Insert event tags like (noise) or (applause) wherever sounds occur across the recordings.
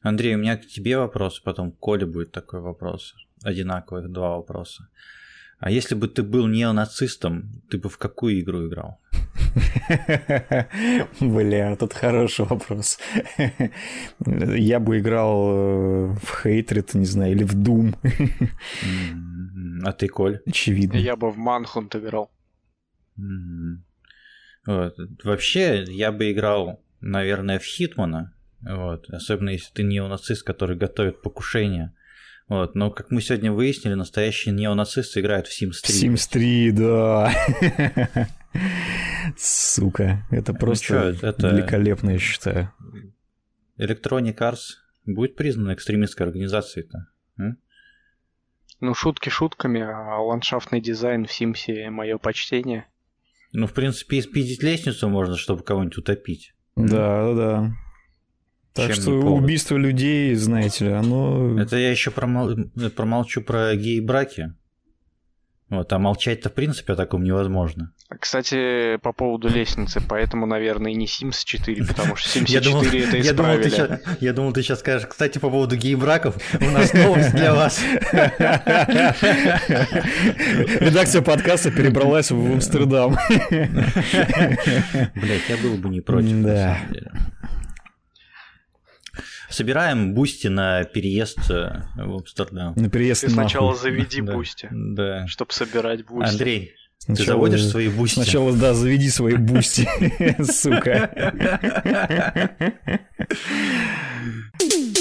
Андрей, у меня к тебе вопрос, потом к Коле будет такой вопрос. Одинаковых два вопроса. А если бы ты был неонацистом, ты бы в какую игру играл? (laughs) Бля, тут хороший вопрос. (laughs) Я бы играл э, в Hatred, не знаю, или в Doom. А ты, Коль? Очевидно. Я бы в Manhunt играл. Вот. Вообще, я бы играл, наверное, в Хитмана. Вот. Особенно если ты неонацист, который готовит покушение. Вот, но как мы сегодня выяснили, настоящие неонацисты играют в Sims 3. Sims 3, да. Сука, это ну просто великолепно, я считаю. Electronic Arts будет признана экстремистской организацией-то? Ну, шутки шутками, а ландшафтный дизайн в Симсе мое почтение. Ну, в принципе, испидить лестницу можно, чтобы кого-нибудь утопить. Да, да, да. Так Чем что убийство людей, знаете ли, оно... Это я еще промол... промолчу про гей-браки. Вот, а молчать-то в принципе о таком невозможно. Кстати, по поводу лестницы, поэтому, наверное, и не Sims 4, потому что (laughs) Sims 4 думал, это исправили. Я думал, ты сейчас, я думал, ты сейчас скажешь, кстати, по поводу гей-браков, у нас новость для вас. (laughs) Редакция подкаста перебралась в Амстердам. Блять, я был бы не против, да. на самом деле. Собираем Boosty на переезд э, в Амстердам. На переезд Ты сначала заведи Boosty, да. чтобы собирать Boosty. Андрей, Сначала, Ты заводишь свои Boosty? Сначала, да, заведи свои Boosty, (laughs) сука. (laughs)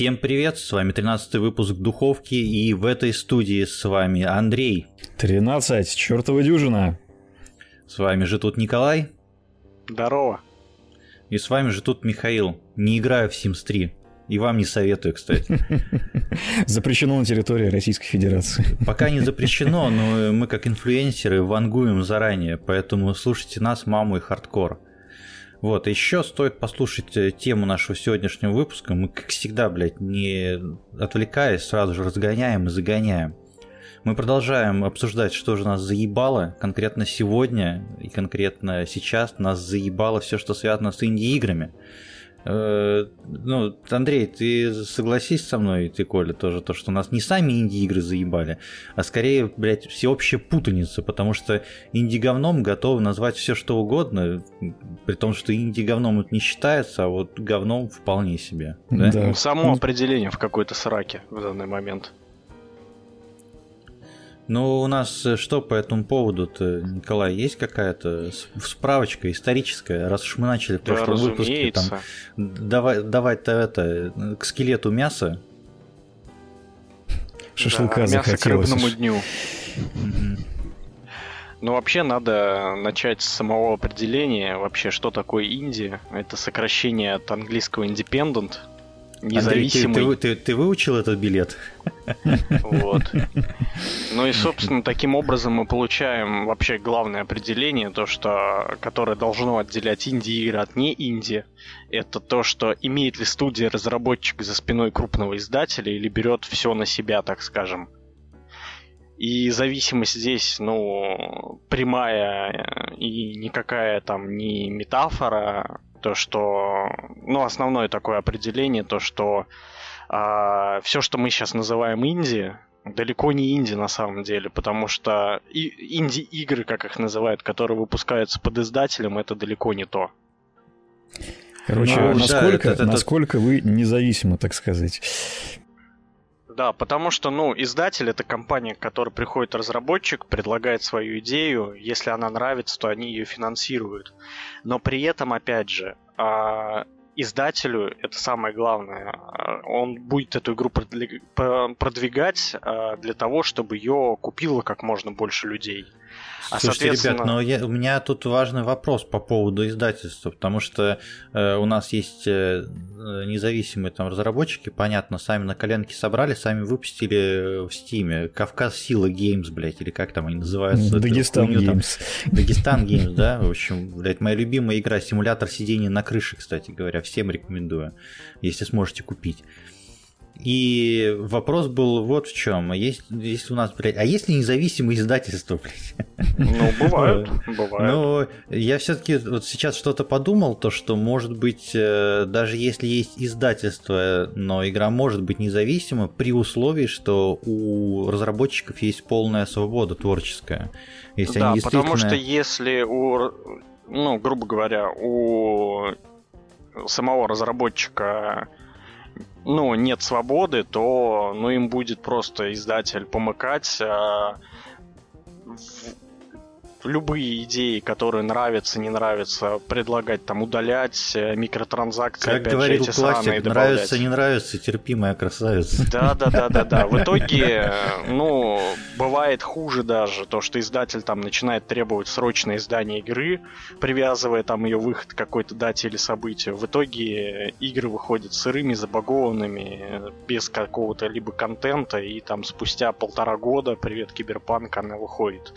Всем привет, с вами 13 выпуск Духовки, и в этой студии с вами Андрей. 13, чертова дюжина. С вами же тут Николай. Здорово. И с вами же тут Михаил. Не играю в Sims 3. И вам не советую, кстати. (laughs) Запрещено на территории Российской Федерации. (laughs) Пока не запрещено, но мы как инфлюенсеры вангуем заранее, поэтому слушайте нас, маму и хардкор. Вот, еще стоит послушать э, тему нашего сегодняшнего выпуска. Мы, как всегда, блядь, не отвлекаясь, сразу же разгоняем и загоняем. Мы продолжаем обсуждать, что же нас заебало. Конкретно сегодня и конкретно сейчас нас заебало все, что связано с инди-играми. Э, ну, Андрей, ты согласись со мной, ты, Коля, тоже, то, что нас не сами инди-игры заебали, а скорее, блядь, всеобщая путаница, потому что инди-говном готовы назвать все что угодно, при том, что инди-говном это не считается, а вот говном вполне себе. Да? да. Само определение в какой-то сраке в данный момент. Ну, у нас э, что по этому поводу-то, Николай, есть какая-то справочка историческая, раз уж мы начали в прошлом да, выпуске там давай, давать-то это к скелету мяса. Шашлыка да. Мясо к рыбному дню. Ну, вообще надо начать с самого определения. Вообще, что такое Индия? Это сокращение от английского independent, независимый. Андрей, ты, ты, ты выучил этот билет? Вот. (laughs) Ну и, собственно, таким образом мы получаем вообще главное определение, то, что, которое должно отделять инди-игры от не инди. Это то, что имеет ли студия разработчик за спиной крупного издателя или берет все на себя, так скажем. И зависимость здесь, ну, прямая и никакая там не метафора, то, что, ну, основное такое определение, то, что э, а, все, что мы сейчас называем Индией, далеко не инди на самом деле, потому что и, инди-игры, как их называют, которые выпускаются под издателем, это далеко не то. Короче, ну, насколько, да, это, это, насколько вы независимы, так сказать. Да, потому что, ну, издатель это компания, к которой приходит разработчик, предлагает свою идею, если она нравится, то они ее финансируют. Но при этом, опять же, а, издателю это самое главное. А, он будет эту игру продвигать а, для того, чтобы ее купило как можно больше людей. А Слушайте, соответственно... ребят, но я, у меня тут важный вопрос по поводу издательства, потому что э, у нас есть э, независимые там разработчики, понятно, сами на коленке собрали, сами выпустили в Steam е. Кавказ Сила Games, блядь, или как там они называются? Дагестан Games. Дагестан Games, да, в общем, блядь, моя любимая игра, симулятор сидения на крыше, кстати говоря, всем рекомендую, если сможете купить. И вопрос был вот в чем. Есть, если у нас, блядь, а есть ли независимые издательства, (laughs) блядь? Ну, бывают, бывают. Но я все-таки вот сейчас что-то подумал, то что, может быть, э, даже если есть издательство, но игра может быть независима при условии, что у разработчиков есть полная свобода творческая. Если да, они действительно... потому что если у, ну, грубо говоря, у самого разработчика ну, нет свободы, то ну, им будет просто издатель помыкать, а любые идеи, которые нравятся, не нравятся, предлагать там удалять, э, микротранзакции, как опять говорил же, эти классик, нравится, не нравится, терпимая красавица. Да, да, да, да, да. В (laughs) итоге, ну, бывает хуже даже, то, что издатель там начинает требовать срочное издание игры, привязывая там ее выход к какой-то дате или событию. В итоге игры выходят сырыми, забагованными, без какого-то либо контента, и там спустя полтора года, привет, Киберпанк, она выходит.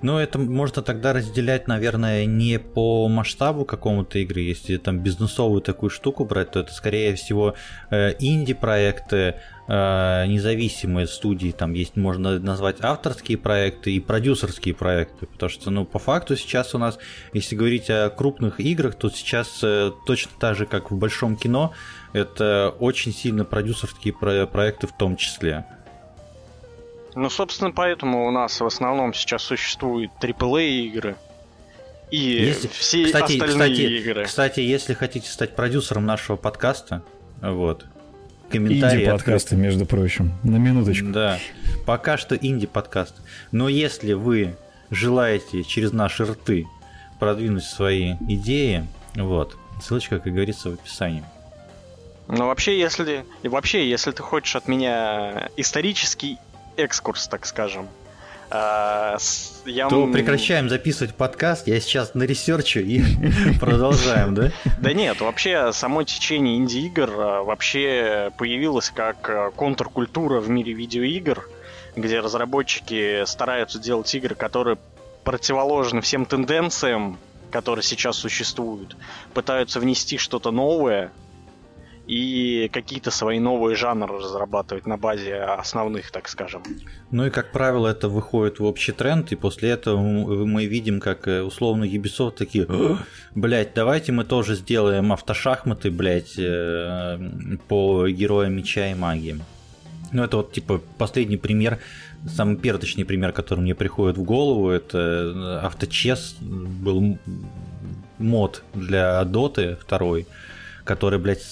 Но это можно тогда разделять, наверное, не по масштабу какому-то игры. Если там бизнесовую такую штуку брать, то это, скорее всего, э, инди-проекты, э, независимые студии, там есть, можно назвать авторские проекты и продюсерские проекты, потому что, ну, по факту сейчас у нас, если говорить о крупных играх, то сейчас э, точно так же, как в большом кино, это очень сильно продюсерские проекты в том числе. Ну, собственно, поэтому у нас в основном сейчас существуют AAA игры. И если... все кстати, остальные кстати, игры. Кстати, если хотите стать продюсером нашего подкаста, вот, комментарии. Инди-подкасты, между прочим, на минуточку. Да, пока что инди-подкаст. Но если вы желаете через наши рты продвинуть свои идеи, вот, ссылочка, как говорится, в описании. Ну, вообще, если, вообще, если ты хочешь от меня исторический экскурс, так скажем. А, я... То прекращаем записывать подкаст, я сейчас на research у и (laughs) продолжаем, да? Да нет, вообще само течение инди-игр а, вообще появилось как а, контркультура в мире видеоигр, где разработчики стараются делать игры, которые противоположны всем тенденциям, которые сейчас существуют, пытаются внести что-то новое, и какие-то свои новые жанры разрабатывать на базе основных, так скажем. Ну и, как правило, это выходит в общий тренд, и после этого мы видим, как э, условно Ubisoft такие, блять, давайте мы тоже сделаем автошахматы, блять, э, по героям меча и магии. Ну, это вот, типа, последний пример, самый пердочный пример, который мне приходит в голову, это э, авточес был мод для Доты второй, который, блядь,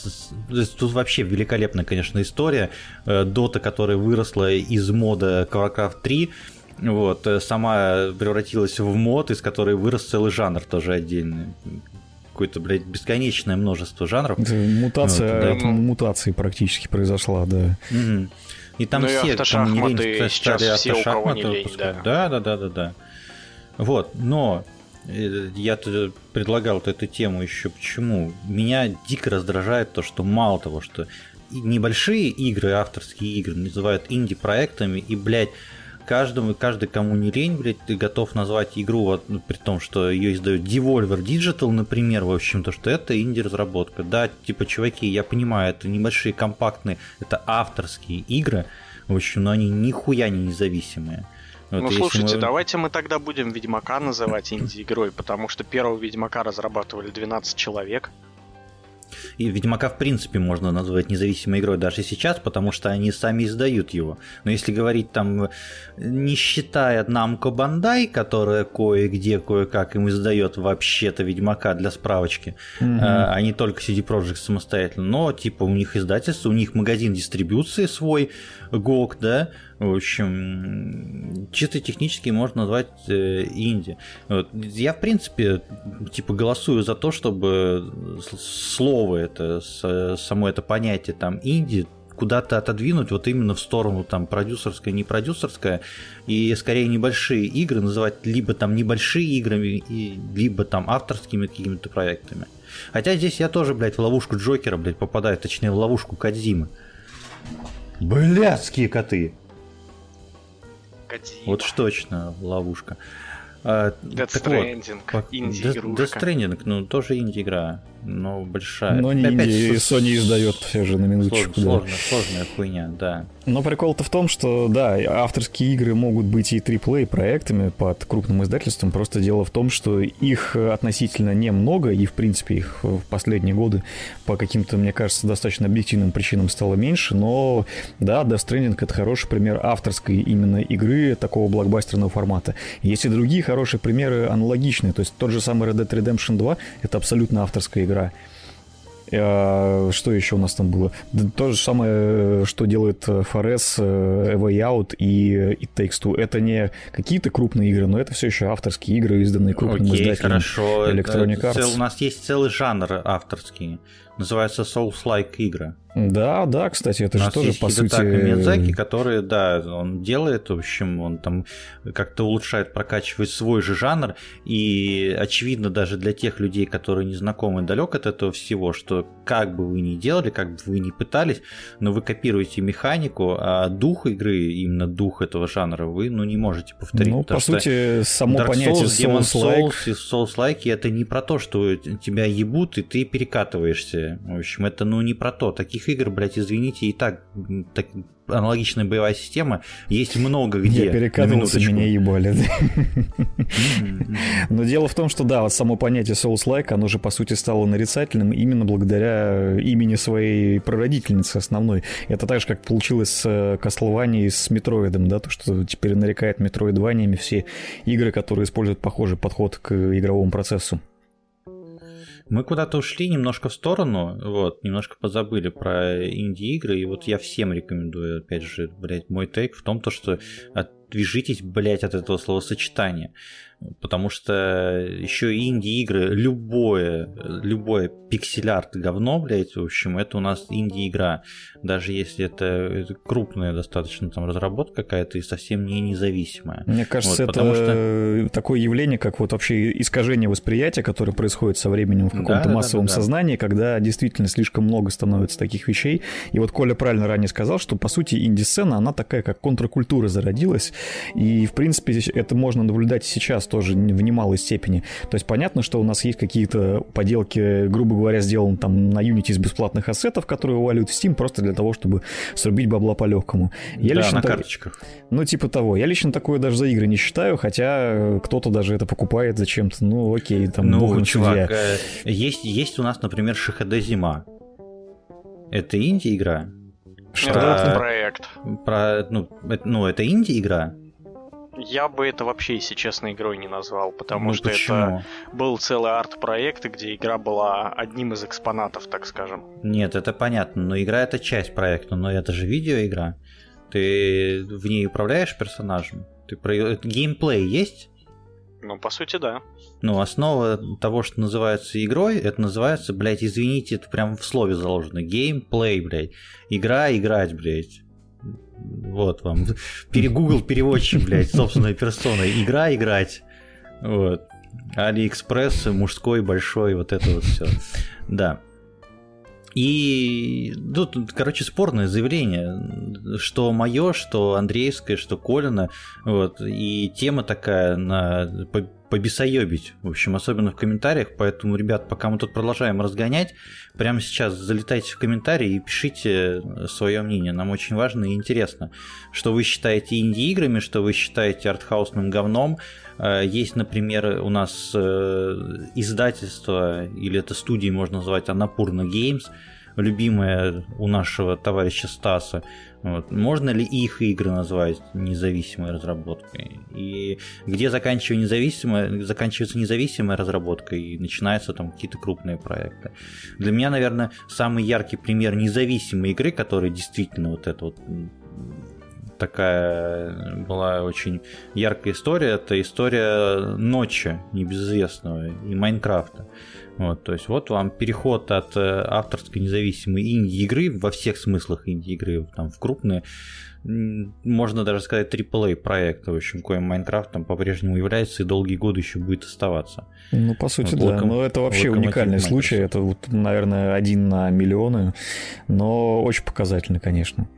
тут вообще великолепная, конечно, история. Э, Дота, которая выросла из мода Warcraft 3, вот, э, сама превратилась в мод, из которой вырос целый жанр тоже отдельный какое-то, блядь, бесконечное множество жанров. Это мутация вот, да. мутации практически произошла, да. Угу. И там ну все, и кому не лень, стали автошахматы. Да. да, да, да, да, да. Вот, но я предлагал эту тему еще почему. Меня дико раздражает то, что мало того, что небольшие игры, авторские игры называют инди-проектами, и, блядь, каждому, каждый, кому не лень, блядь, ты готов назвать игру, вот, ну, при том, что ее издают Devolver Digital, например, в общем, то, что это инди-разработка. Да, типа, чуваки, я понимаю, это небольшие, компактные, это авторские игры, в общем, но они нихуя не независимые. Вот ну слушайте, мы... давайте мы тогда будем Ведьмака называть инди-игрой, потому что первого Ведьмака разрабатывали 12 человек. И Ведьмака, в принципе, можно назвать независимой игрой даже сейчас, потому что они сами издают его. Но если говорить там, не считая Намко Бандай, которая кое-где, кое-как им издает вообще-то Ведьмака для справочки, mm-hmm. а не только CD Projekt самостоятельно, но типа у них издательство, у них магазин дистрибуции свой, GOG, да, в общем, чисто технически можно назвать э, инди. Вот. Я, в принципе, типа голосую за то, чтобы слово это, само это понятие там инди куда-то отодвинуть вот именно в сторону там продюсерское, не продюсерское, и скорее небольшие игры называть либо там небольшие играми, либо там авторскими какими-то проектами. Хотя здесь я тоже, блядь, в ловушку Джокера, блядь, попадаю, точнее, в ловушку Кадзимы. Блядские коты! Кодзима. Вот что точно ловушка. А, Death Stranding, вот, инди-игрушка. Death Stranding, ну, тоже инди-игра. Но большая. Но не Опять Индия, и Sony издает все же на минуточку. Сложная, да. сложная, сложная хуйня, да. Но прикол-то в том, что, да, авторские игры могут быть и AAA проектами под крупным издательством, просто дело в том, что их относительно немного, и, в принципе, их в последние годы по каким-то, мне кажется, достаточно объективным причинам стало меньше, но, да, Death Stranding — это хороший пример авторской именно игры такого блокбастерного формата. Есть и другие хорошие примеры аналогичные, то есть тот же самый Red Dead Redemption 2 — это абсолютно авторская игра. А, что еще у нас там было? То же самое, что делает Форес, A Way Out и It Takes Two. Это не какие-то крупные игры, но это все еще авторские игры, изданные крупным Окей, издателем хорошо. Electronic Arts. У нас есть целый жанр авторский называется Souls-like игры. Да, да, кстати, это же тоже, по сути... Миядзаки, который, да, он делает, в общем, он там как-то улучшает, прокачивает свой же жанр, и очевидно даже для тех людей, которые не знакомы далек от этого всего, что как бы вы ни делали, как бы вы ни пытались, но вы копируете механику, а дух игры, именно дух этого жанра, вы, ну, не можете повторить. Ну, по сути, само Dark понятие Souls, Souls-like... Souls, Souls-like, это не про то, что тебя ебут, и ты перекатываешься. В общем, это, ну, не про то. Таких игр, блядь, извините, и так, так аналогичная боевая система есть много где. Я перекатывался, меня ебали. Но дело в том, что да, вот само понятие Souls-like, оно же по сути стало нарицательным именно благодаря имени своей прародительницы основной. Это так же, как получилось с э, Castlevania и с Метроидом, да, то, что теперь нарекает метроидваниями все игры, которые используют похожий подход к игровому процессу. Мы куда-то ушли немножко в сторону, вот, немножко позабыли про инди-игры, и вот я всем рекомендую, опять же, блядь, мой тейк в том, то, что отвяжитесь, блядь, от этого словосочетания потому что еще инди-игры, любое, любое пиксель-арт говно, блядь, в общем, это у нас инди-игра, даже если это, это крупная достаточно там разработка какая-то и совсем не независимая. Мне кажется, вот, это что... такое явление, как вот вообще искажение восприятия, которое происходит со временем в каком-то да, массовом да, да, да. сознании, когда действительно слишком много становится таких вещей. И вот Коля правильно ранее сказал, что по сути инди-сцена, она такая, как контркультура зародилась, и в принципе это можно наблюдать сейчас сейчас тоже в немалой степени. То есть понятно, что у нас есть какие-то поделки, грубо говоря, сделаны там на Unity из бесплатных ассетов, которые уваливают в Steam просто для того, чтобы срубить бабла по-легкому. Я да, лично на так... карточках. Ну, типа того. Я лично такое даже за игры не считаю, хотя кто-то даже это покупает зачем-то. Ну, окей, там, ну, чувак, э, есть, есть у нас, например, Шихаде Зима. Это инди-игра. Что? Это проект. Про, ну, это, ну, это инди-игра. Я бы это вообще, если честно, игрой не назвал, потому ну, что почему? это был целый арт-проект, где игра была одним из экспонатов, так скажем. Нет, это понятно, но игра это часть проекта, но это же видеоигра. Ты в ней управляешь персонажем? Ты про... Геймплей есть? Ну, по сути, да. Ну, основа того, что называется игрой, это называется, блядь, извините, это прям в слове заложено. Геймплей, блядь. Игра, играть, блядь. Вот вам. Перегугл переводчик, блядь, собственной персоной. Игра играть. Вот. Алиэкспресс, мужской, большой, вот это вот все. Да. И тут, короче, спорное заявление, что мое, что Андреевское, что Колина, вот, и тема такая на побесоебить, в общем, особенно в комментариях, поэтому, ребят, пока мы тут продолжаем разгонять, прямо сейчас залетайте в комментарии и пишите свое мнение, нам очень важно и интересно, что вы считаете инди-играми, что вы считаете артхаусным говном, э, есть, например, у нас э, издательство, или это студии можно назвать Анапурна Games, любимая у нашего товарища Стаса. Вот. Можно ли их игры назвать независимой разработкой? И где заканчивается независимая, заканчивается независимая разработка и начинаются там какие-то крупные проекты. Для меня, наверное, самый яркий пример независимой игры, которая действительно вот это вот такая была очень яркая история. Это история ночи небезызвестного и Майнкрафта. Вот, то есть вот вам переход от э, авторской независимой инди-игры во всех смыслах инди-игры там, в крупные, можно даже сказать, AAA проект, в общем, коим Майнкрафт там по-прежнему является и долгие годы еще будет оставаться. Ну, по сути, вот, да. Локом... Но это вообще уникальный случай. Это, вот, наверное, один на миллионы, но очень показательный, конечно.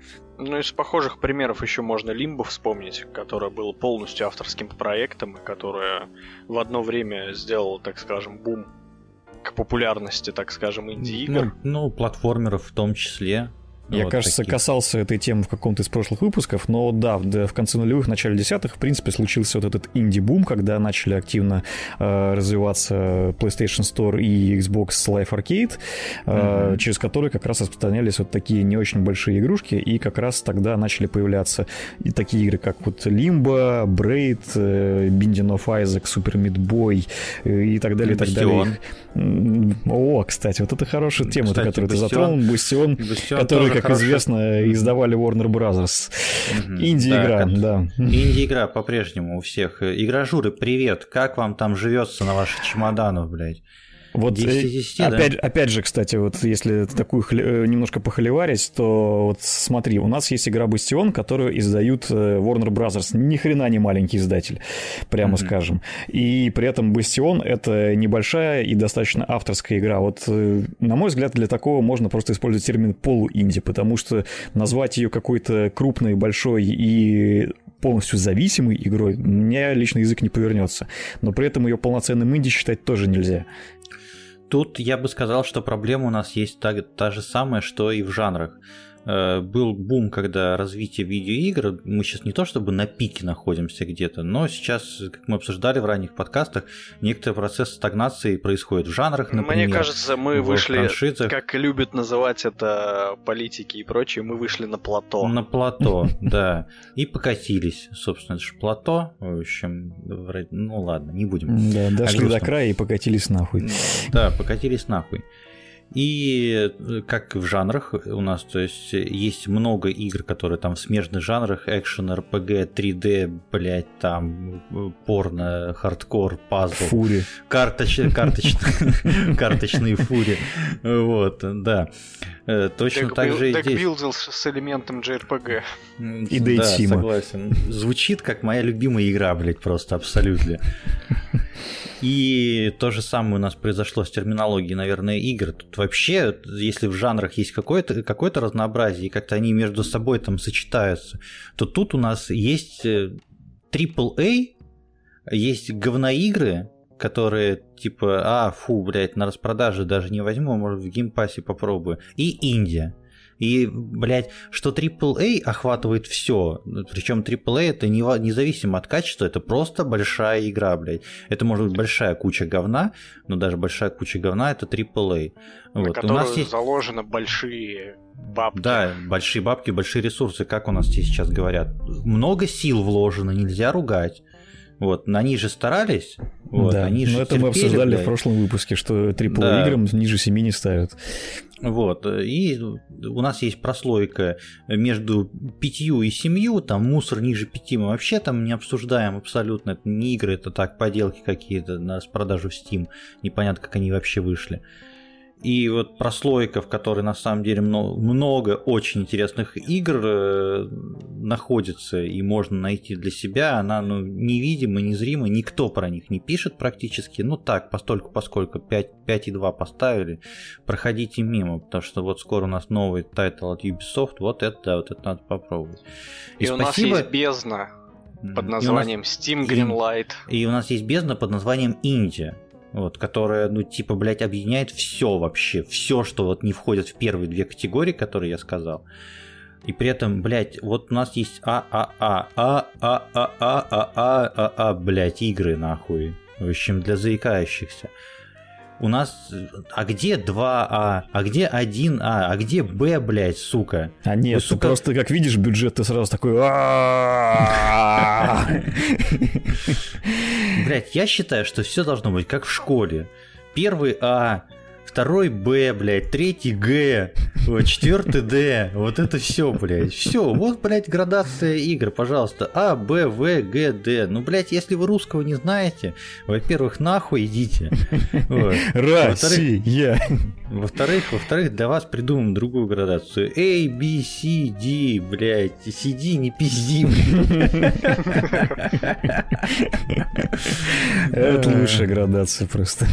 Ну, из похожих примеров еще можно Лимбо вспомнить, которая была полностью авторским проектом, и которая в одно время сделала, так скажем, бум к популярности, так скажем, инди-игр. Ну, ну, платформеров в том числе. Я, вот кажется, таких. касался этой темы в каком-то из прошлых выпусков, но да, в, в конце нулевых, начале десятых, в принципе, случился вот этот инди-бум, когда начали активно э, развиваться PlayStation Store и Xbox Live Arcade, э, mm-hmm. через которые как раз распространялись вот такие не очень большие игрушки, и как раз тогда начали появляться и такие игры, как вот Limbo, Braid, э, Binding of Isaac, Super Meat Boy э, и так далее, и так далее. О, кстати, вот это хорошая тема, кстати, которую ты затронул, Бастион, который как хороший... известно, издавали Warner Brothers. Инди-игра, да. Инди-игра по-прежнему у всех. Игражуры, привет, как вам там живется на ваших чемоданах, блядь? Вот 10 10, опять, да? опять же, кстати, вот если такую хли... Э, немножко похоливарить, то вот смотри, у нас есть игра Бастион, которую издают э, Warner Brothers. Ни хрена не маленький издатель, прямо mm-hmm. скажем. И при этом Бастион это небольшая и достаточно авторская игра. Вот, э, на мой взгляд, для такого можно просто использовать термин полуинди, потому что назвать ее какой-то крупной, большой и полностью зависимой игрой, меня лично язык не повернется. Но при этом ее полноценным инди считать тоже нельзя. Тут я бы сказал, что проблема у нас есть та, та же самая, что и в жанрах. Э, был бум, когда развитие видеоигр, мы сейчас не то чтобы на пике находимся где-то, но сейчас, как мы обсуждали в ранних подкастах, некоторый процесс стагнации происходит в жанрах, например. Мне кажется, мы вышли, франшизах. как любят называть это политики и прочее, мы вышли на плато. На плато, (laughs) да. И покатились, собственно, это же плато, в общем, ну ладно, не будем. Да, дошли до края и покатились нахуй. Да, покатились нахуй. И э, как в жанрах у нас, то есть есть много игр, которые там в смежных жанрах, экшен, РПГ, 3D, блять, там порно, хардкор, пазл. Фури. Карточ, (laughs) карточ, (laughs) карточные фури. Вот, да. Э, точно так же и здесь. с элементом JRPG. И Да, согласен. Звучит как моя любимая игра, блять, просто абсолютно. И то же самое у нас произошло с терминологией, наверное, игр. Тут вообще, если в жанрах есть какое-то какое разнообразие, и как-то они между собой там сочетаются, то тут у нас есть AAA, э, есть говноигры, которые типа, а, фу, блядь, на распродаже даже не возьму, может в Game Pass е попробую. И инди. И, блядь, что AAA охватывает все. Причем AAA это не, независимо от качества, это просто большая игра, блядь. Это может быть большая куча говна, но даже большая куча говна это AAA. На вот. у нас есть... заложены большие бабки. Да, большие бабки, большие ресурсы, как у нас здесь сейчас говорят. Много сил вложено, нельзя ругать. Вот, на них же старались. Вот, да, они же но это терпели, мы обсуждали блядь. в прошлом выпуске, что AAA да. играм ниже 7 не ставят. Вот, и у нас есть прослойка между пятью и семью, там мусор ниже пяти мы вообще там не обсуждаем абсолютно, это не игры, это так, поделки какие-то на распродажу в Steam, непонятно, как они вообще вышли. И вот прослойка, в которой на самом деле много, много очень интересных игр э, находится и можно найти для себя, она ну, невидима, незрима, никто про них не пишет практически. Ну так, постольку, поскольку 5, 5,2 поставили, проходите мимо, потому что вот скоро у нас новый title от Ubisoft, вот это, да, вот это надо попробовать. И, и спасибо... у нас есть бездна под названием нас... Steam Greenlight. И, и у нас есть бездна под названием инди вот, которая, ну, типа, блядь, объединяет все вообще, все, что вот не входит в первые две категории, которые я сказал. И при этом, блядь, вот у нас есть А, А, А, А, А, А, А, А, А, А, А, блядь, игры, нахуй. В общем, для заикающихся у нас... А где 2А? А где 1А? А где Б, блядь, сука? А нет, Вы, сука... просто как видишь бюджет, ты сразу такой... Блядь, я считаю, что все должно быть как в школе. Первый А, второй Б, блядь, третий Г, четвертый Д. Вот это все, блядь. Все, вот, блядь, градация игр, пожалуйста. А, Б, В, Г, Д. Ну, блядь, если вы русского не знаете, во-первых, нахуй идите. Вот. Россия. Во-вторых, во-вторых, для вас придумаем другую градацию. A, B, C, D, блядь. Сиди, не пизди, Это лучшая градация просто.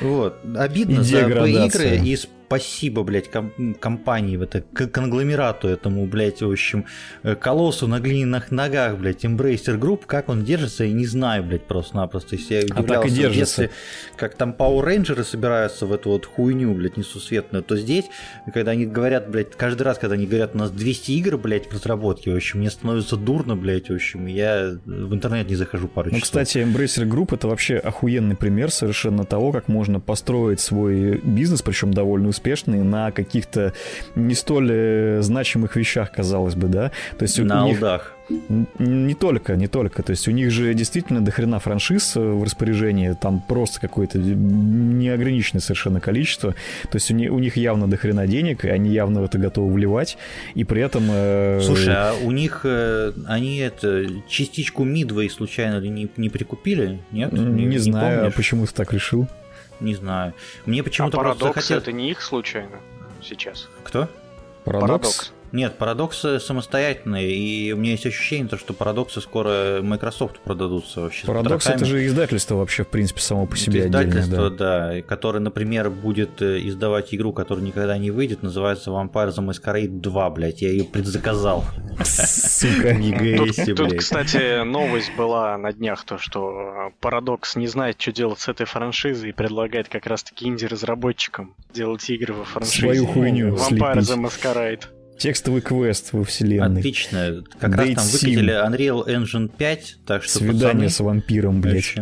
Вот. Обидно за игры из спасибо, блядь, ком- компании, это конгломерату этому, блядь, в общем, э, колоссу на глиняных ногах, блядь, Embracer Group, как он держится, я не знаю, блядь, просто-напросто. Если я а так и держится. Если, как там Power Rangers собираются в эту вот хуйню, блядь, несусветную, то здесь, когда они говорят, блядь, каждый раз, когда они говорят, у нас 200 игр, блядь, в разработке, в общем, мне становится дурно, блядь, в общем, я в интернет не захожу пару ну, часов. кстати, Embracer Group это вообще охуенный пример совершенно того, как можно построить свой бизнес, причем довольно успешный, на каких-то не столь э, значимых вещах, казалось бы, да? То есть на у них... алдах. Не только, не только. То есть у них же действительно дохрена франшиз э, в распоряжении, там просто какое-то неограниченное совершенно количество. То есть у них, у них явно дохрена денег, и они явно в это готовы вливать, и при этом... Э... Слушай, а у них, э, они это, частичку Мидвей случайно не, не прикупили? Нет? Не, не, не знаю, помнишь? а почему ты так решил? Не знаю. Мне почему-то а просто захотелось... это не их случайно сейчас? Кто? Парадокс? Парадокс. Нет, парадоксы самостоятельные, и у меня есть ощущение, что парадоксы скоро Microsoft продадутся вообще. Парадокс это же издательство вообще, в принципе, само по себе это Издательство, да. да, которое, например, будет э, издавать игру, которая никогда не выйдет, называется Vampire the Masquerade 2, блядь, я ее предзаказал. Сука. (laughs) Не гейси, Тут, кстати, новость была на днях, то, что Парадокс не знает, что делать с этой франшизой и предлагает как раз-таки инди-разработчикам делать игры во франшизе. Свою хуйню Vampire the Masquerade. Текстовый квест во вселенной. Отлично. Как Date раз там выкатили Unreal Engine 5, так что Свидание пацаны... с вампиром, блядь.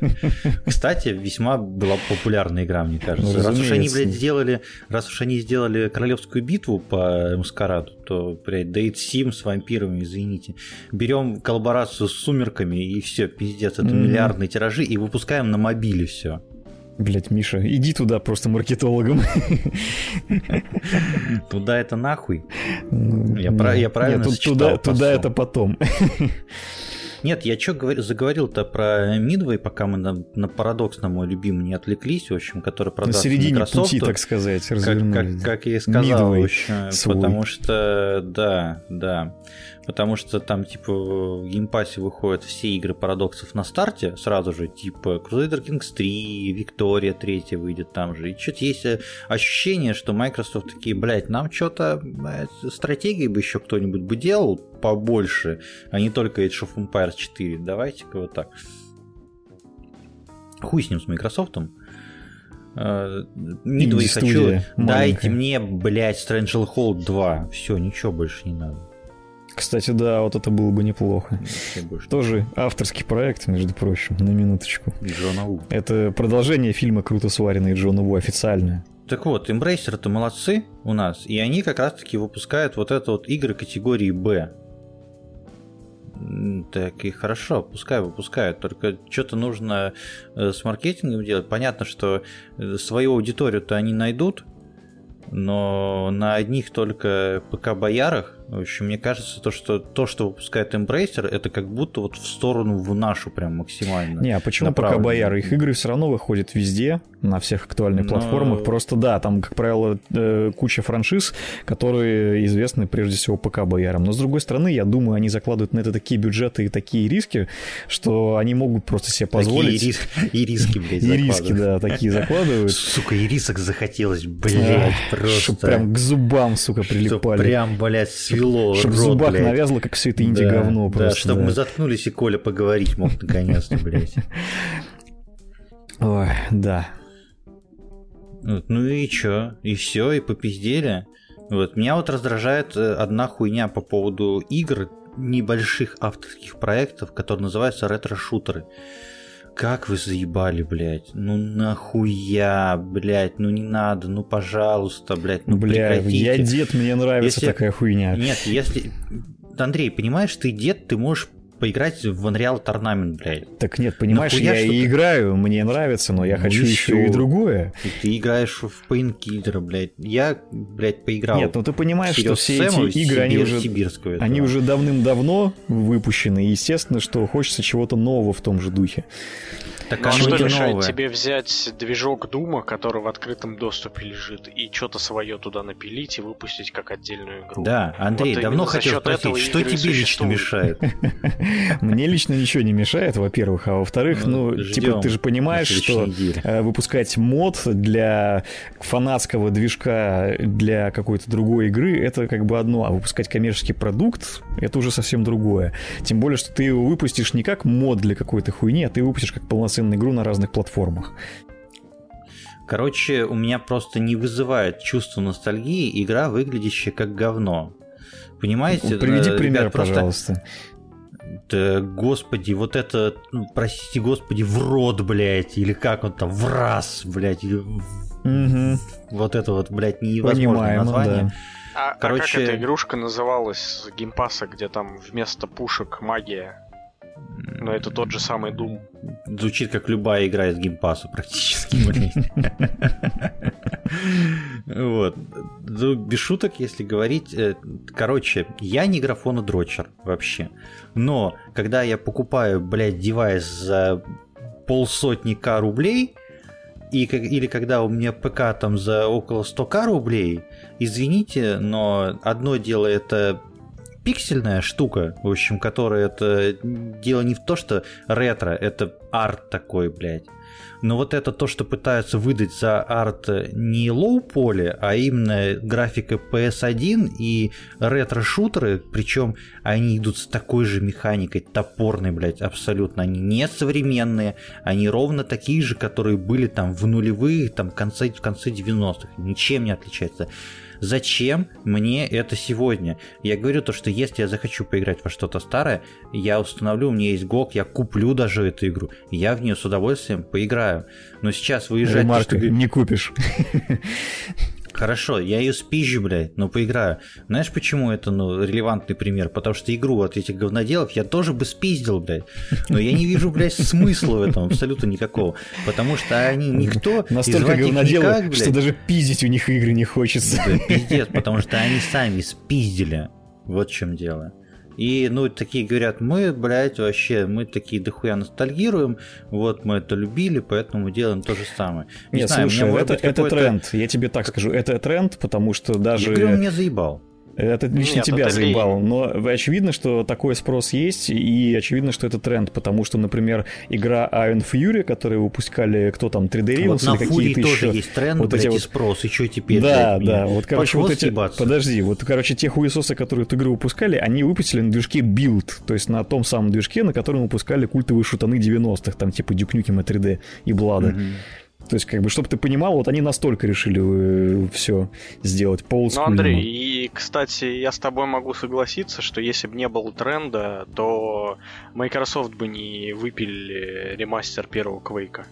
(laughs) Кстати, весьма была популярная игра, мне кажется. Ну, раз уж они, блядь, сделали, раз уж они сделали королевскую битву по Маскараду, то, блядь, Date Sim с вампирами, извините. Берем коллаборацию с сумерками и все, пиздец, это mm-hmm. миллиардные тиражи и выпускаем на мобиле все. Блять, Миша, иди туда просто маркетологом. Туда это нахуй. Я, про, я правильно Нет, туда, туда это потом. Нет, я что заговорил-то про Midway, пока мы на, на парадокс, на мой любимый, не отвлеклись, в общем, который продался На середине Microsoft, пути, так сказать, как, как, как я и сказал, Midway в общем, свой. потому что, да, да потому что там, типа, в Game Pass е выходят все игры парадоксов на старте сразу же, типа Crusader Kings 3, Victoria 3 выйдет там же, и что-то есть э, ощущение, что Microsoft такие, блядь, нам что-то стратегии бы еще кто-нибудь бы делал побольше, а не только Age of Empires 4, давайте-ка вот так. Хуй с ним, с Microsoft. Мидвей хочу. Дайте мне, блядь, Stranger Hold 2. Все, ничего больше не надо. Кстати, да, вот это было бы неплохо. Тоже авторский проект, между прочим, на минуточку. Джона У. Это продолжение фильма «Круто сваренный» Джона У, официальное. Так вот, Embracer это молодцы у нас, и они как раз-таки выпускают вот это вот игры категории Б. Так и хорошо, пускай выпускают, только что-то нужно э, с маркетингом делать. Понятно, что э, свою аудиторию-то они найдут, но на одних только ПК-боярах в общем, мне кажется, то, что то, что выпускает Embracer, это как будто вот в сторону в нашу прям максимально. Не, а почему пока Бояры? Их игры все равно выходят везде, на всех актуальных Но... платформах. Просто да, там, как правило, э, куча франшиз, которые известны прежде всего ПК Боярам. Но с другой стороны, я думаю, они закладывают на это такие бюджеты и такие риски, что они могут просто себе позволить. Такие рис... и риски, блядь, (laughs) И риски, да, такие закладывают. (laughs) Сука, и рисок захотелось, блядь, просто. Прям к зубам, сука, прилипали. Прям, блядь, свело Чтобы в зубах блядь. навязло, как все это инди-говно да, просто. Да, чтобы да. мы заткнулись и Коля поговорить мог наконец-то, блядь. (laughs) Ой, да. Вот, ну и чё? И все, и попиздели. Вот. Меня вот раздражает э, одна хуйня по поводу игр, небольших авторских проектов, которые называются ретро-шутеры. Как вы заебали, блядь? Ну нахуя, блядь? Ну не надо, ну пожалуйста, блядь, ну Бля, прекратите. я дед, мне нравится если... такая хуйня. Нет, если... Андрей, понимаешь, ты дед, ты можешь поиграть в Unreal Tournament, блядь. Так нет, понимаешь, Нахуя я и играю, мне нравится, но я ну хочу еще и другое. И ты играешь в Painkiller, блядь. Я, блядь, поиграл. Нет, ну ты понимаешь, что все эти игры, они уже, они уже давным-давно выпущены, и естественно, что хочется чего-то нового в том же духе. Так, а что мешает новое? тебе взять движок Дума, который в открытом доступе лежит, и что-то свое туда напилить и выпустить как отдельную игру? Да, Андрей, вот давно хотел спросить, что тебе лично мешает? (laughs) (laughs) Мне лично ничего не мешает, во-первых, а во-вторых, ну, ну типа, ты же понимаешь, что. Э, выпускать мод для фанатского движка для какой-то другой игры, это как бы одно, а выпускать коммерческий продукт, это уже совсем другое. Тем более, что ты его выпустишь не как мод для какой-то хуйни, а ты выпустишь как полноценную игру на разных платформах. Короче, у меня просто не вызывает чувство ностальгии игра, выглядящая как говно. Понимаете? Приведи пример, Ребят, пожалуйста. Да, господи, вот это, ну, простите, господи, в рот, блядь, или как он там, в раз, блядь, угу. вот это вот, блядь, невозможное Понимаем, название. Да. А, Короче... а как эта игрушка называлась с геймпаса, где там вместо пушек магия? Но это тот же самый Doom. Звучит как любая игра из Game Pass а практически, (laughs) Вот. Ну, без шуток, если говорить. Э, короче, я не графонодрочер вообще. Но когда я покупаю, блядь, девайс за полсотни к рублей, и, или когда у меня ПК там за около 100 к рублей, извините, но одно дело это пиксельная штука, в общем, которая это дело не в то, что ретро, это арт такой, блядь. Но вот это то, что пытаются выдать за арт не low-poly, а именно графика PS1 и ретро-шутеры, причем они идут с такой же механикой, топорной, блядь, абсолютно. Они не современные, они ровно такие же, которые были там в нулевые, там в конце, в конце 90-х. Ничем не отличаются. Зачем мне это сегодня? Я говорю то, что если я захочу поиграть во что-то старое, я установлю, у меня есть GOG, я куплю даже эту игру, я в нее с удовольствием поиграю. Но сейчас выезжать... Ремарка, что... не купишь. (laughs) Хорошо, я ее спизжу, блядь, но поиграю. Знаешь, почему это, ну, релевантный пример? Потому что игру от этих говноделов я тоже бы спиздил, блядь. Но я не вижу, блядь, смысла в этом абсолютно никакого. Потому что они никто... Настолько говноделы, что даже пиздить у них игры не хочется. Да, пиздец, потому что они сами спиздили. Вот в чем дело. И, ну, такие говорят, мы, блядь, вообще, мы такие дохуя ностальгируем, вот мы это любили, поэтому делаем то же самое. Не Нет, знаю, слушай, это, это тренд, я тебе так скажу, это тренд, потому что даже... Игры он меня заебал. Это лично Нет, тебя это заебало. Лень. Но очевидно, что такой спрос есть, и очевидно, что это тренд, потому что, например, игра Iron Fury, которую выпускали, кто там, 3D Realms вот или какие-то еще... тоже есть тренд, вот блядь, эти вот... и спрос, и что теперь? Да, блядь, да, вот, короче, вот эти... Съебаться. Подожди, вот, короче, те хуесосы, которые эту игру выпускали, они выпустили на движке Build, то есть на том самом движке, на котором выпускали культовые шутаны 90-х, там, типа Duke Nukem 3D и Блада. Угу. То есть, как бы, чтобы ты понимал, вот они настолько решили э, все сделать по Ну, Андрей, и, кстати, я с тобой могу согласиться, что если бы не было тренда, то Microsoft бы не выпили ремастер первого Квейка.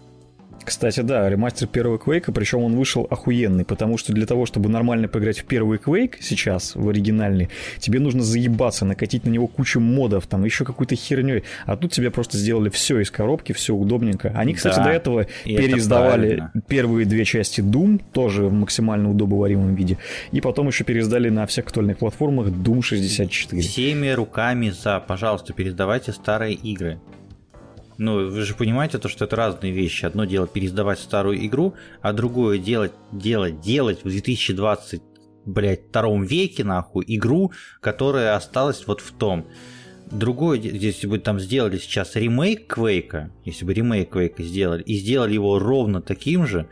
Кстати, да, ремастер первого Квейка, причем он вышел охуенный, потому что для того, чтобы нормально поиграть в первый Квейк сейчас, в оригинальный, тебе нужно заебаться, накатить на него кучу модов, там еще какой-то херней, а тут тебе просто сделали все из коробки, все удобненько. Они, кстати, да, до этого переиздавали первые две части Doom, тоже в максимально удобоваримом виде, и потом еще переиздали на всех актуальных платформах Doom 64. Всеми руками за, пожалуйста, переиздавайте старые игры. Ну, вы же понимаете, то, что это разные вещи. Одно дело переиздавать старую игру, а другое делать, делать, делать в 2020, блядь, втором веке, нахуй, игру, которая осталась вот в том. Другое, если бы там сделали сейчас ремейк Квейка, если бы ремейк Квейка сделали, и сделали его ровно таким же,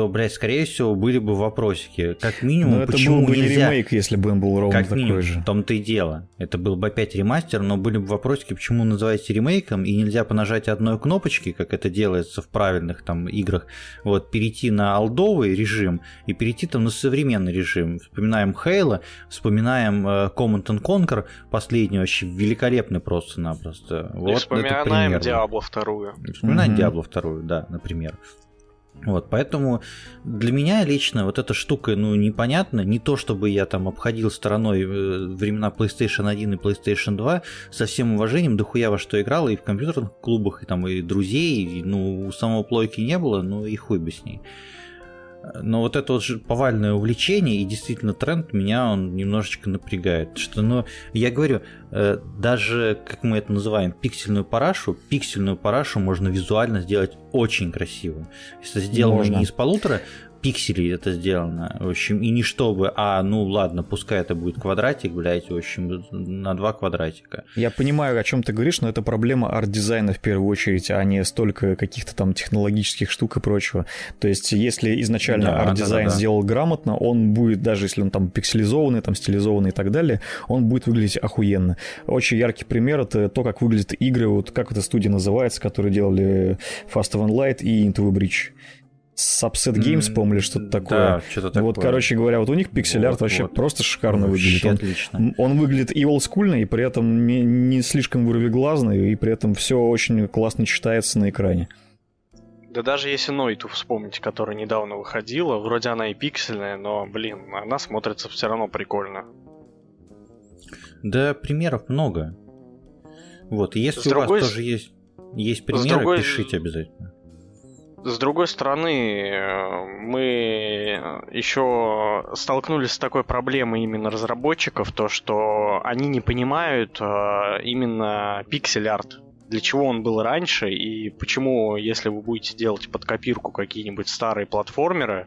то, блядь, скорее всего, были бы вопросики. Как минимум, но это почему был бы нельзя... не ремейк, если бы он был ровно как такой минимум, же. В том-то и дело. Это был бы опять ремастер, но были бы вопросики, почему называете ремейком, и нельзя по нажатию одной кнопочки, как это делается в правильных там играх, вот, перейти на алдовый режим и перейти там на современный режим. Вспоминаем Хейла, вспоминаем э, Command and Conquer, последний вообще великолепный просто-напросто. Вот, и вспоминаем Diablo 2. Вспоминаем mm-hmm. Diablo 2, да, например. Вот, поэтому для меня лично вот эта штука, ну, непонятна. Не то, чтобы я там обходил стороной э, времена PlayStation 1 и PlayStation 2 со всем уважением, дохуя во что играл и в компьютерных клубах, и там, и друзей, и, ну, у самого плойки не было, ну, и хуй бы с ней. Но вот это вот же повальное увлечение и действительно тренд меня он немножечко напрягает. Что, ну, я говорю, э, даже, как мы это называем, пиксельную парашу, пиксельную парашу можно визуально сделать очень красиво. Если сделано можно. не из полутора пикселей это сделано. В общем, и не чтобы, а ну ладно, пускай это будет квадратик, блядь, в общем, на два квадратика. Я понимаю, о чем ты говоришь, но это проблема арт-дизайна в первую очередь, а не столько каких-то там технологических штук и прочего. То есть, если изначально да, арт-дизайн да, да, сделал грамотно, он будет, даже если он там пикселизованный, там стилизованный и так далее, он будет выглядеть охуенно. Очень яркий пример это то, как выглядят игры, вот как эта студия называется, которые делали Faster Than Light и Into the Breach. Subset Games, по-моему, или что-то такое. Да, что-то такое. Вот, короче говоря, вот у них пиксель-арт вот, вообще вот. просто шикарно вообще выглядит. Он, отлично. он выглядит и олдскульно, и при этом не, не слишком вырвиглазный, и при этом все очень классно читается на экране. Да даже если Нойту вспомнить, которая недавно выходила, вроде она и пиксельная, но, блин, она смотрится все равно прикольно. Да, примеров много. Вот, если С у другой... вас тоже есть, есть примеры, другой... пишите обязательно. С другой стороны, мы еще столкнулись с такой проблемой именно разработчиков, то что они не понимают э, именно пиксель-арт, для чего он был раньше и почему, если вы будете делать под копирку какие-нибудь старые платформеры,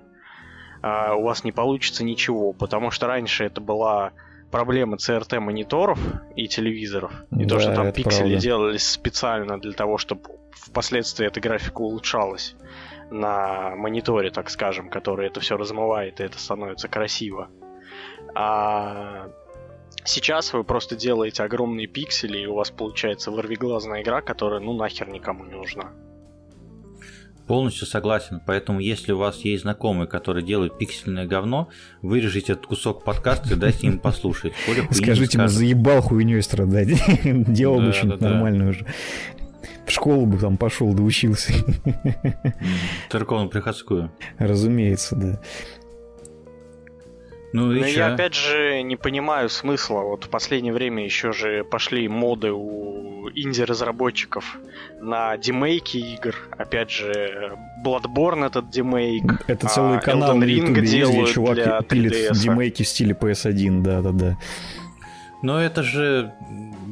э, у вас не получится ничего, потому что раньше это была проблема CRT мониторов и телевизоров, и да, то, что там пиксели правда. делались специально для того, чтобы впоследствии эта графика улучшалась на мониторе, так скажем, который это все размывает, и это становится красиво. А сейчас вы просто делаете огромные пиксели, и у вас получается вырвиглазная игра, которая ну нахер никому не нужна. Полностью согласен. Поэтому, если у вас есть знакомый, который делает пиксельное говно, вырежите этот кусок подкаста и дайте им послушать. Скажите ему, заебал хуйней страдать. (laughs) Делал бы что-нибудь нормальное уже. В школу бы там пошел, да учился. Церковно-приходскую. Разумеется, да. Ну, Но я опять же не понимаю смысла. Вот в последнее время еще же пошли моды у инди-разработчиков на демейки игр. Опять же, Bloodborne этот демейк. Это целый а канал Elden на YouTube, где чувак пилит демейки в стиле PS1, да-да-да. Но это же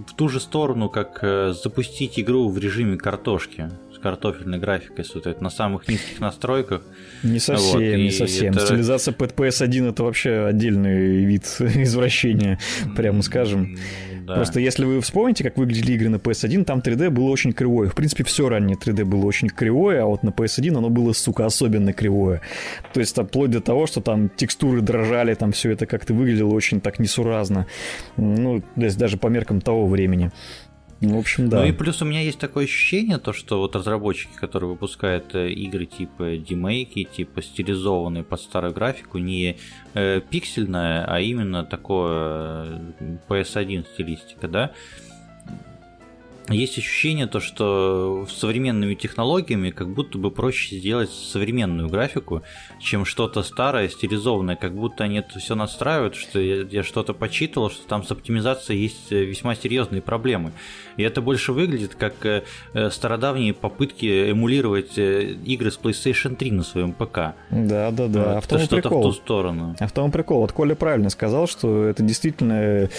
в ту же сторону, как э, запустить игру в режиме картошки картофельной графикой, что это на самых низких настройках. Не совсем, вот, не совсем. Это... Стилизация под PS1 это вообще отдельный вид (laughs) извращения, прямо скажем. Да. Просто если вы вспомните, как выглядели игры на PS1, там 3D было очень кривое. В принципе, все раннее 3D было очень кривое, а вот на PS1 оно было, сука, особенно кривое. То есть, там, вплоть до того, что там текстуры дрожали, там все это как-то выглядело очень так несуразно. Ну, то есть даже по меркам того времени. Ну, в общем, да. Ну и плюс у меня есть такое ощущение, то, что вот разработчики, которые выпускают э, игры типа демейки, типа стилизованные под старую графику, не э, пиксельная, а именно такое э, PS1 стилистика, да, есть ощущение то, что с современными технологиями как будто бы проще сделать современную графику, чем что-то старое, стилизованное, как будто они это все настраивают, что я, я что-то почитывал, что там с оптимизацией есть э, весьма серьезные проблемы. И это больше выглядит как э, э стародавние попытки эмулировать игры с PlayStation 3 на своем ПК. Да, да, да. Вот, а в что-то прикол. в ту сторону. А в том прикол. Вот Коля правильно сказал, что это действительно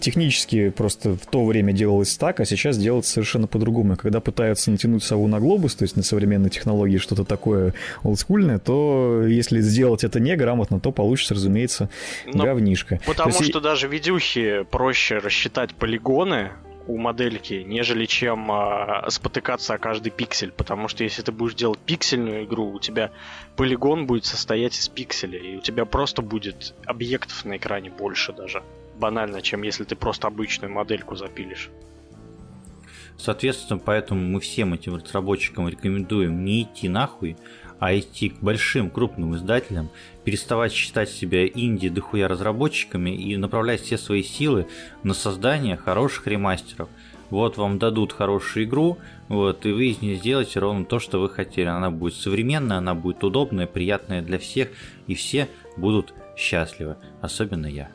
технически просто в то время делалось так, а сейчас делается совершенно по-другому. Когда пытаются натянуть сову на глобус, то есть на современные технологии что-то такое олдскульное, то если сделать это неграмотно, то получится, разумеется, Но говнишко. Потому есть... что даже видюхи проще рассчитать полигоны, у модельки, нежели чем э, спотыкаться о каждый пиксель. Потому что если ты будешь делать пиксельную игру, у тебя полигон будет состоять из пикселей, и у тебя просто будет объектов на экране больше даже. Банально, чем если ты просто обычную модельку запилишь. Соответственно, поэтому мы всем этим разработчикам рекомендуем не идти нахуй, а идти к большим крупным издателям, переставать считать себя инди дохуя разработчиками и направлять все свои силы на создание хороших ремастеров. Вот вам дадут хорошую игру, вот, и вы из нее сделаете ровно то, что вы хотели. Она будет современная, она будет удобная, приятная для всех, и все будут счастливы, особенно я.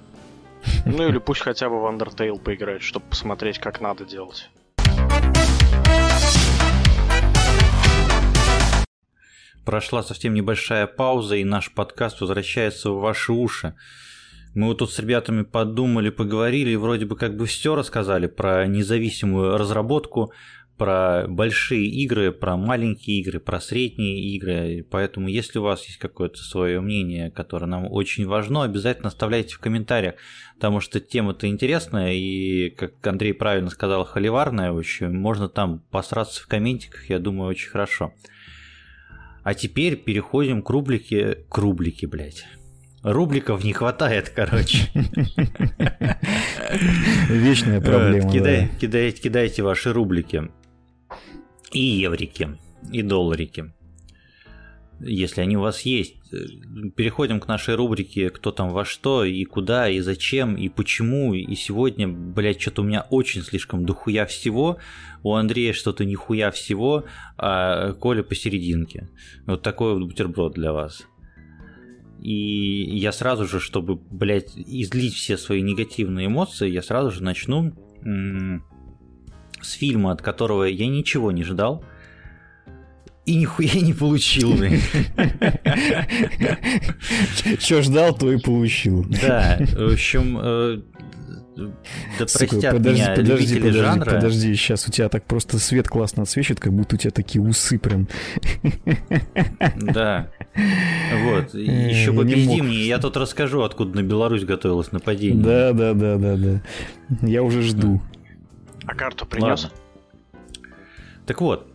Ну или пусть хотя бы в Undertale поиграют, чтобы посмотреть, как надо делать. Прошла совсем небольшая пауза, и наш подкаст возвращается в ваши уши. Мы вот тут с ребятами подумали, поговорили, и вроде бы как бы все рассказали про независимую разработку, про большие игры, про маленькие игры, про средние игры. Поэтому, если у вас есть какое-то свое мнение, которое нам очень важно, обязательно оставляйте в комментариях, потому что тема-то интересная, и, как Андрей правильно сказал, холиварная, общем, можно там посраться в комментиках, я думаю, очень хорошо. А теперь переходим к рубрике... К рубрике, блядь. Рубликов не хватает, короче. Вечная проблема. Кидай, да. кидайте, кидайте ваши рублики. И еврики, и долларики. Если они у вас есть. Переходим к нашей рубрике «Кто там во что, и куда, и зачем, и почему». И сегодня, блядь, что-то у меня очень слишком дохуя всего. У Андрея что-то нихуя всего, а Коля посерединке. Вот такой вот бутерброд для вас. И я сразу же, чтобы, блядь, излить все свои негативные эмоции, я сразу же начну с фильма, от которого я ничего не ждал. И нихуя не получил, (laughs) Че ждал, то и получил. Да, в общем, э, да Сука, простят подожди, меня подожди, подожди, жанра. Подожди, сейчас у тебя так просто свет классно отсвечивает, как будто у тебя такие усы прям. Да. Вот. Еще победи мне, я тут расскажу, откуда на Беларусь готовилось нападение. Да, да, да, да, да. Я уже жду. А карту принес? Так вот,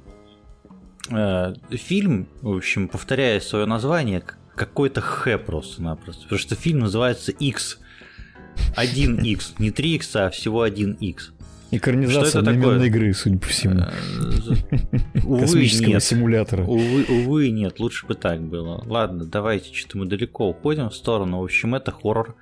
э, фильм, в общем, повторяя свое название, какой-то Х просто-напросто. Потому что фильм называется X 1x, (laughs) не 3x, а всего 1x. Экранизация одноименной игры, судя по всему. Э, (laughs) увы, нет. симулятора. Увы, увы, нет, лучше бы так было. Ладно, давайте, что-то мы далеко уходим в сторону. В общем, это хоррор.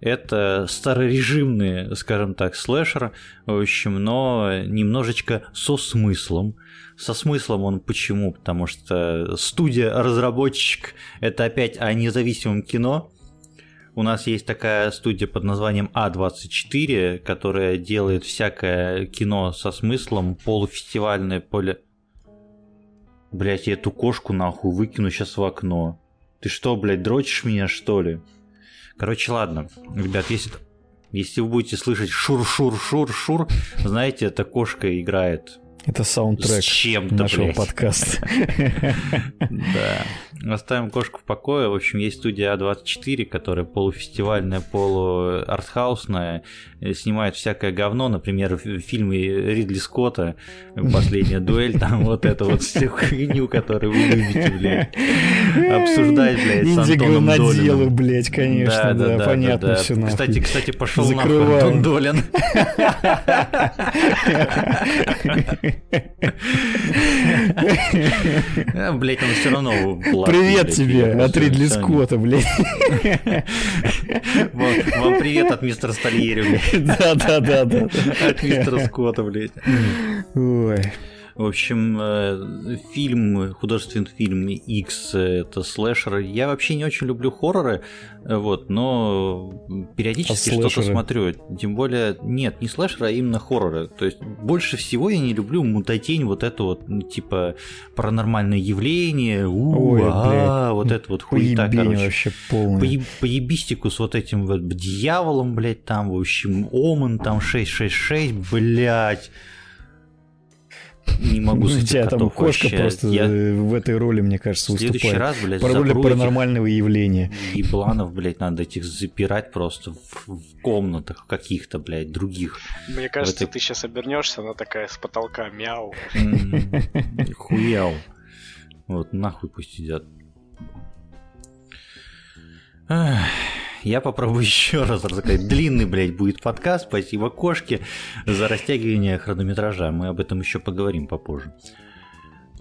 Это старорежимный, скажем так, слэшер, в общем, но немножечко со смыслом. Со смыслом он почему? Потому что студия-разработчик – это опять о независимом кино, у нас есть такая студия под названием А24, которая делает всякое кино со смыслом, полуфестивальное, поле... Блять, я эту кошку нахуй выкину сейчас в окно. Ты что, блядь, дрочишь меня, что ли? Короче, ладно. Ребят, если, если вы будете слышать шур-шур-шур-шур, знаете, эта кошка играет это саундтрек чем нашего блядь. подкаста. (laughs) Да. Оставим кошку в покое. В общем, есть студия А24, которая полуфестивальная, полуартхаусная, э, снимает всякое говно, например, фильмы Ридли Скотта «Последняя (laughs) дуэль», там вот это вот всю хуйню, которую вы любите, блядь, обсуждать, блядь, с Антоном Долиным. блядь, конечно, да, да, понятно все Кстати, кстати, пошел нахуй Антон Долин. (laughs) Блять, он все равно (laughs) Привет тебе от Ридли Скотта, блядь. Вам привет от мистера Стальери, блядь. Да-да-да. От мистера Скотта, блядь. Ой. В общем, э, фильм, художественный фильм X это слэшер. Я вообще не очень люблю хорроры, э, вот, но периодически а что-то смотрю. Тем более, нет, не слэшеры, а именно хорроры. То есть больше всего я не люблю мутатень, вот это вот, ну, типа, паранормальное явление, у а, вот это вот хуета, короче. вообще полный. Поебистику с вот этим вот дьяволом, блядь, там, в общем, Оман, там 666, блядь не могу с У тебя там кошка вообще. просто я... в этой роли, мне кажется, выступает. В следующий раз, блядь, По роли паранормального этих... явления. Ебланов, блядь, надо этих запирать просто в, в комнатах каких-то, блядь, других. Мне кажется, этой... ты сейчас обернешься, она такая с потолка мяу. Хуял. Вот, нахуй пусть сидят. Я попробую (laughs) еще раз рассказать. Длинный, блядь, будет подкаст. Спасибо кошке за растягивание хронометража. Мы об этом еще поговорим попозже.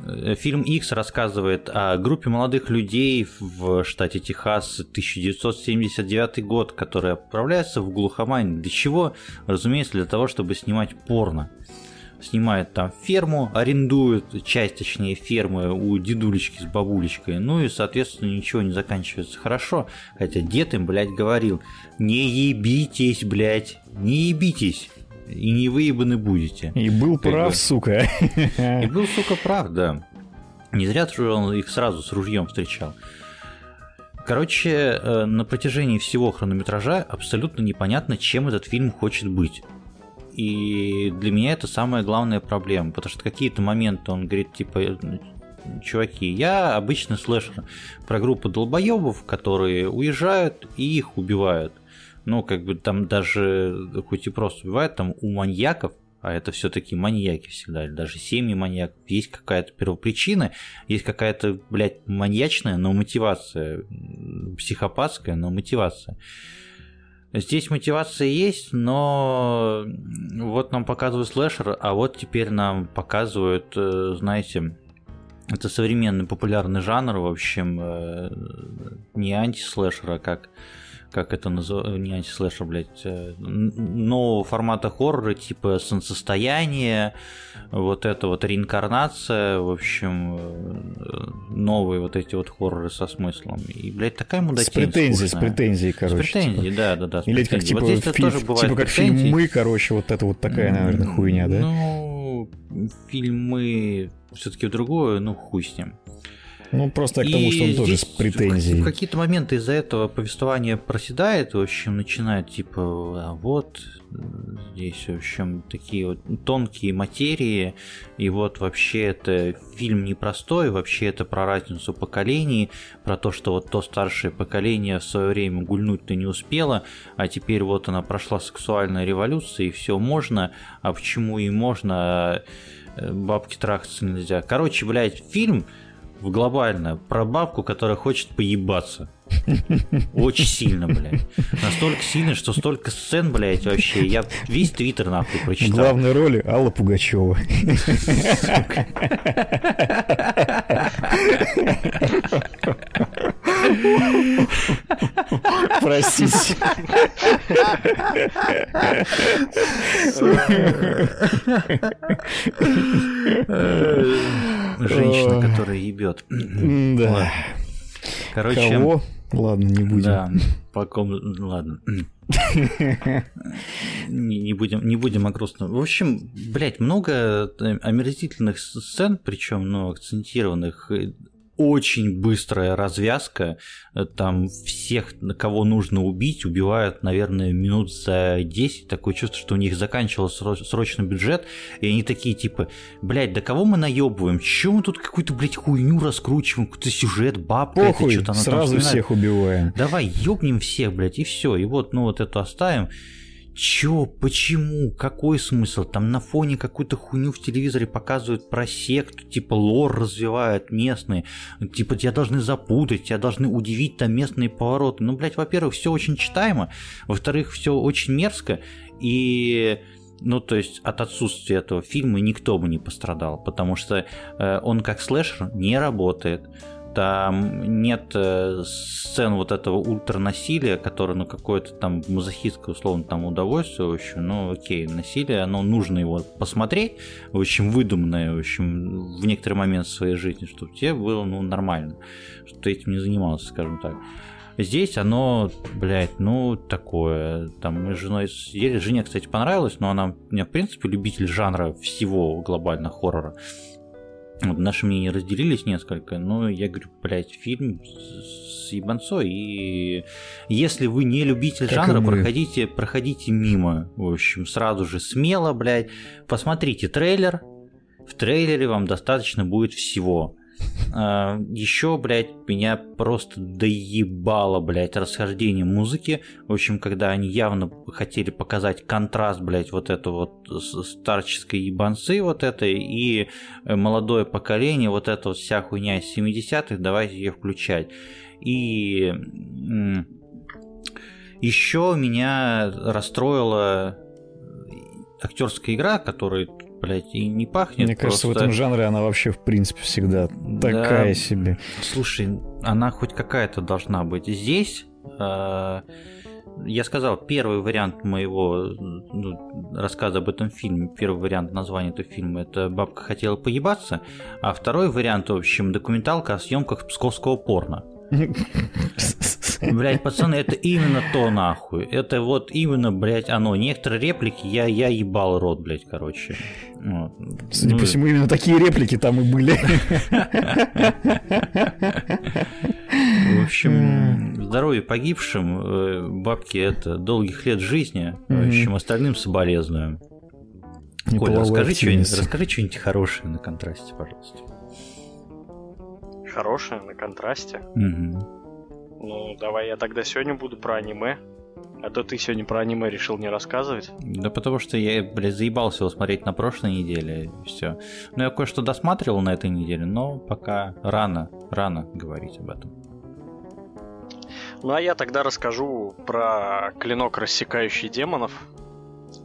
Э, фильм X рассказывает о группе молодых людей в штате Техас 1979 год, которые отправляются в глухомань. Для чего? Разумеется, для того, чтобы снимать порно снимает там ферму, арендует часть, точнее, фермы у дедулечки с бабулечкой, ну и, соответственно, ничего не заканчивается хорошо, хотя дед им, блядь, говорил, не ебитесь, блядь, не ебитесь, и не выебаны будете. И был как прав, бы. сука. И был, сука, прав, да. Не зря же он их сразу с ружьем встречал. Короче, э, на протяжении всего хронометража абсолютно непонятно, чем этот фильм хочет быть И для меня это самая главная проблема, потому что какие-то моменты он говорит, типа, чуваки, я обычно слэшер про группу долбоебов, которые уезжают и их убивают. Ну, как бы там даже, хоть и просто убивают, там у маньяков а это все-таки маньяки всегда, даже семьи маньяков. Есть какая-то первопричина, есть какая-то, блядь, маньячная, но мотивация, психопатская, но мотивация. Здесь мотивация есть, но вот нам показывают слэшер, а вот теперь нам показывают, э, знаете, это современный популярный жанр, в общем, э, не антислэшер, а как как это называется, не антислэшер, блядь, э, нового формата хоррора, типа солнцестояние, вот это вот реинкарнация, в общем, э, новые вот эти вот хорроры со смыслом. И, блядь, такая мудакия. С претензией, с претензией, короче. С претензией, типа. да, да, да. Или как типа, вот здесь фильм, тоже бывает типа как претензии. фильм «Мы», короче, вот это вот такая, наверное, хуйня, да? Ну, фильмы все-таки в другое, ну хуй с ним. Ну, просто к тому, что он тоже с претензией. В какие-то моменты из-за этого повествование проседает, в общем, начинает типа, а вот, здесь, в общем, такие вот тонкие материи, и вот вообще это фильм непростой, вообще это про разницу поколений, про то, что вот то старшее поколение в свое время гульнуть-то не успело, а теперь вот она прошла сексуальная революция, и все можно, а почему и можно, а бабки трахаться нельзя. Короче, блядь, фильм в глобальное про бабку, которая хочет поебаться. Очень сильно, блядь. Настолько сильно, что столько сцен, блядь, вообще. Я весь твиттер нахуй прочитал. В главной роли Алла Пугачева. Простите. Женщина, которая ебет. Да. Короче, Кого? Ладно, не будем. Да, по ком... Ладно. не, не, будем, не будем о грустном. В общем, блядь, много омерзительных сцен, причем, ну, акцентированных очень быстрая развязка. Там всех, кого нужно убить, убивают, наверное, минут за 10. Такое чувство, что у них заканчивался срочно бюджет, и они такие типа, блядь, да кого мы наебываем? Чем мы тут какую-то, блядь, хуйню раскручиваем, какой-то сюжет, бабка, Похуй, это что-то сразу всех убиваем. Давай, ёбнем всех, блядь, и все. И вот, ну вот это оставим. Чё? Почему? Какой смысл? Там на фоне какую-то хуйню в телевизоре показывают про секту, типа лор развивают местные, типа тебя должны запутать, тебя должны удивить там местные повороты. Ну, блядь, во-первых, все очень читаемо, во-вторых, все очень мерзко, и ну, то есть от отсутствия этого фильма никто бы не пострадал, потому что э, он как слэшер не работает там нет э, сцен вот этого ультранасилия, которое, ну, какое-то там мазохистское, условно, там удовольствие, в общем, ну, окей, насилие, оно нужно его посмотреть, общем, выдуманное, в общем, в некоторый момент своей жизни, чтобы тебе было, ну, нормально, что ты этим не занимался, скажем так. Здесь оно, блядь, ну, такое. Там мы с женой сидели. Жене, кстати, понравилось, но она у меня, в принципе, любитель жанра всего глобально хоррора. Вот наши мнения разделились несколько, но я говорю, блядь, фильм с ебанцой, и если вы не любитель как жанра, проходите, проходите мимо, в общем, сразу же смело, блядь, посмотрите трейлер, в трейлере вам достаточно будет всего. А, еще, блядь, меня просто доебало, блядь, расхождение музыки. В общем, когда они явно хотели показать контраст, блядь, вот это вот старческой ебанцы вот это и молодое поколение, вот эта вот вся хуйня из 70-х, давайте ее включать. И еще меня расстроила актерская игра, которая блядь, и не пахнет. Мне кажется, в этом жанре она вообще, в принципе, всегда такая да, себе. Слушай, она хоть какая-то должна быть. Здесь э, я сказал, первый вариант моего ну, рассказа об этом фильме, первый вариант названия этого фильма, это «Бабка хотела поебаться», а второй вариант, в общем, документалка о съемках псковского порно. Блять, пацаны, это именно то нахуй. Это вот именно, блять, оно. Некоторые реплики я, я ебал рот, блять, короче. Вот. Судя ну, по всему, именно такие реплики там и были. В общем, здоровье погибшим, э, бабки это долгих лет жизни. В общем, остальным соболезную. Коля, расскажи что-нибудь, расскажи что-нибудь хорошее на контрасте, пожалуйста. Хорошее на контрасте? Угу. Ну, давай я тогда сегодня буду про аниме. А то ты сегодня про аниме решил не рассказывать. Да потому что я, блядь, заебался его смотреть на прошлой неделе, и все. Ну, я кое-что досматривал на этой неделе, но пока рано, рано говорить об этом. Ну, а я тогда расскажу про клинок, рассекающий демонов.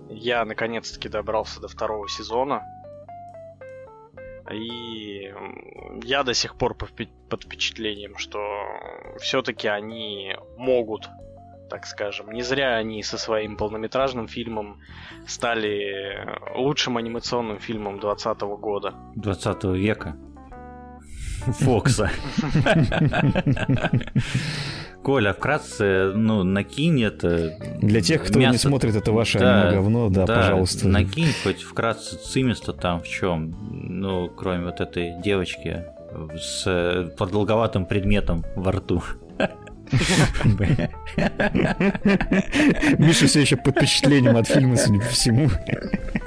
Я, наконец-таки, добрался до второго сезона. И я до сих пор под впечатлением, что все-таки они могут так скажем. Не зря они со своим полнометражным фильмом стали лучшим анимационным фильмом 2020 года. 20 века. (laughs) Фокса. (laughs) Коля, вкратце, ну, накинь это. Для тех, кто мясо... не смотрит это ваше да, говно, да, да, пожалуйста. Накинь хоть вкратце цимисто там в чем. Ну, кроме вот этой девочки с продолговатым предметом во рту. Миша все еще под впечатлением от фильма, судя по всему.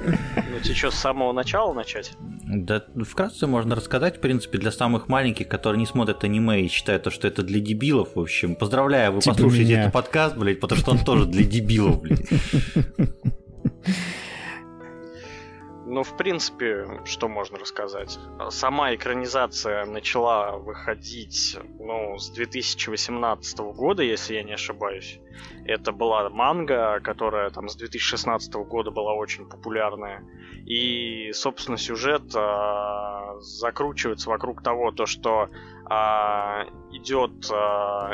Ну, тебе что, с самого начала начать? Да, вкратце можно рассказать, в принципе, для самых маленьких, которые не смотрят аниме и считают, что это для дебилов, в общем. Поздравляю, вы типа послушаете этот подкаст, блядь, потому что он тоже для дебилов, блядь. Ну, в принципе, что можно рассказать? Сама экранизация начала выходить, ну, с 2018 года, если я не ошибаюсь. Это была манга, которая там с 2016 года была очень популярная. И, собственно, сюжет э, закручивается вокруг того, то, что э, идет э,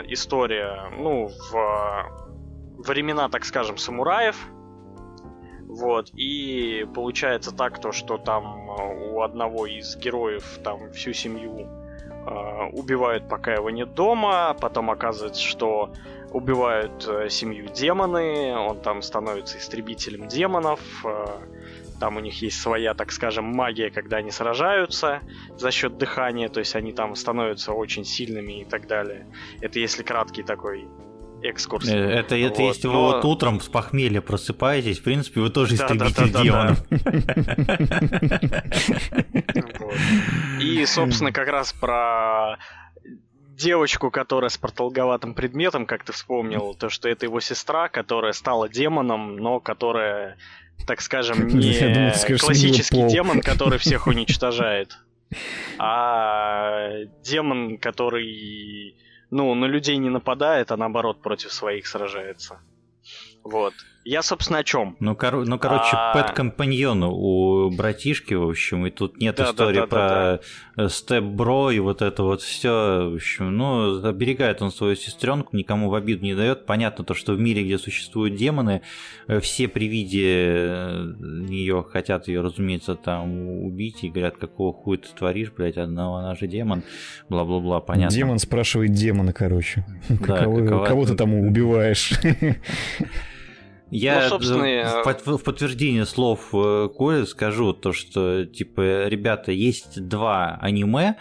история, ну, в времена, так скажем, самураев, вот, и получается так, то, что там у одного из героев там всю семью э, убивают, пока его нет дома, потом оказывается, что убивают э, семью демоны, он там становится истребителем демонов, там у них есть своя, так скажем, магия, когда они сражаются за счет дыхания, то есть они там становятся очень сильными и так далее. Это если краткий такой экскурс. Э, это, это вот, если но... вы вот утром с похмелья просыпаетесь, в принципе, вы тоже истребитель да, демонов. И, собственно, как раз про девочку, которая с продолговатым предметом, как ты вспомнил, то, что это его сестра, которая стала демоном, но которая, так скажем, не думал, скажешь, классический демон, который (laughs) всех уничтожает, а демон, который ну, на людей не нападает, а наоборот против своих сражается. Вот. Я, собственно, о чем? Ну, кор- ну короче, а... пэт-компаньон у братишки, в общем, и тут нет да, истории да, да, про да, да. степ-бро и вот это вот все. В общем, ну, оберегает он свою сестренку, никому в обиду не дает. Понятно то, что в мире, где существуют демоны, э, все при виде э, нее хотят ее, разумеется, там убить и говорят, какого хуя ты творишь, блядь, одного, она же демон, бла-бла-бла, понятно. Демон спрашивает демона, короче. Да, какого, кого ты там убиваешь? (laughs) Я ну, собственно, в, под, в подтверждение слов э, Коли скажу то, что, типа, ребята, есть два аниме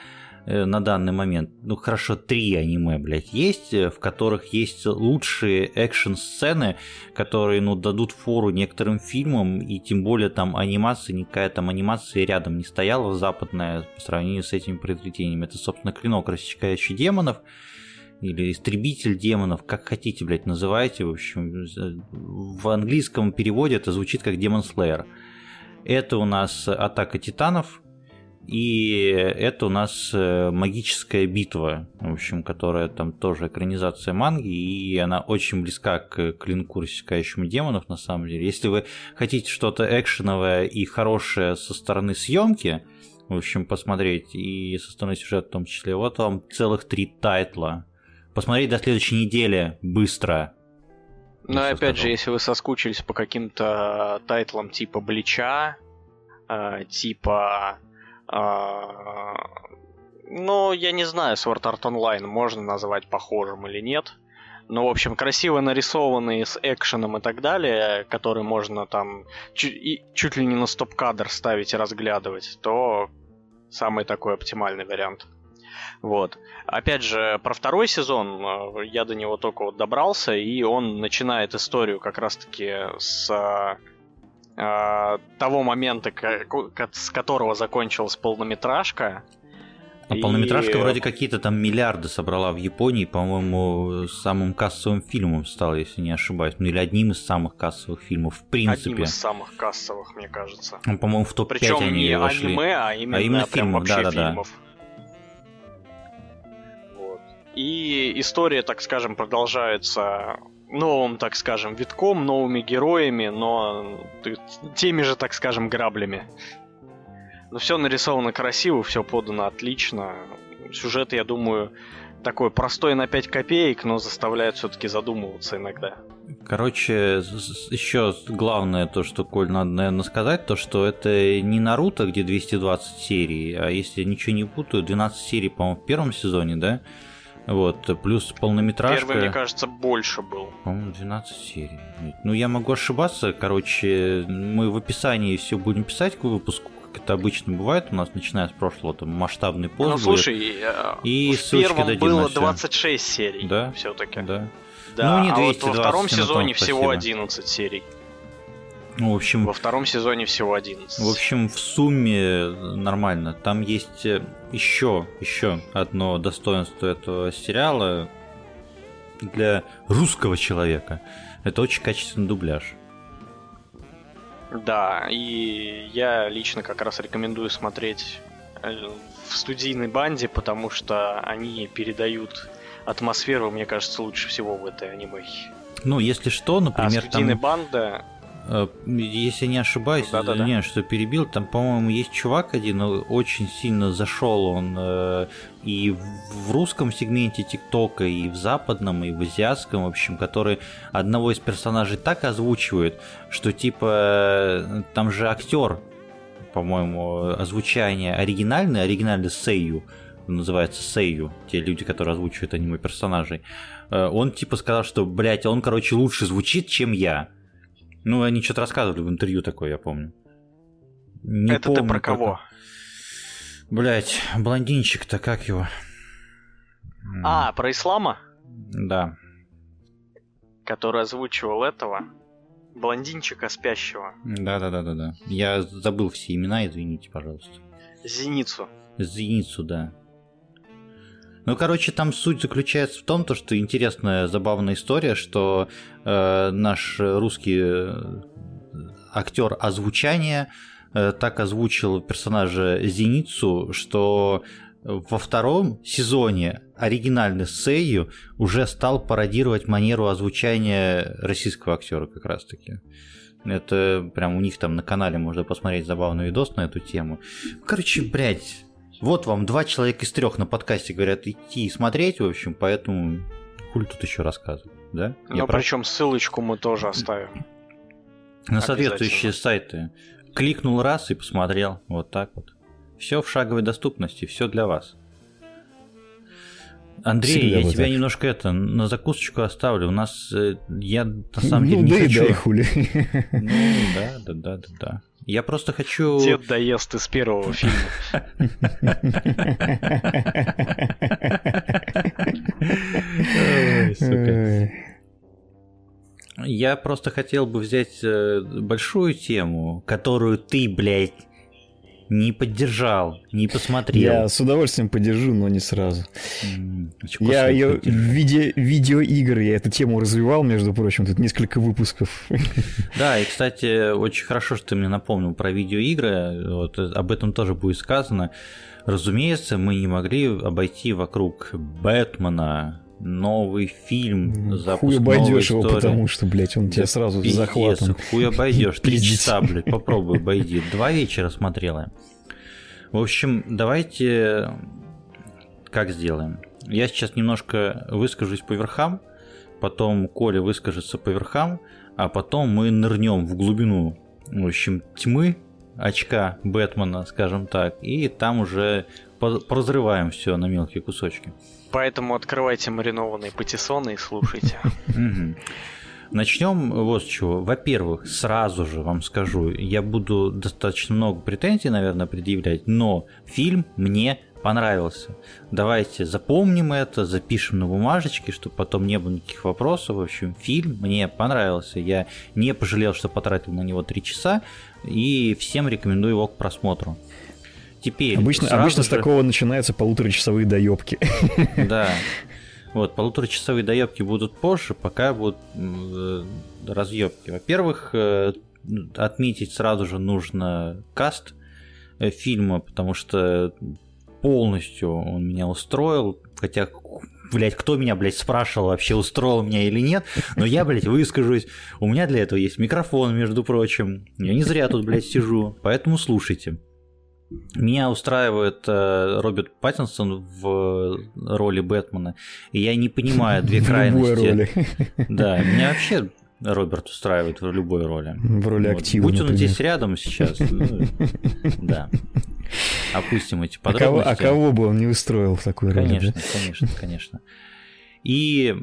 э, на данный момент, ну хорошо, три аниме, блядь, есть, э, в которых есть лучшие экшн-сцены, которые, ну, дадут фору некоторым фильмам, и тем более там анимация, никакая там анимация рядом не стояла западная по сравнению с этими произведениями. Это, собственно, клинок, рассекающий демонов, или истребитель демонов, как хотите, блядь, называйте. В общем, в английском переводе это звучит как Demon Slayer. Это у нас атака титанов, и это у нас э, магическая битва, в общем, которая там тоже экранизация манги, и она очень близка к клинку, рассекающему демонов, на самом деле. Если вы хотите что-то экшеновое и хорошее со стороны съемки, в общем, посмотреть, и со стороны сюжета в том числе, вот вам целых три тайтла посмотреть до следующей недели быстро. Ну и опять сказал. же, если вы соскучились по каким-то тайтлам типа Блича, э, типа... Э, ну, я не знаю, Sword Art Online можно назвать похожим или нет. Но, в общем, красиво нарисованные с экшеном и так далее, которые можно там чуть, и, чуть ли не на стоп-кадр ставить и разглядывать, то самый такой оптимальный вариант. Вот. Опять же, про второй сезон э, я до него только вот добрался, и он начинает историю как раз-таки с э, того момента, с которого закончилась полнометражка. А и... полнометражка вроде какие-то там миллиарды собрала в Японии, по-моему, самым кассовым фильмом стал, если не ошибаюсь. Ну или одним из самых кассовых фильмов, в принципе. Одним из самых кассовых, мне кажется. Ну, по-моему, в топ-5 Причем они не вошли. аниме, а именно, а именно фильмов, да, да, фильмов. Вот. И история, так скажем, продолжается новым, так скажем, витком, новыми героями, но теми же, так скажем, граблями. Но все нарисовано красиво, все подано отлично. Сюжет, я думаю, такой простой на 5 копеек, но заставляет все-таки задумываться иногда. Короче, еще главное то, что, Коль, надо, наверное, сказать, то, что это не Наруто, где 220 серий, а если ничего не путаю, 12 серий, по-моему, в первом сезоне, да? Вот, плюс полнометражка. Первый, мне кажется, больше был. По-моему, 12 серий. Ну, я могу ошибаться. Короче, мы в описании все будем писать к выпуску, как это обычно бывает у нас, начиная с прошлого, там, масштабный пост Ну, слушай, и в первом было 26 серий да? все-таки. Да. Да, ну, не а вот во втором сезоне спасибо. всего 11 серий. Ну, в общем, Во втором сезоне всего 11. В общем, в сумме нормально. Там есть еще, еще одно достоинство этого сериала для русского человека. Это очень качественный дубляж. Да, и я лично как раз рекомендую смотреть э, в студийной банде, потому что они передают атмосферу, мне кажется, лучше всего в этой аниме. Ну, если что, например, а студийная там... банда Если не ошибаюсь, Да-да-да. извиняюсь, что перебил, там, по-моему, есть чувак один, но очень сильно зашел он э, и в русском сегменте ТикТока, и в западном, и в азиатском, в общем, который одного из персонажей так озвучивает, что типа э, там же актер, по-моему, озвучание оригинальное, оригинальный Сейю, называется Сейю, те люди, которые озвучивают аниме персонажей. Э, Он типа сказал, что, блядь, он, короче, лучше звучит, чем я. Ну, они что-то рассказывали в интервью такое, я помню. Не Это ты помню, про как кого? Блять, блондинчик-то как его? А, про Ислама, Да. который озвучивал этого блондинчика спящего. Да, да, да, да, да. Я забыл все имена, извините, пожалуйста. Зеницу. Зеницу, да. Ну, короче, там суть заключается в том, то, что интересная, забавная история, что э, наш русский э, актер озвучания э, так озвучил персонажа Зеницу, что во втором сезоне оригинальный Сейю уже стал пародировать манеру озвучания российского актера как раз-таки. Это прям у них там на канале можно посмотреть забавный видос на эту тему. Короче, блядь, вот вам два человека из трех на подкасте говорят идти и смотреть, в общем, поэтому хуй тут еще рассказывать, да? Я Ну, прав? причем ссылочку мы тоже оставим. На соответствующие сайты. Кликнул раз и посмотрел. Вот так вот. Все в шаговой доступности, все для вас. Андрей, Всегда я тебя так. немножко это на закусочку оставлю. У нас э, я на (laughs) самом деле ну, не да и хочу. дай хули. Ну да, да, да, да, да. Я просто хочу. Дед доест из первого фильма. Я просто хотел бы взять э, большую тему, которую ты, блядь, не поддержал, не посмотрел. Я с удовольствием поддержу, но не сразу. Очень Я ее в виде видеоигр, я эту тему развивал, между прочим, тут несколько выпусков. Да, и, кстати, очень хорошо, что ты мне напомнил про видеоигры. Вот, э, об этом тоже будет сказано. Разумеется, мы не могли обойти вокруг Бэтмена новый фильм, запуск Хуй обойдешь его, потому что, блядь, он тебя Да сразу пиздец, захватом. Хуй обойдешь, три часа, блядь, (laughs) попробуй обойди. Два вечера смотрела. В общем, давайте как сделаем. Я сейчас немножко выскажусь по верхам, потом Коля выскажется по верхам, а потом мы нырнем в глубину, в общем, тьмы очка Бэтмена, скажем так, и там уже поразрываем все на мелкие кусочки. Поэтому открывайте маринованные патиссоны и слушайте. Начнем вот с чего. Во-первых, сразу же вам скажу, я буду достаточно много претензий, наверное, предъявлять, но фильм мне понравился. Давайте запомним это, запишем на бумажечке, чтобы потом не было никаких вопросов. В общем, фильм мне понравился. Я не пожалел, что потратил на него три часа, и всем рекомендую его к просмотру. Теперь обычно, обычно же... с такого начинаются полуторачасовые доебки. (laughs) Да. Вот, полуторачасовые доебки будут позже, пока будут э, разъебки. Во-первых, э, отметить сразу же нужно каст э, фильма, потому что полностью он меня устроил, хотя блядь, кто меня, блядь, спрашивал, вообще устроил меня или нет, но я, блядь, выскажусь. У меня для этого есть микрофон, между прочим. Я не зря тут, блядь, сижу, поэтому слушайте. Меня устраивает э, Роберт Паттинсон в роли Бэтмена, и я не понимаю две (laughs) крайности. В роли. (laughs) Да, меня вообще Роберт устраивает в любой роли. В роли вот. актива. Будь он здесь рядом сейчас, ну, (laughs) да. Опустим эти подробности. А кого, а кого бы он не устроил в конечно, роли? Конечно, конечно, конечно. И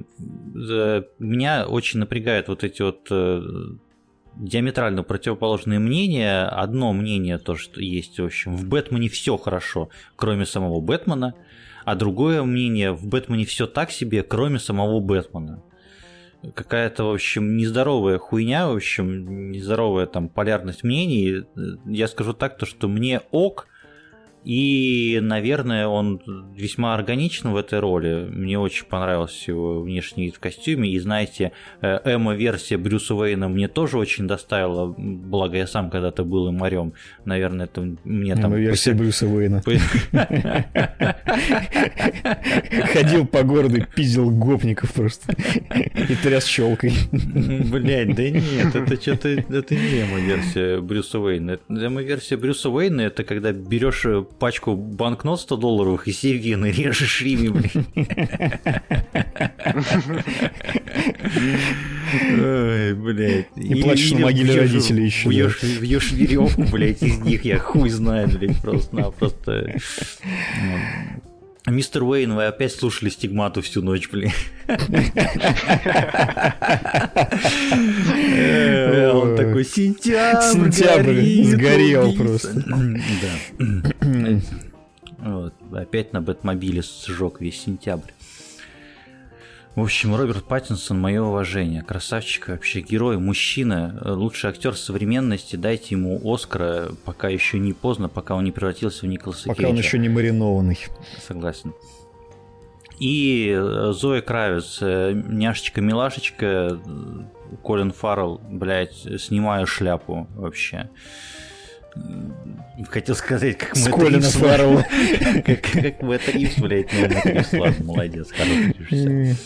э, меня очень напрягают вот эти вот э, диаметрально противоположные мнения. Одно мнение то, что есть, в общем, в Бэтмене все хорошо, кроме самого Бэтмена, а другое мнение, в Бэтмене все так себе, кроме самого Бэтмена. Какая-то, в общем, нездоровая хуйня, в общем, нездоровая там полярность мнений. Я скажу так, то, что мне ок, и, наверное, он весьма органичен в этой роли. Мне очень понравился его внешний вид в костюме. И, знаете, э, Эмма-версия Брюса Уэйна мне тоже очень доставила. Благо, я сам когда-то был и морем. Наверное, это мне там... Эмма-версия Брюса Уэйна. (laughs) Ходил по городу, пиздил гопников просто. И тряс щелкой. Блять, да нет, это что-то... Это не Эмма-версия Брюса Уэйна. Эмма-версия Брюса Уэйна это когда берешь пачку банкнот 100 долларовых и сервины режешь ими. Ой, блядь. И плачешь на могиле родителей еще. Вьешь веревку, блядь, из них, я хуй знаю, блядь, просто-напросто. Мистер Уэйн, вы опять слушали стигмату всю ночь, блин. Он такой, сентябрь, Сентябрь сгорел просто. Да. Опять на Бэтмобиле сжег весь сентябрь. В общем, Роберт Паттинсон, мое уважение. Красавчик, вообще герой, мужчина, лучший актер современности. Дайте ему Оскара, пока еще не поздно, пока он не превратился в Николаса Пока Кейджа. он еще не маринованный. Согласен. И э, Зоя Кравец, э, няшечка-милашечка, Колин Фаррелл, блядь, снимаю шляпу вообще. Хотел сказать, как мы Колина (laughs) Фаррелла. Как, как мы это Ривз, блядь, ну, ладно, молодец, хороший режиссер.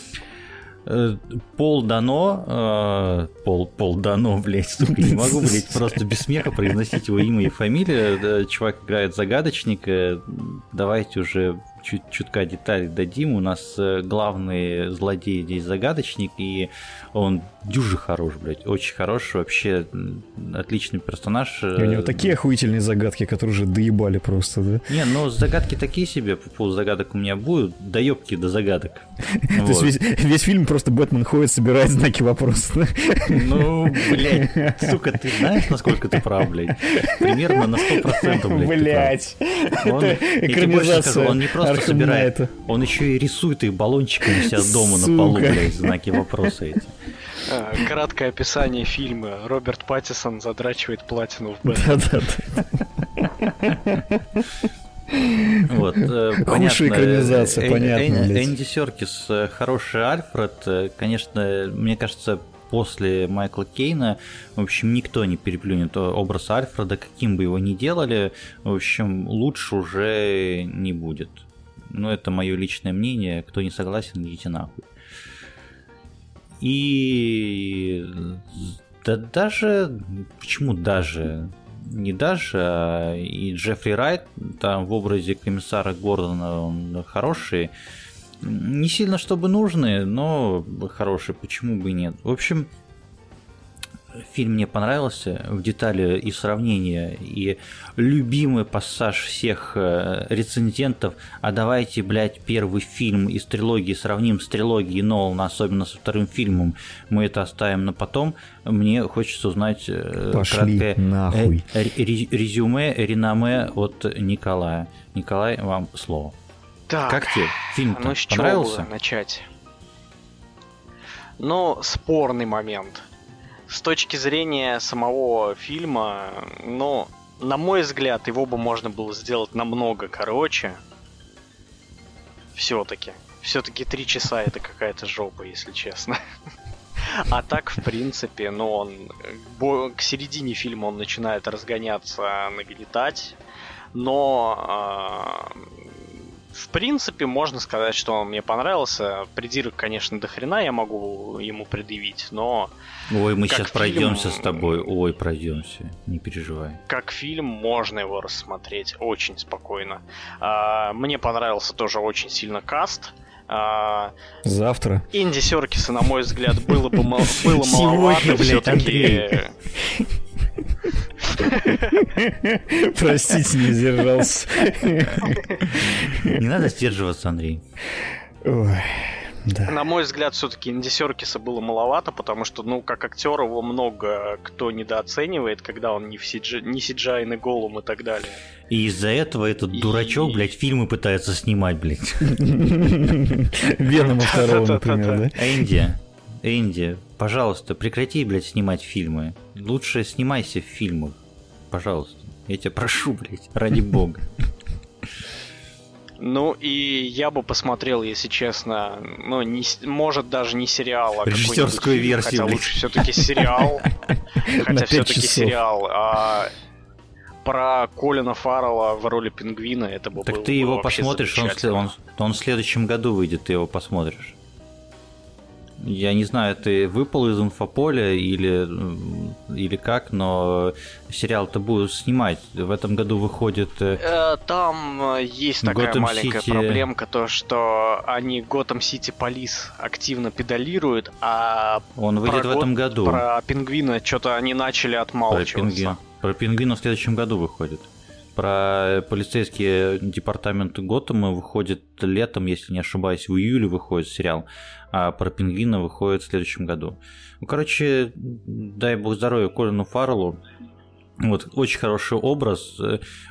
Э, Пол Дано, э, Пол, Пол Дано, (laughs) блядь, сука, не могу, блядь, просто без смеха произносить его имя и фамилию. Чувак играет загадочника, давайте уже чуть чутка деталей дадим. У нас э, главный злодей здесь загадочник, и он дюжи хорош, блядь, очень хороший, вообще отличный персонаж. И у него такие охуительные загадки, которые уже доебали просто, да? Не, ну загадки такие себе, по поводу загадок у меня будут, доебки до загадок. (laughs) То есть весь, фильм просто Бэтмен ходит, собирает знаки вопроса. Ну, блядь, сука, ты знаешь, насколько ты прав, блядь? Примерно на 100%, блядь. Блядь, это экранизация Он не просто собирает, он еще и рисует их баллончиками себя дома на полу, блядь, знаки вопроса эти. А, краткое описание фильма. Роберт Паттисон задрачивает платину в Бэтмен. Вот, э, Худшая экранизация, понятно. Энди Серкис э, хороший Альфред. Э, конечно, мне кажется, после Майкла Кейна, в общем, никто не переплюнет образ Альфреда, каким бы его ни делали, в общем, лучше уже не будет. Но это мое личное мнение, кто не согласен, идите нахуй. И да даже, почему даже, не даже, а и Джеффри Райт там в образе комиссара Гордона он хороший, не сильно чтобы нужный, но хороший, почему бы и нет. В общем, фильм мне понравился в детали и сравнения, и любимый пассаж всех э, рецензентов, а давайте, блядь, первый фильм из трилогии сравним с трилогией Нолана, особенно со вторым фильмом, мы это оставим на потом, мне хочется узнать э, Пошли краткое нахуй. резюме, реноме от Николая. Николай, вам слово. Так, как тебе фильм ну, с понравился? Чего начать? Ну, спорный момент – с точки зрения самого фильма, ну, на мой взгляд, его бы можно было сделать намного короче. Все-таки. Все-таки три часа это какая-то жопа, если честно. А так, в принципе, ну, он к середине фильма он начинает разгоняться, нагнетать, но а, в принципе, можно сказать, что он мне понравился. Придирок, конечно, до хрена я могу ему предъявить, но... Ой, мы сейчас фильм... пройдемся с тобой. Ой, пройдемся. Не переживай. Как фильм можно его рассмотреть очень спокойно. А, мне понравился тоже очень сильно каст. А, Завтра. Инди Серкиса, на мой взгляд, было бы было (laughs) маловато все-таки. (laughs) Простите, не сдержался. Не надо сдерживаться, Андрей. Ой. Да. На мой взгляд, все-таки Инди Серкиса было маловато, потому что, ну, как актер его много кто недооценивает, когда он не, в сиджи, не сиджайный голым и так далее. И из-за этого этот и... дурачок, блядь, фильмы пытается снимать, блядь. (laughs) Венома (laughs) второго, например, да? Энди, Энди, пожалуйста, прекрати, блядь, снимать фильмы. Лучше снимайся в фильмах. Пожалуйста. Я тебя прошу, блядь, ради (laughs) бога. Ну и я бы посмотрел, если честно, ну, не, может даже не сериал, а Режиссерскую версию. Хотя лучше все-таки сериал. (laughs) Хотя все-таки сериал. А про Колина Фаррелла в роли пингвина это бы Так ты его посмотришь, он, он, он в следующем году выйдет, ты его посмотришь. Я не знаю, ты выпал из инфополя или, или как, но сериал-то будут снимать. В этом году выходит... Э, э, там э, есть такая Gotham маленькая City... проблемка, то что они Готэм Сити Полис активно педалируют, а... Он выйдет в этом году. Про пингвина что-то они начали отмалчиваться. Про, пингвин. про пингвина в следующем году выходит. Про полицейский департамент Готэма выходит летом, если не ошибаюсь, в июле выходит сериал, а про пингвина выходит в следующем году. Ну, короче, дай бог здоровья Колину Фарреллу. Вот, очень хороший образ.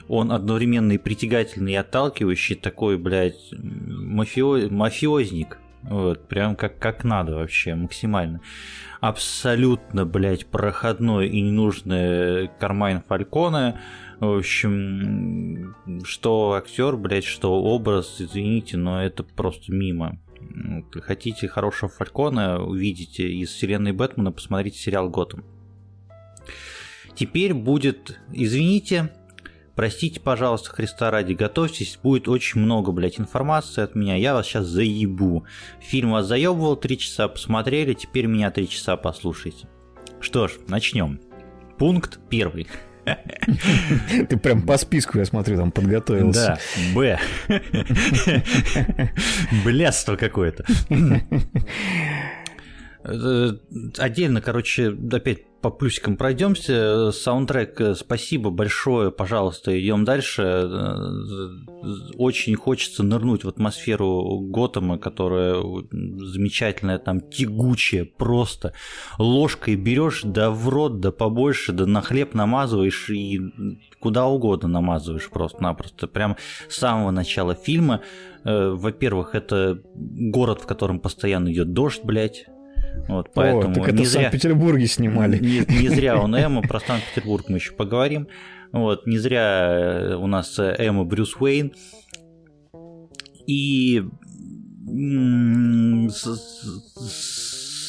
Он одновременно и притягательный, и отталкивающий, такой, блядь, мафио... мафиозник. Вот, прям как, как надо вообще, максимально. Абсолютно, блядь, проходной и ненужный кармайн Фалькона в общем, что актер, блядь, что образ, извините, но это просто мимо. Хотите хорошего Фалькона увидите из вселенной Бэтмена, посмотрите сериал Готэм. Теперь будет, извините, простите, пожалуйста, Христа ради, готовьтесь, будет очень много, блядь, информации от меня, я вас сейчас заебу. Фильм вас заебывал, три часа посмотрели, теперь меня три часа послушайте. Что ж, начнем. Пункт первый. (laughs) Ты прям по списку, я смотрю, там подготовился. Да, Б. (laughs) Блядство какое-то. (laughs) Э, отдельно, короче, опять по плюсикам пройдемся. Саундтрек, э, спасибо большое, пожалуйста, идем дальше. Э, очень хочется нырнуть в атмосферу Готэма, которая замечательная, там тягучая, просто ложкой берешь, да в рот, да побольше, да на хлеб намазываешь и куда угодно намазываешь просто-напросто. Прям с самого начала фильма. Э, во-первых, это город, в котором постоянно идет дождь, блядь вот, поэтому О, так это не в зря... Санкт-Петербурге снимали. Не, не зря он Эмма, про Санкт-Петербург мы еще поговорим. Вот, не зря у нас Эмма Брюс Уэйн. И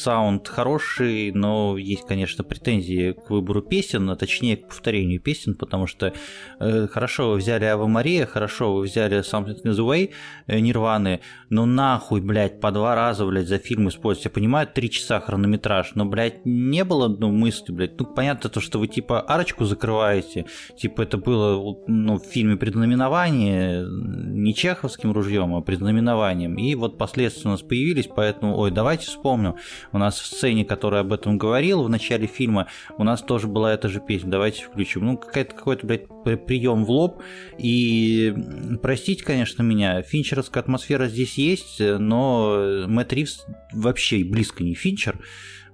саунд хороший, но есть, конечно, претензии к выбору песен, а точнее к повторению песен, потому что э, хорошо вы взяли Ава Мария, хорошо вы взяли Something in the Way, э, Нирваны, но нахуй, блядь, по два раза, блядь, за фильм использовать. Я понимаю, три часа хронометраж, но, блядь, не было ну, мысли, блядь. Ну, понятно то, что вы, типа, арочку закрываете, типа, это было, ну, в фильме предзнаменование, не чеховским ружьем, а предзнаменованием, и вот последствия у нас появились, поэтому, ой, давайте вспомним У нас в сцене, которая об этом говорил в начале фильма, у нас тоже была эта же песня. Давайте включим. Ну, какая-то, какой-то, блядь, прием в лоб. И простите, конечно, меня, финчеровская атмосфера здесь есть, но Мэтт Ривз вообще близко не финчер.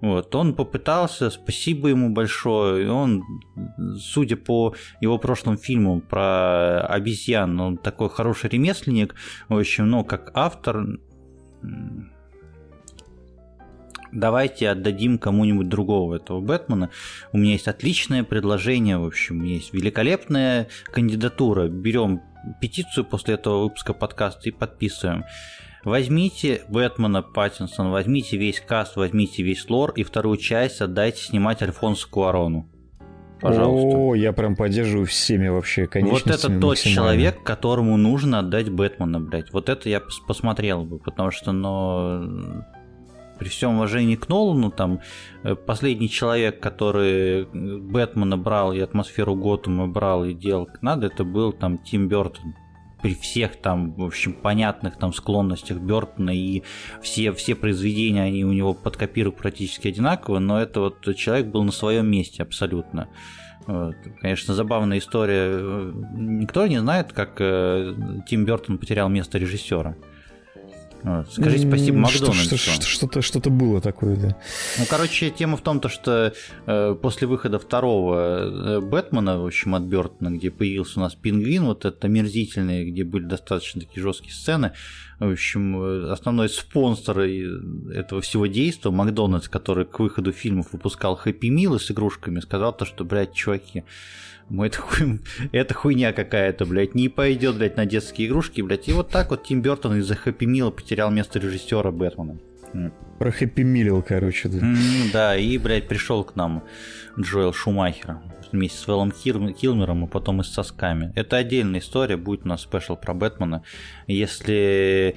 Вот, он попытался, спасибо ему большое. Он, судя по его прошлым фильмам про обезьян, он такой хороший ремесленник. В общем, ну, как автор, давайте отдадим кому-нибудь другого этого Бэтмена. У меня есть отличное предложение, в общем, есть великолепная кандидатура. Берем петицию после этого выпуска подкаста и подписываем. Возьмите Бэтмена Паттинсон, возьмите весь каст, возьмите весь лор и вторую часть отдайте снимать Альфонсу Куарону. Пожалуйста. О, я прям поддерживаю всеми вообще Вот это тот человек, которому нужно отдать Бэтмена, блядь. Вот это я посмотрел бы, потому что, ну, при всем уважении к Нолану, там, э, последний человек, который Бэтмена брал и атмосферу Готэма брал и делал как надо, это был там Тим Бертон при всех там, в общем, понятных там склонностях Бертона и все, все произведения, они у него под копиру практически одинаковые, но это вот человек был на своем месте абсолютно. Вот. Конечно, забавная история. Никто не знает, как э, Тим Бертон потерял место режиссера. Вот. Скажите спасибо Макдональдсу. Что-то, что-то было такое, да. Ну, короче, тема в том, то, что э, после выхода второго э, Бэтмена, в общем, от Бертона, где появился у нас пингвин, вот это омерзительный, где были достаточно такие жесткие сцены, в общем, э, основной спонсор этого всего действия, Макдональдс, который к выходу фильмов выпускал Хэппи Милы с игрушками, сказал то, что, блядь, чуваки, мы это, хуй, (laughs) это хуйня какая-то, блядь, не пойдет, блядь, на детские игрушки, блядь. И вот так вот Тим Бертон из-за Хэппи Мила потерял место режиссера Бэтмена. Про Хэппи Мил, короче. Да. да, и, блядь, пришел к нам Джоэл Шумахер вместе с Вэллом Килмером и потом и с сосками. Это отдельная история, будет у нас спешл про Бэтмена. Если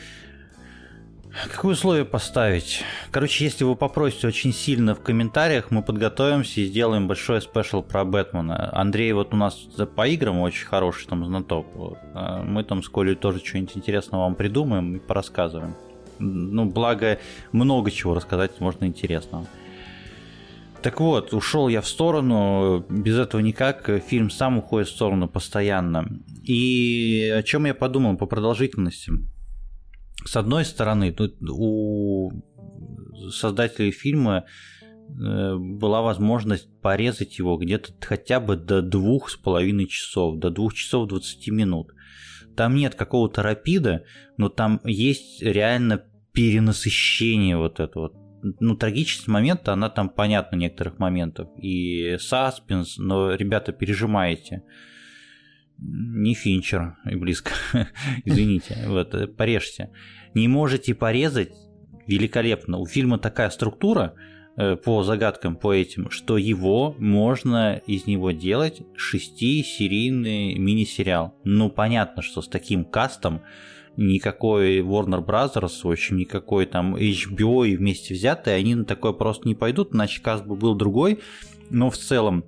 Какое условие поставить? Короче, если вы попросите очень сильно в комментариях, мы подготовимся и сделаем большой спешл про Бэтмена. Андрей вот у нас по играм очень хороший там знаток. А мы там с Колей тоже что-нибудь интересного вам придумаем и порассказываем. Ну, благо, много чего рассказать можно интересного. Так вот, ушел я в сторону, без этого никак, фильм сам уходит в сторону постоянно. И о чем я подумал по продолжительности? С одной стороны, тут у создателей фильма э, была возможность порезать его где-то хотя бы до двух с половиной часов, до двух часов 20 минут. Там нет какого-то рапида, но там есть реально перенасыщение вот этого. Ну, трагичность момента, она там понятна некоторых моментов. И саспенс, но, ребята, пережимаете не Финчер и близко, (laughs) извините, вот, э, порежьте. Не можете порезать, великолепно. У фильма такая структура э, по загадкам, по этим, что его можно из него делать шестисерийный мини-сериал. Ну, понятно, что с таким кастом никакой Warner Brothers, в общем, никакой там HBO и вместе взятые, они на такое просто не пойдут, иначе каст бы был другой. Но в целом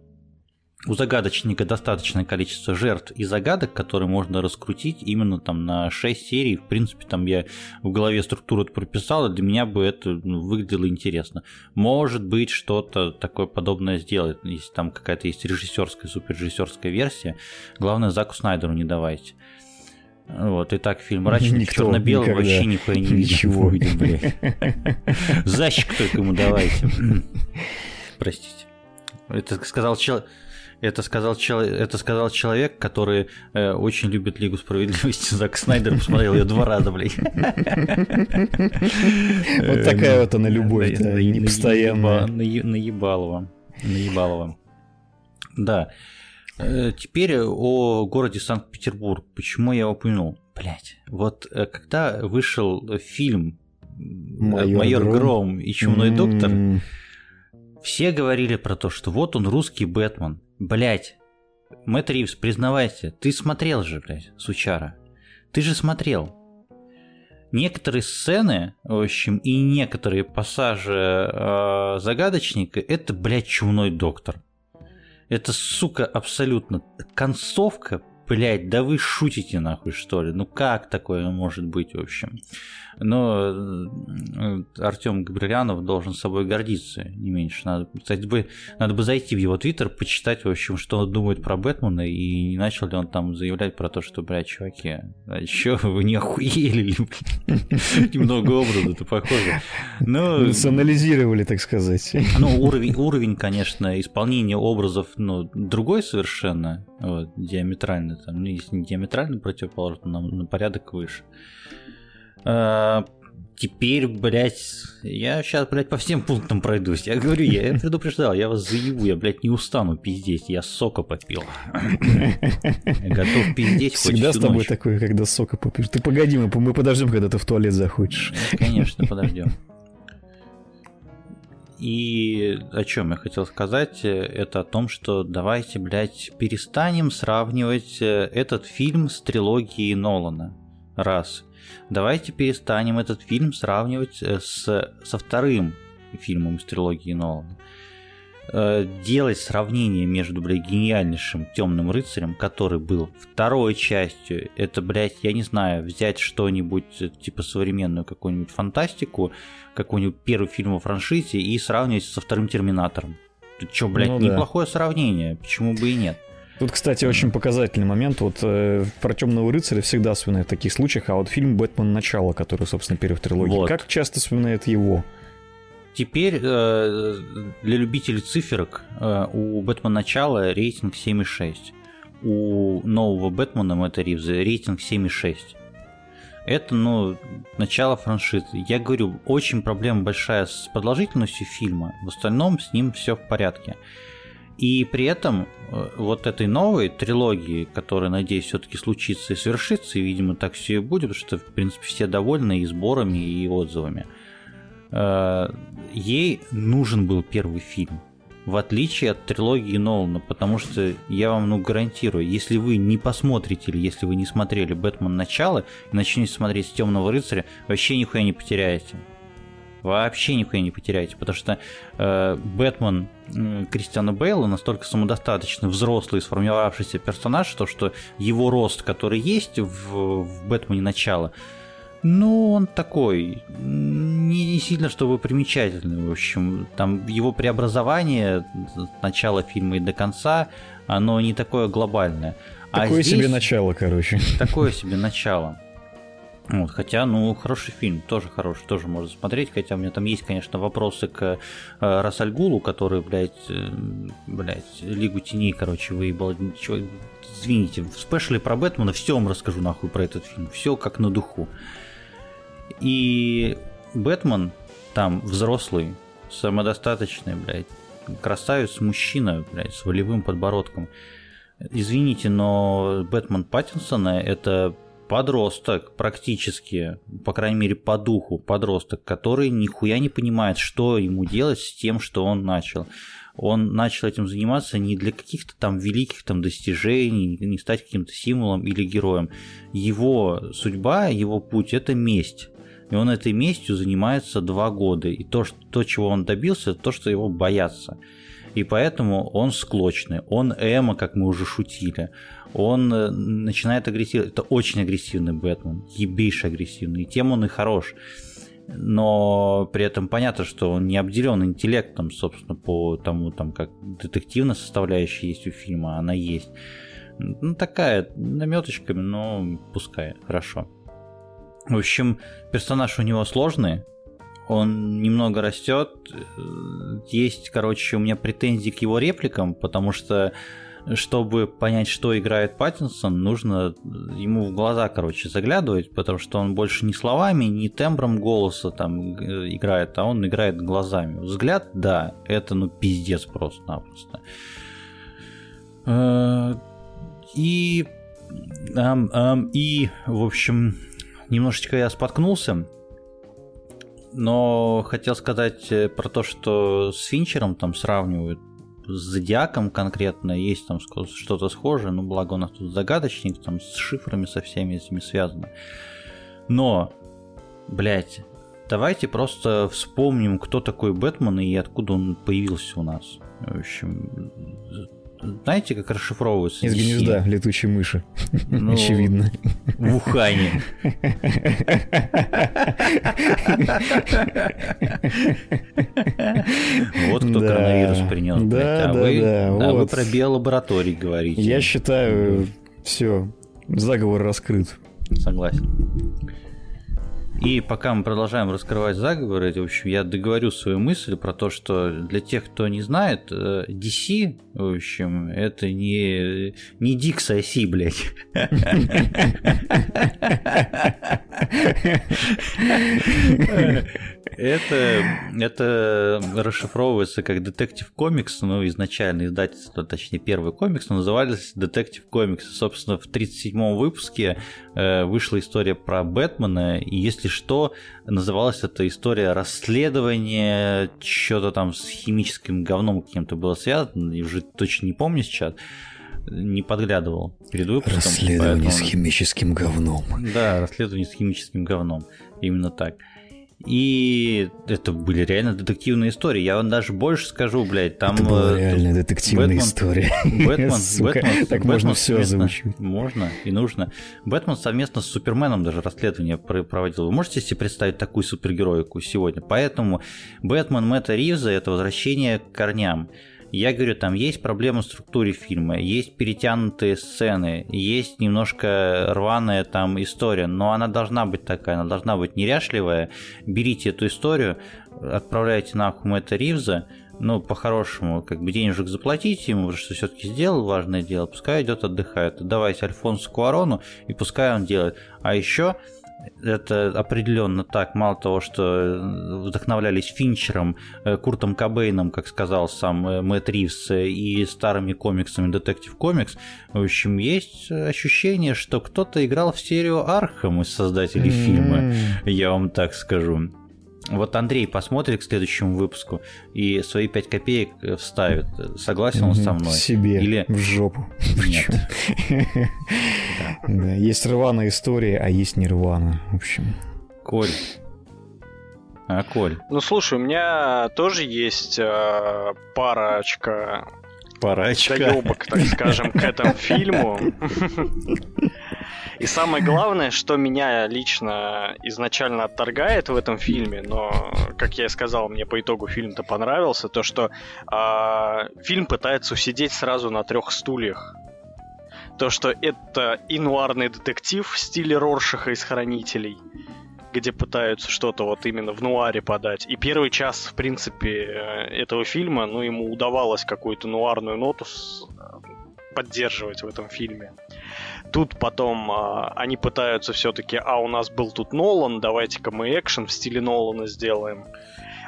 у загадочника достаточное количество жертв и загадок, которые можно раскрутить именно там на 6 серий. В принципе, там я в голове структуру это прописал, и для меня бы это ну, выглядело интересно. Может быть, что-то такое подобное сделать, если там какая-то есть режиссерская, суперрежиссерская версия. Главное, Заку Снайдеру не давайте. Вот, и так фильм мрачный, черно-белый, вообще нихуя не Ничего. видел, блядь. (laughs) Защик только ему давайте. Простите. Это сказал человек это сказал, это сказал человек, который э, очень любит Лигу Справедливости. (laughs) Зак Снайдер посмотрел ее два раза, блядь. (laughs) Вот такая вот она любовь, непостоянная. Наебалова. Наебалова. Да. Э, теперь о городе Санкт-Петербург. Почему я его упомянул? Блять, вот э, когда вышел фильм «Майор, Майор Гром. Гром и Чумной доктор», все говорили про то, что вот он русский Бэтмен. Блять, Мэтт Ривз, признавайся, ты смотрел же, блядь, Сучара. Ты же смотрел. Некоторые сцены, в общем, и некоторые пассажи э, загадочника, это, блядь, чумной доктор. Это, сука, абсолютно концовка блядь, да вы шутите нахуй, что ли? Ну как такое может быть, в общем? Но э, Артем Габрилянов должен собой гордиться, не меньше. Надо, кстати, бы, надо бы зайти в его твиттер, почитать, в общем, что он думает про Бэтмена, и не начал ли он там заявлять про то, что, блядь, чуваки, а чё, (laughs) вы не охуели ли, (laughs) Немного образа это похоже. Ну, Санализировали, так сказать. Ну, уровень, уровень, конечно, исполнения образов, ну, другой совершенно, вот, диаметрально, там, ну, если не диаметрально противоположно, на, на порядок выше. А, теперь, блядь, я сейчас, блядь, по всем пунктам пройдусь. Я говорю, я предупреждал, я вас заебу, я, блядь, не устану пиздеть, я сока попил. Я готов пиздеть Всегда с тобой ночь. такое, когда сока попьешь. Ты погоди, мы, мы подождем, когда ты в туалет заходишь. Конечно, подождем. И о чем я хотел сказать, это о том, что давайте, блядь, перестанем сравнивать э, этот фильм с трилогией Нолана. Раз. Давайте перестанем этот фильм сравнивать э, с, со вторым фильмом из трилогии Нолана. Э, делать сравнение между, блядь, гениальнейшим Темным рыцарем, который был второй частью, это, блядь, я не знаю, взять что-нибудь, э, типа современную какую-нибудь фантастику, какой-нибудь первый фильм во франшизе и сравнивать со вторым Терминатором. Чё, блядь, ну, неплохое да. сравнение, почему бы и нет? Тут, кстати, очень показательный момент. Вот э, про Темного рыцаря всегда вспоминают в таких случаях, а вот фильм Бэтмен Начало, который, собственно, первый в трилогии, вот. как часто вспоминают его? Теперь э, для любителей циферок э, у Бэтмена Начало рейтинг 7,6. У нового Бэтмена Мэтта Ривза рейтинг 7,6. Это, ну, начало франшизы. Я говорю, очень проблема большая с продолжительностью фильма. В остальном с ним все в порядке. И при этом э, вот этой новой трилогии, которая, надеюсь, все-таки случится и свершится, и, видимо, так все и будет, потому что, в принципе, все довольны и сборами, и отзывами, э, ей нужен был первый фильм. В отличие от трилогии Нолана, потому что я вам ну, гарантирую, если вы не посмотрите или если вы не смотрели Бэтмен начало и начнете смотреть с Темного рыцаря, вообще нихуя не потеряете вообще нихуя не потеряете, потому что э, Бэтмен э, Кристиана Бейла настолько самодостаточный, взрослый, сформировавшийся персонаж, то что его рост, который есть в, в Бэтмене начала, ну, он такой, не, сильно чтобы примечательный, в общем, там его преобразование от начала фильма и до конца, оно не такое глобальное. А такое а здесь, себе начало, короче. Такое себе начало. Вот, хотя, ну, хороший фильм, тоже хороший, тоже можно смотреть, хотя у меня там есть, конечно, вопросы к э, Расальгулу, который, блядь, э, блядь, Лигу теней, короче, выебал. Ничего, извините, в спешле про Бэтмена все вам расскажу нахуй про этот фильм, все как на духу. И Бэтмен там взрослый, самодостаточный, блядь, красавец мужчина, блядь, с волевым подбородком. Извините, но Бэтмен Паттинсона это подросток практически, по крайней мере по духу подросток, который нихуя не понимает, что ему делать с тем, что он начал. Он начал этим заниматься не для каких-то там великих там достижений, не стать каким-то символом или героем. Его судьба, его путь – это месть. И он этой местью занимается два года. И то, что, то чего он добился, то, что его боятся. И поэтому он склочный, он эмо, как мы уже шутили он э, начинает агрессировать. Это очень агрессивный Бэтмен, ебейший агрессивный. И тем он и хорош. Но при этом понятно, что он не обделен интеллектом, собственно, по тому, там, как детективная составляющая есть у фильма, она есть. Ну, такая, наметочками, но пускай, хорошо. В общем, персонаж у него сложный, он немного растет. Есть, короче, у меня претензии к его репликам, потому что чтобы понять, что играет Паттинсон, нужно ему в глаза, короче, заглядывать, потому что он больше не словами, не тембром голоса там э, играет, а он играет глазами. Взгляд, да, это ну пиздец просто-напросто. Э, и, и, в общем, немножечко я споткнулся, но хотел сказать э, про то, что с Финчером там сравнивают с Зодиаком конкретно есть там что-то схожее, ну, благо у нас тут загадочник, там с шифрами со всеми этими связано. Но, блядь, давайте просто вспомним, кто такой Бэтмен и откуда он появился у нас. В общем, знаете, как расшифровывается? Из DC? гнезда летучей мыши. Ну, Очевидно. В Ухане. Вот кто коронавирус принес. Да, да, да. А вы про биолаборатории говорите. Я считаю, все, заговор раскрыт. Согласен. И пока мы продолжаем раскрывать заговоры, в общем, я договорю свою мысль про то, что для тех, кто не знает, э, DC, в общем, это не, не Dix IC, блядь. (laughs) Это, это расшифровывается как Detective Comics, ну, изначально издательство, точнее, первый комикс, но назывались Detective Comics. Собственно, в 37-м выпуске э, вышла история про Бэтмена, и если что, называлась эта история расследования, что-то там с химическим говном каким-то было связано, и уже точно не помню сейчас не подглядывал перед выпуском. Расследование поэтому... с химическим говном. Да, расследование с химическим говном. Именно так. И это были реально детективные истории. Я вам даже больше скажу, блядь, там... Это была э, реально детективная Бэтмен, история. Бэтмен, (laughs) Сука, Бэтмен, так Бэтмен можно все озвучивать. Можно и нужно. Бэтмен совместно с Суперменом даже расследование проводил. Вы можете себе представить такую супергероику сегодня? Поэтому Бэтмен Мэтта Ривза — это возвращение к корням. Я говорю, там есть проблемы в структуре фильма, есть перетянутые сцены, есть немножко рваная там история, но она должна быть такая, она должна быть неряшливая. Берите эту историю, отправляйте нахуй Мэтта Ривза, ну, по-хорошему, как бы денежек заплатите ему, что все-таки сделал важное дело, пускай идет отдыхает. Давайте Альфонсу Куарону, и пускай он делает. А еще это определенно так. Мало того, что вдохновлялись Финчером, э, Куртом Кобейном, как сказал сам э, Мэтт Ривз, э, и старыми комиксами Detective Comics, в общем, есть ощущение, что кто-то играл в серию Архам из создателей mm-hmm. фильма, я вам так скажу. Вот Андрей посмотрит к следующему выпуску и свои 5 копеек вставит. Согласен он со мной? Себе. Или в жопу. (laughs) Нет. Да, есть рваная история, а есть нирвана. В общем. Коль. А, Коль? Ну, слушай, у меня тоже есть э, парочка Парачка. доебок, так скажем, к этому (laughs) фильму. И самое главное, что меня лично изначально отторгает в этом фильме, но, как я и сказал, мне по итогу фильм-то понравился, то что э, фильм пытается усидеть сразу на трех стульях. То, что это инуарный детектив в стиле Роршиха из «Хранителей», где пытаются что-то вот именно в нуаре подать. И первый час, в принципе, э, этого фильма, ну, ему удавалось какую-то нуарную ноту поддерживать в этом фильме. Тут потом а, они пытаются все-таки, а у нас был тут Нолан, давайте-ка мы экшен в стиле Нолана сделаем.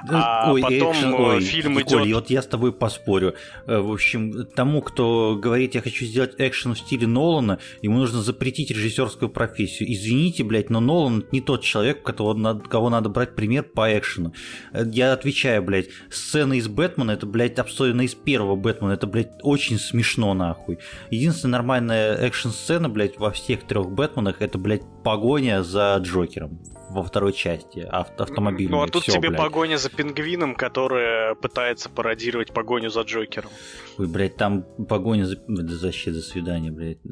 А ой, потом экшен, ой, фильм идет... Коль, вот я с тобой поспорю. Э, в общем, тому, кто говорит, я хочу сделать экшен в стиле Нолана, ему нужно запретить режиссерскую профессию. Извините, блядь, но Нолан не тот человек, кого надо, кого надо брать пример по экшену. Э, я отвечаю, блядь, сцена из Бэтмена, это, блядь, обстоятельно из первого Бэтмена, это, блядь, очень смешно, нахуй. Единственная нормальная экшн-сцена, блядь, во всех трех Бэтменах, это, блядь, погоня за Джокером во второй части авто автомобильной. Ну а тут Всё, тебе блядь. погоня за пингвином, которая пытается пародировать погоню за Джокером. Ой, блядь, там погоня за... Да за свидание, блядь. (laughs)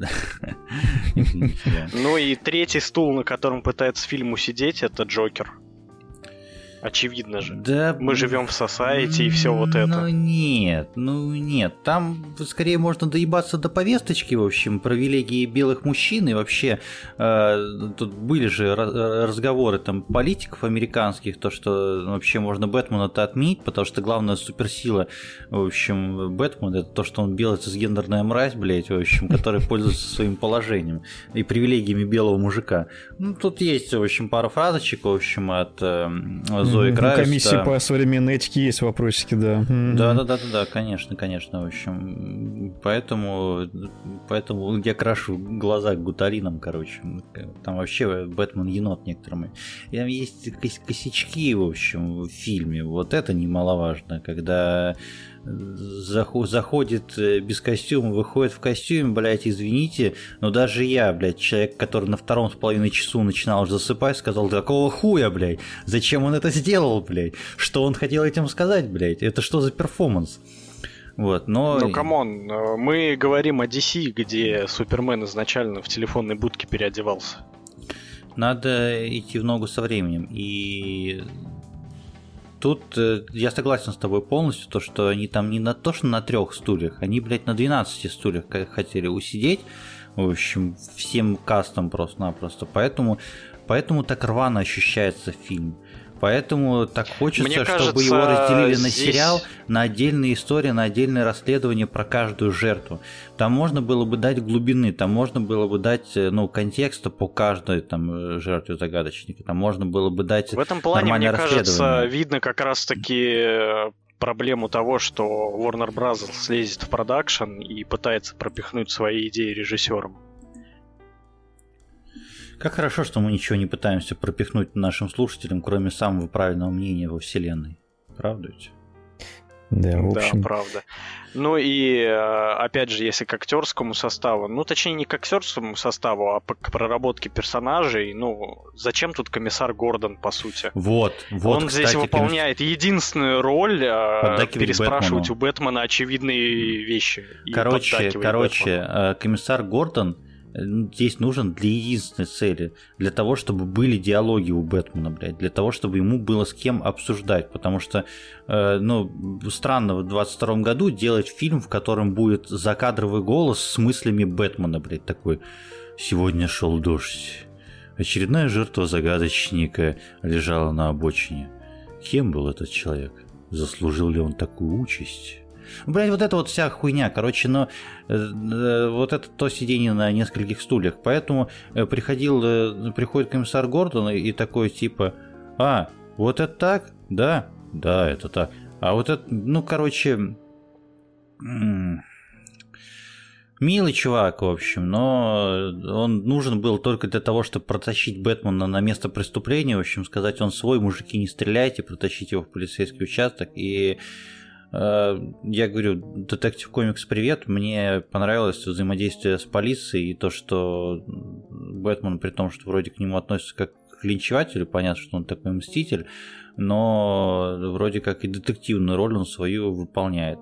Ну и третий стул, на котором пытается фильм усидеть, это Джокер. Очевидно же. Да. Мы живем в society и все вот это. Ну нет, ну нет. Там скорее можно доебаться до повесточки, в общем, привилегии белых мужчин и вообще э, тут были же разговоры там политиков американских, то что вообще можно Бэтмена-то отменить, потому что главная суперсила, в общем, Бэтмена это то, что он белый цисгендерная мразь, блядь, в общем, который пользуется своим положением и привилегиями белого мужика. Ну тут есть, в общем, пара фразочек, в общем, от э, Зои Грайс. У комиссии да. по современной этике есть вопросики, да. Да, да, да, да, да, конечно, конечно, в общем. Поэтому, поэтому я крашу глаза гуталином, короче. Там вообще Бэтмен енот некоторыми. И там есть косячки, в общем, в фильме. Вот это немаловажно, когда заходит э, без костюма, выходит в костюме, блядь, извините, но даже я, блядь, человек, который на втором с половиной часу начинал засыпать, сказал, какого хуя, блядь, зачем он это сделал, блядь, что он хотел этим сказать, блядь, это что за перформанс? Вот, но... Ну, come on, э, мы говорим о DC, где Супермен изначально в телефонной будке переодевался. Надо идти в ногу со временем. И тут э, я согласен с тобой полностью, то, что они там не на то, что на трех стульях, они, блядь, на 12 стульях хотели усидеть. В общем, всем кастом просто-напросто. Поэтому, поэтому так рвано ощущается фильм. Поэтому так хочется, Мне кажется, чтобы его разделили здесь... на сериал, на отдельные истории, на отдельное расследование про каждую жертву. Там можно было бы дать глубины, там можно было бы дать э, ну, контекста по каждой там, жертве загадочника, там можно было бы дать В этом плане, мне кажется, видно как раз-таки э, проблему того, что Warner Bros. слезет в продакшн и пытается пропихнуть свои идеи режиссерам. Как хорошо, что мы ничего не пытаемся пропихнуть нашим слушателям, кроме самого правильного мнения во Вселенной. Правда ведь? Да, в общем. Да, правда. Ну и, э, опять же, если к актерскому составу, ну, точнее, не к актерскому составу, а к проработке персонажей, ну, зачем тут комиссар Гордон, по сути? Вот, вот, Он кстати, здесь выполняет комисс... единственную роль э, переспрашивать Бэтмену. у Бэтмена очевидные вещи. Короче, короче, Бэтмена. Э, комиссар Гордон здесь нужен для единственной цели. Для того, чтобы были диалоги у Бэтмена, блядь. Для того, чтобы ему было с кем обсуждать. Потому что, э, ну, странно в 22 году делать фильм, в котором будет закадровый голос с мыслями Бэтмена, блядь, такой. Сегодня шел дождь. Очередная жертва загадочника лежала на обочине. Кем был этот человек? Заслужил ли он такую участь? Блять, вот это вот вся хуйня, короче, но э, э, вот это то сидение на нескольких стульях. Поэтому э, приходил, приходит комиссар Гордон и такой типа, а, вот это так? Да, да, это так. А вот это, ну, короче, Милый чувак, в общем, но он нужен был только для того, чтобы протащить Бэтмена на место преступления, в общем, сказать, он свой, мужики, не стреляйте, протащить его в полицейский участок, и Э, я говорю, Детектив Комикс, привет. Мне понравилось взаимодействие с полицией и то, что Бэтмен, при том, что вроде к нему относится как к линчевателю, понятно, что он такой мститель, но вроде как и детективную роль он свою выполняет.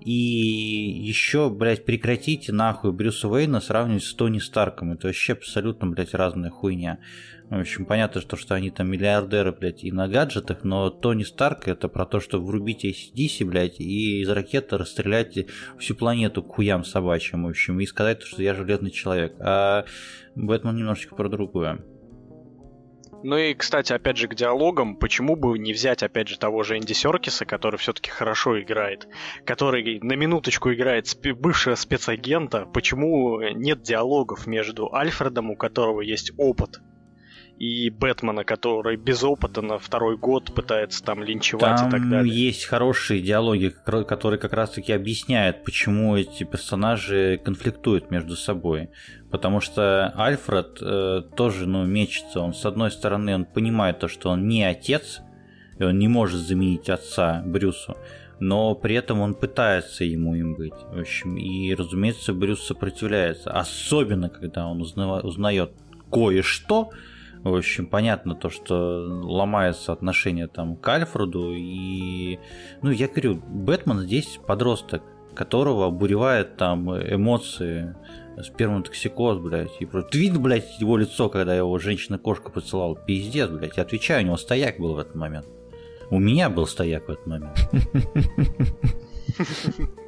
И еще, блядь, прекратите нахуй Брюса Уэйна сравнивать с Тони Старком. Это вообще абсолютно, блядь, разная хуйня. В общем, понятно, что, что они там миллиардеры, блядь, и на гаджетах, но Тони Старк это про то, что врубите ACDC, блядь, и из ракеты расстрелять всю планету к хуям собачьим, в общем, и сказать, что я железный человек. А Бэтмен немножечко про другое. Ну и, кстати, опять же, к диалогам, почему бы не взять, опять же, того же Энди Серкиса, который все-таки хорошо играет, который на минуточку играет спе- бывшего спецагента, почему нет диалогов между Альфредом, у которого есть опыт, и Бэтмена, который без опыта на второй год пытается там линчевать там и так далее. есть хорошие диалоги, которые как раз-таки объясняют, почему эти персонажи конфликтуют между собой. Потому что Альфред э, тоже ну, мечется. Он, с одной стороны, он понимает то, что он не отец, и он не может заменить отца Брюсу, но при этом он пытается ему им быть. В общем, и, разумеется, Брюс сопротивляется. Особенно, когда он узнает кое-что, в общем, понятно то, что ломается отношение там к Альфреду. И, ну, я говорю, Бэтмен здесь подросток, которого обуревает там эмоции с первым токсикоз, блядь. И просто... Ты видел, блядь, его лицо, когда его женщина-кошка поцеловал? Пиздец, блядь. Я отвечаю, у него стояк был в этот момент. У меня был стояк в этот момент. (laughs)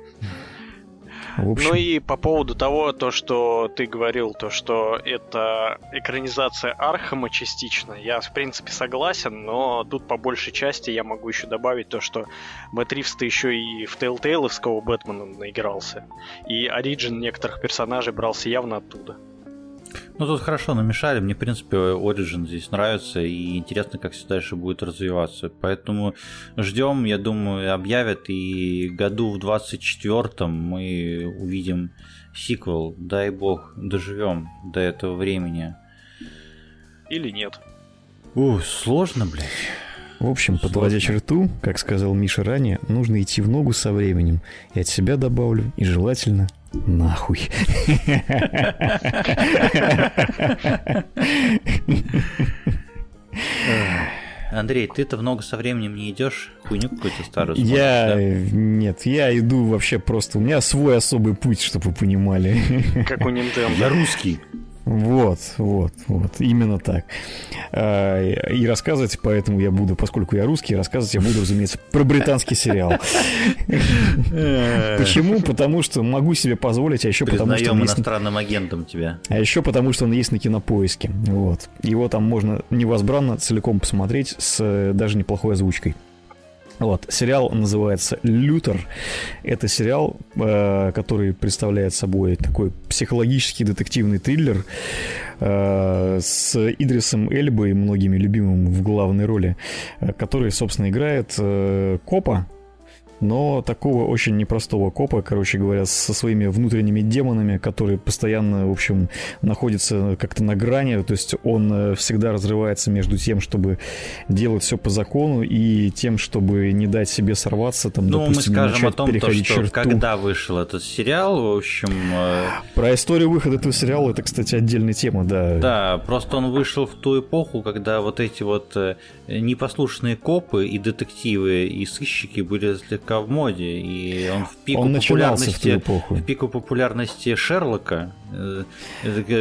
общем... Ну и по поводу того, то, что ты говорил, то, что это экранизация Архама частично, я в принципе согласен, но тут по большей части я могу еще добавить то, что Мэтт Ривз-то еще и в Тейлтейловского Бэтмена наигрался. И оригин некоторых персонажей брался явно оттуда. Ну, тут хорошо намешали. Мне, в принципе, Origin здесь нравится, и интересно, как все дальше будет развиваться. Поэтому ждем, я думаю, объявят, и году в 24-м мы увидим сиквел. Дай бог, доживем до этого времени. Или нет. Ух, сложно, блядь. В общем, подводя черту, как сказал Миша ранее, нужно идти в ногу со временем. И от себя добавлю, и желательно Нахуй. Андрей, ты-то много со временем не идешь, хуйню какую-то старую смотришь, Я... Да? Нет, я иду вообще просто... У меня свой особый путь, чтобы вы понимали. Как у Nintendo. Я русский. Вот, вот, вот, именно так. А, и рассказывать поэтому я буду, поскольку я русский, рассказывать я буду, разумеется, про британский сериал. Почему? Потому что могу себе позволить, а еще потому что... он иностранным агентом тебя. А еще потому что он есть на кинопоиске. Вот. Его там можно невозбранно целиком посмотреть с даже неплохой озвучкой. Вот, сериал называется «Лютер». Это сериал, э, который представляет собой такой психологический детективный триллер э, с Идрисом Эльбой, многими любимым в главной роли, э, который, собственно, играет э, копа, но такого очень непростого копа, короче говоря, со своими внутренними демонами, которые постоянно, в общем, находятся как-то на грани, то есть он э, всегда разрывается между тем, чтобы делать все по закону и тем, чтобы не дать себе сорваться, там, ну, допустим, мы скажем о том, то, что черту. когда вышел этот сериал, в общем... Э, Про историю выхода этого сериала, это, кстати, отдельная тема, да. Да, просто он вышел в ту эпоху, когда вот эти вот э, непослушные копы и детективы и сыщики были слегка в моде, и он в пику он популярности, в, эпоху. в пику популярности Шерлока, э,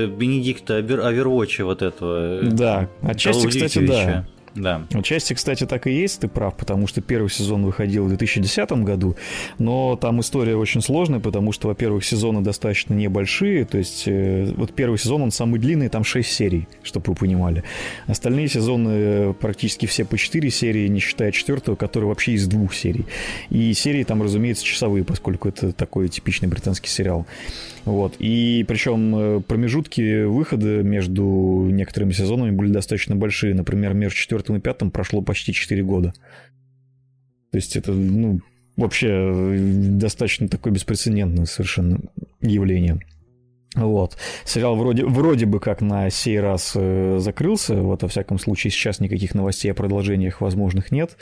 Бенедикта Овервотча вот этого. Да, отчасти, кстати, да. Да. Отчасти, кстати, так и есть, ты прав, потому что первый сезон выходил в 2010 году, но там история очень сложная, потому что, во-первых, сезоны достаточно небольшие, то есть э, вот первый сезон, он самый длинный, там 6 серий, чтобы вы понимали. Остальные сезоны э, практически все по 4 серии, не считая четвертого, который вообще из двух серий. И серии там, разумеется, часовые, поскольку это такой типичный британский сериал. Вот. И причем э, промежутки выхода между некоторыми сезонами были достаточно большие. Например, между четвертым и пятым прошло почти 4 года. То есть это, ну, вообще э, достаточно такое беспрецедентное совершенно явление. Вот. Сериал вроде, вроде бы как на сей раз э, закрылся. Вот, во всяком случае, сейчас никаких новостей о продолжениях возможных нет.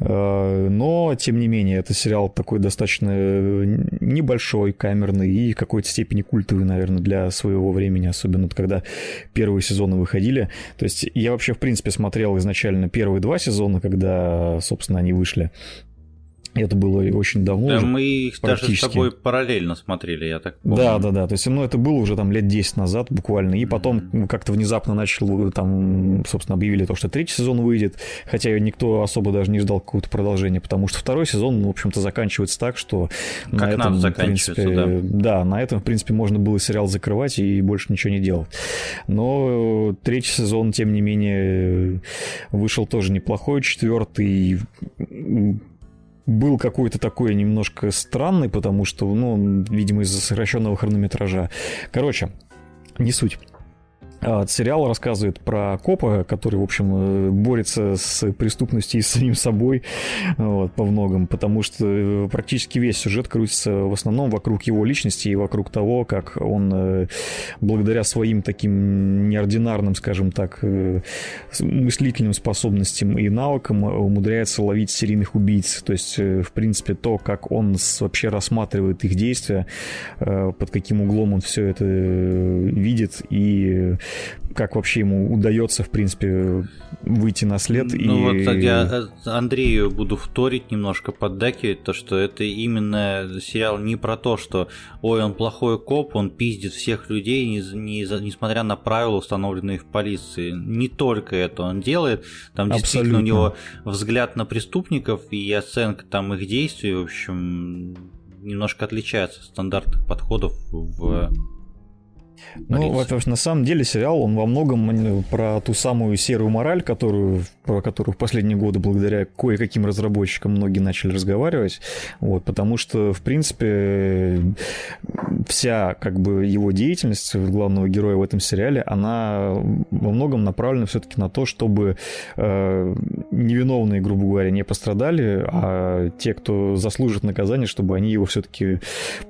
Э, но, тем не менее, это сериал такой достаточно э, небольшой, камерный и в какой-то степени культовый, наверное, для своего времени, особенно когда первые сезоны выходили. То есть я вообще, в принципе, смотрел изначально первые два сезона, когда, собственно, они вышли. Это было очень давно. Да, уже, мы их даже с тобой параллельно смотрели, я так помню. Да, да, да. То есть, ну, это было уже там лет 10 назад буквально. И потом как-то внезапно начал, там, собственно, объявили то, что третий сезон выйдет. Хотя никто особо даже не ждал какого-то продолжения, потому что второй сезон, ну, в общем-то, заканчивается так, что как на этом, в принципе, да. да, на этом, в принципе, можно было сериал закрывать и больше ничего не делать. Но третий сезон, тем не менее, вышел тоже неплохой. Четвертый был какой-то такой немножко странный, потому что, ну, видимо, из-за сокращенного хронометража. Короче, не суть. А, сериал рассказывает про копа, который, в общем, э, борется с преступностью и с самим собой вот, по многом, потому что э, практически весь сюжет крутится в основном вокруг его личности и вокруг того, как он э, благодаря своим таким неординарным, скажем так, мыслительным способностям и навыкам умудряется ловить серийных убийц. То есть, в принципе, то, как он вообще рассматривает их действия, под каким углом он все это видит и как вообще ему удается, в принципе, выйти на след. Ну и... вот я Андрею буду вторить немножко, поддакивать, то, что это именно сериал не про то, что ой, он плохой коп, он пиздит всех людей, не, не, несмотря на правила, установленные в полиции. Не только это он делает, там Абсолютно. действительно у него взгляд на преступников и оценка там их действий, в общем, немножко отличается от стандартных подходов в ну, во-первых, на самом деле сериал, он во многом про ту самую серую мораль, которую, про которую в последние годы благодаря кое-каким разработчикам многие начали разговаривать, вот, потому что, в принципе, вся как бы его деятельность главного героя в этом сериале, она во многом направлена все-таки на то, чтобы э, невиновные, грубо говоря, не пострадали, а те, кто заслужит наказание, чтобы они его все-таки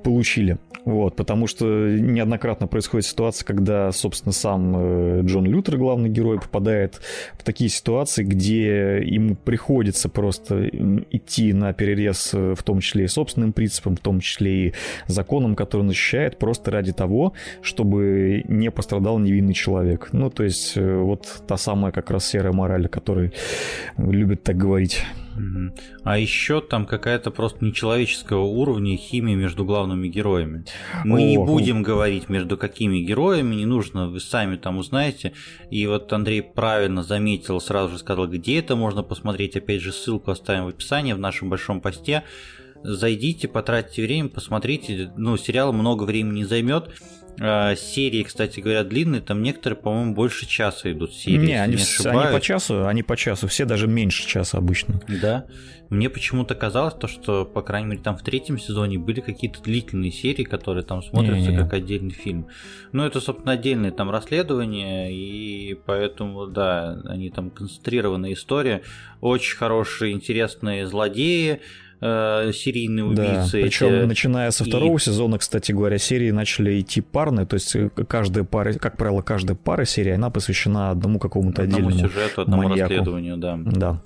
получили. Вот, потому что неоднократно происходит ситуация, когда, собственно, сам э, Джон Лютер, главный герой, попадает в такие ситуации, где ему приходится просто идти на перерез, э, в том числе и собственным принципам, в том числе и законам, которые он защищает, просто ради того, чтобы не пострадал невинный человек. Ну, то есть, э, вот та самая как раз серая мораль, о которой любят так говорить. А еще там какая-то просто нечеловеческого уровня химия между главными героями. Мы О, не будем говорить между какими героями, не нужно, вы сами там узнаете. И вот Андрей правильно заметил, сразу же сказал, где это можно посмотреть. Опять же, ссылку оставим в описании в нашем большом посте. Зайдите, потратьте время, посмотрите. Ну, сериал много времени займет. А, серии, кстати говоря, длинные, там некоторые, по-моему, больше часа идут серии. Не, они, не они по часу, они по часу, все даже меньше часа обычно. Да. Мне почему-то казалось то, что, по крайней мере, там в третьем сезоне были какие-то длительные серии, которые там смотрятся Не-не-не. как отдельный фильм. Ну, это, собственно, отдельные там расследования, и поэтому, да, они там концентрированная история. Очень хорошие, интересные злодеи, э, серийные убийцы. Да, причем эти... начиная со второго и... сезона, кстати говоря, серии начали идти парные, то есть э, каждая пара, как правило, каждая пара серии, она посвящена одному какому-то одному отдельному сюжету, одному маньяку. расследованию, да. Да.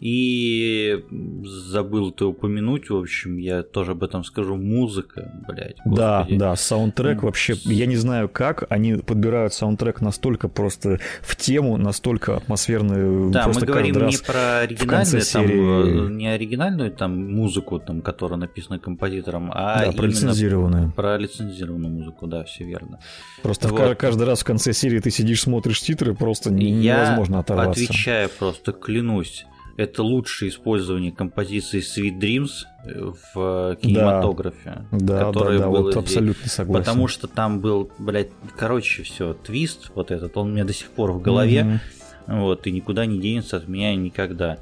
И забыл ты упомянуть, в общем, я тоже об этом скажу, музыка, блядь. Да, да, саундтрек вообще, я не знаю как, они подбирают саундтрек настолько просто в тему, настолько атмосферный. Да, мы говорим не про оригинальную, там, серии... не оригинальную там музыку, там, которая написана композитором, а да, про лицензированную. Про лицензированную музыку, да, все верно. Просто вот. каждый раз в конце серии ты сидишь, смотришь титры, просто невозможно я оторваться. отвечаю просто, клянусь, это лучшее использование композиции Sweet Dreams э, в кинематографе, да, которое да, да, было вот здесь. абсолютно согласен. Потому что там был, блядь, короче, все, твист вот этот, он у меня до сих пор в голове, mm-hmm. вот, и никуда не денется от меня никогда.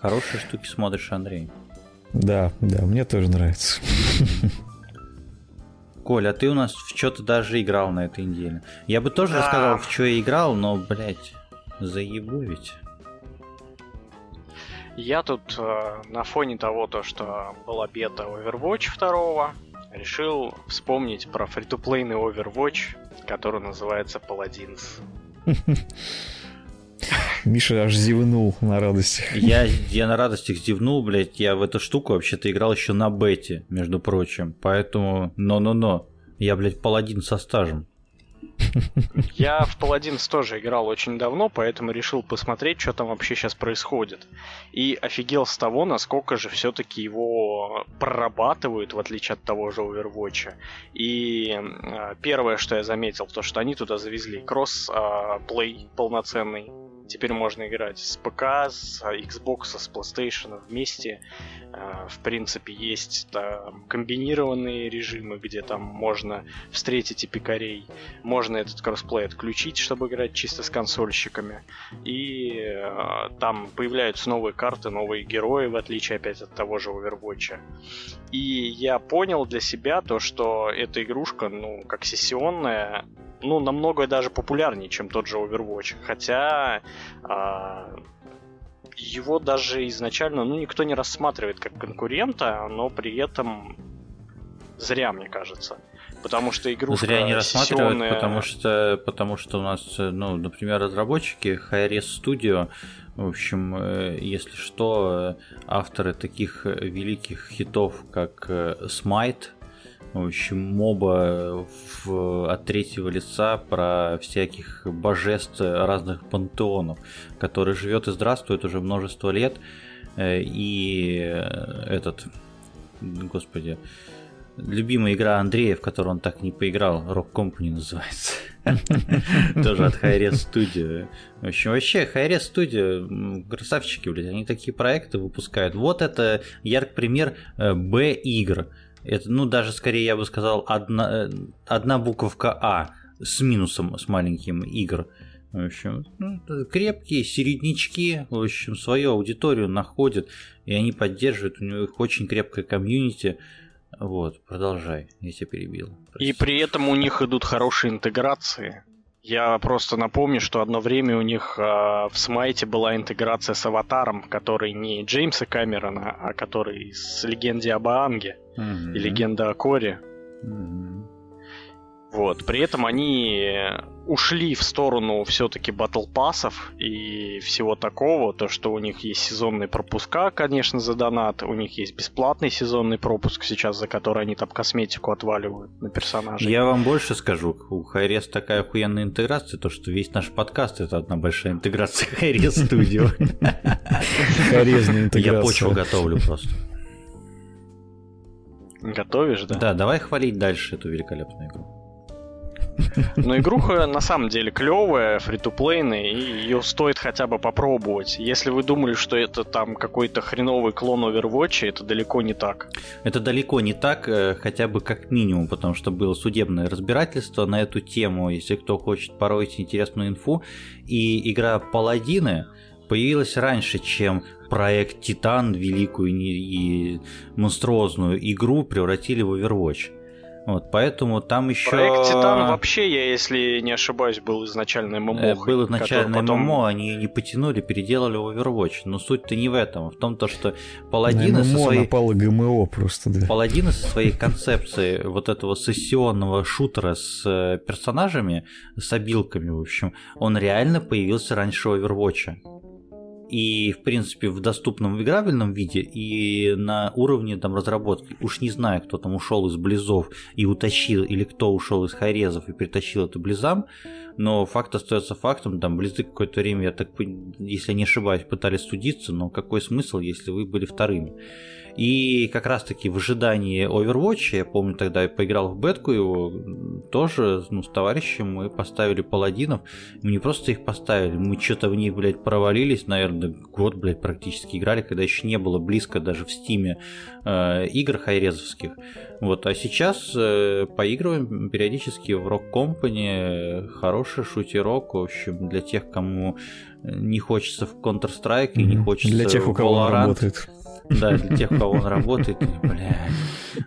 Хорошие штуки смотришь, Андрей. Да, да, мне тоже нравится. Коля, а ты у нас в что-то даже играл на этой неделе. Я бы тоже рассказал, в что я играл, но, блядь, Заебу ведь. Я тут э, на фоне того, то, что была бета Overwatch 2, решил вспомнить про фри-то-плейный Overwatch, который называется Paladins. (laughs) Миша аж зевнул на радостях. Я, я на радостях зевнул, блядь. Я в эту штуку вообще-то играл еще на бете, между прочим. Поэтому, но-но-но. Я, блядь, паладин со стажем. Я в Paladins тоже играл очень давно, поэтому решил посмотреть, что там вообще сейчас происходит. И офигел с того, насколько же все-таки его прорабатывают, в отличие от того же Overwatch. И э, первое, что я заметил, то, что они туда завезли кросс-плей а, полноценный Теперь можно играть с ПК, с Xbox, с PlayStation вместе. Э, в принципе, есть там комбинированные режимы, где там можно встретить и пикарей. Можно этот кроссплей отключить, чтобы играть чисто с консольщиками. И э, там появляются новые карты, новые герои, в отличие опять от того же Overwatch. И я понял для себя то, что эта игрушка, ну, как сессионная, ну, намного даже популярнее, чем тот же Overwatch. Хотя а, его даже изначально, ну, никто не рассматривает как конкурента, но при этом зря, мне кажется. Потому что игрушка Зря не рассматривают, сессионная... потому что, потому что у нас, ну, например, разработчики Hi-Res Studio, в общем, э, если что, авторы таких великих хитов, как э, Smite, в общем, моба в, от третьего лица про всяких божеств разных пантеонов, который живет и здравствует уже множество лет. Э, и этот, господи, любимая игра Андрея, в которую он так не поиграл, Rock Company называется. (laughs) Тоже от Hi-Res Studio. В общем, вообще, Hi-Res Studio, красавчики, блядь, они такие проекты выпускают. Вот это яркий пример B-игр. Это, ну, даже скорее я бы сказал, одна, э, одна буковка А с минусом, с маленьким игр. В общем, ну, крепкие середнячки, в общем, свою аудиторию находят, и они поддерживают, у них очень крепкое комьюнити. Вот, продолжай, я тебя перебил. Прости. И при этом у них идут хорошие интеграции. Я просто напомню, что одно время у них э, в Смайте была интеграция с аватаром, который не Джеймса Камерона, а который с легенде об Аанге. Mm-hmm. и Легенда о Коре. Mm-hmm. Вот. При этом они ушли в сторону все-таки батл пассов и всего такого, то что у них есть сезонные пропуска, конечно, за донат, у них есть бесплатный сезонный пропуск сейчас, за который они там косметику отваливают на персонажей. Я вам больше скажу, у Хайрес такая охуенная интеграция, то что весь наш подкаст это одна большая интеграция (laughs) Хайрес студио. Хайрезная интеграция. Я почву готовлю просто. Готовишь, да? Да, давай хвалить дальше эту великолепную игру. (laughs) Но игруха на самом деле клевая, фри-то-плейная, и ее стоит хотя бы попробовать. Если вы думали, что это там какой-то хреновый клон Overwatch, это далеко не так. Это далеко не так, э, хотя бы как минимум, потому что было судебное разбирательство на эту тему, если кто хочет порой интересную инфу. И игра Паладины появилась раньше, чем проект Титан, великую и монструозную игру превратили в Overwatch. Вот, поэтому там еще... Проект Титан вообще, я, если не ошибаюсь, был изначально ММО. Э, был изначально потом... ММО, они не потянули, переделали в Overwatch. Но суть-то не в этом. В том, то, что паладины со своей... напало ГМО просто, да. Паладины со своей концепцией вот этого сессионного шутера с э, персонажами, с обилками, в общем, он реально появился раньше Overwatch и, в принципе, в доступном играбельном виде, и на уровне там разработки. Уж не знаю, кто там ушел из Близов и утащил, или кто ушел из Хайрезов и притащил это Близам, но факт остается фактом, там Близы какое-то время, я так, если не ошибаюсь, пытались судиться, но какой смысл, если вы были вторыми? И как раз-таки в ожидании Overwatch, я помню, тогда я поиграл в бетку его, тоже ну, с товарищем мы поставили паладинов. Мы не просто их поставили, мы что-то в них, блядь, провалились, наверное, год, блядь, практически играли, когда еще не было близко даже в стиме э, игр хайрезовских. Вот, а сейчас э, поигрываем периодически в Rock Company, хороший шутерок, в общем, для тех, кому не хочется в Counter-Strike и не хочется Для тех, у кого он работает. Да, для тех, у кого он работает. Блядь,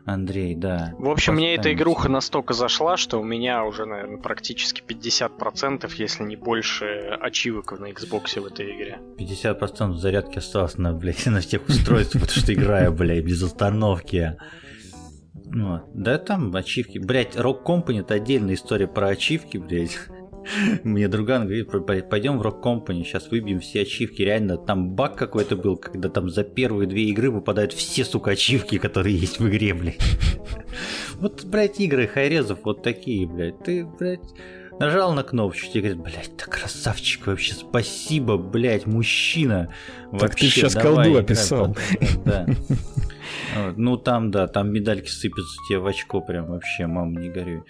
Андрей, да. В общем, мне эта игруха настолько зашла, что у меня уже, наверное, практически 50%, если не больше, ачивок на Xbox в этой игре. 50% зарядки осталось на, блядь, на всех устройствах, потому что играю, блядь, без остановки. Ну, да там ачивки. Блять, Rock Company это отдельная история про ачивки, блядь. (laughs) Мне друган говорит, пойдем в Rock Company, сейчас выбьем все ачивки. Реально, там баг какой-то был, когда там за первые две игры выпадают все, сука, ачивки, которые есть в игре, блядь. (laughs) Вот, блядь, игры хайрезов вот такие, блядь. Ты, блядь, нажал на кнопочку, тебе говорят, блядь, ты красавчик вообще, спасибо, блядь, мужчина. Так вообще, ты сейчас колду описал. Да. (laughs) Ну там, да, там медальки сыпятся тебе в очко прям вообще, мама, не горюй.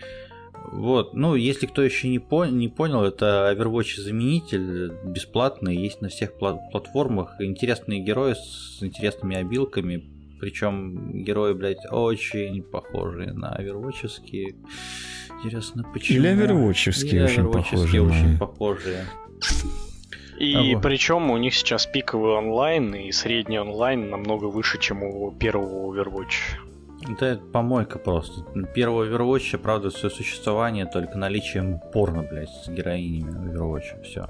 Вот, ну, если кто еще не, по не понял, это Overwatch заменитель, бесплатный, есть на всех пла платформах. Интересные герои с интересными обилками, причем герои, блядь, очень похожие на Overwatch'ские. Интересно, почему? Или Overwatch'ские очень похожие. очень похожие. И а причем у них сейчас пиковый онлайн и средний онлайн намного выше, чем у первого Overwatch. Да, это помойка просто. Первого Overwatch, правда, все существование только наличием порно, блядь, с героинями Overwatch. Все.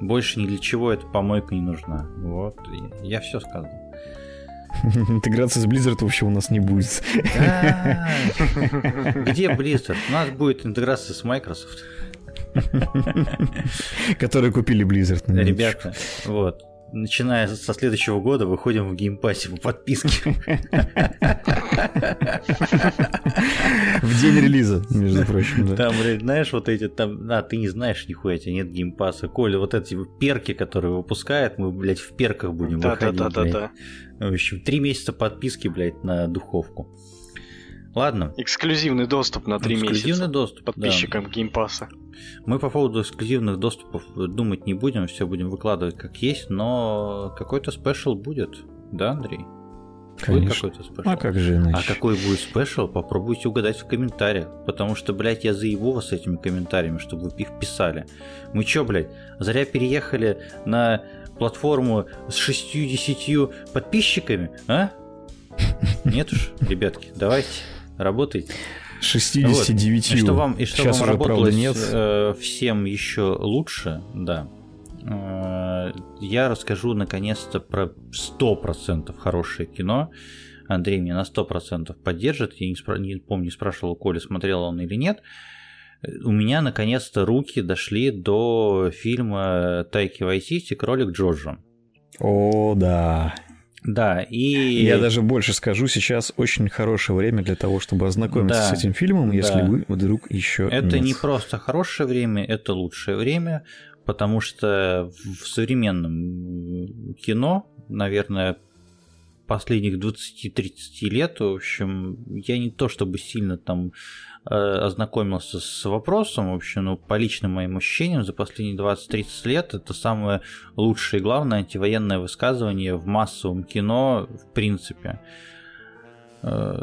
Больше ни для чего эта помойка не нужна. Вот, я, я все сказал. (laughs) Интеграция с Blizzard вообще у нас не будет. (laughs) Где Blizzard? У нас будет интеграция с Microsoft. (laughs) Которые купили Blizzard. Ребята, вот начиная со следующего года выходим в геймпассе по подписке. В день релиза, между прочим. Там, блядь, знаешь, вот эти там, а, ты не знаешь нихуя, у тебя нет геймпасса. Коля, вот эти перки, которые выпускает, мы, блядь, в перках будем выходить. Да-да-да. В общем, три месяца подписки, блядь, на духовку. Ладно. Эксклюзивный доступ на три месяца. Эксклюзивный доступ, Подписчикам да. геймпасса. Мы по поводу эксклюзивных доступов думать не будем, все будем выкладывать как есть, но какой-то спешл будет, да, Андрей? Конечно. Будет какой-то А как же иначе? А какой будет спешл, попробуйте угадать в комментариях. Потому что, блядь, я заебу вас этими комментариями, чтобы вы их писали. Мы чё, блядь, зря переехали на платформу с 60 подписчиками, а? Нет уж, ребятки, давайте, работайте. 69. Вот. И что вам, и что Сейчас вам уже, правда, нет. Э, всем еще лучше, да. Э, я расскажу наконец-то про 100% хорошее кино. Андрей меня на 100% поддержит. Я не, спра- не помню, спрашивал Коля, смотрел он или нет. У меня наконец-то руки дошли до фильма Тайки Вайтити «Кролик Джорджа». О, да. Да, и... Я даже больше скажу, сейчас очень хорошее время для того, чтобы ознакомиться Да, с этим фильмом, если да. вы вдруг еще Это нет. не просто хорошее время, это лучшее время, потому что в современном кино, наверное, последних 20-30 лет, в общем, я не то чтобы сильно там ознакомился с вопросом, в общем, ну, по личным моим ощущениям, за последние 20-30 лет это самое лучшее и главное антивоенное высказывание в массовом кино в принципе. Э,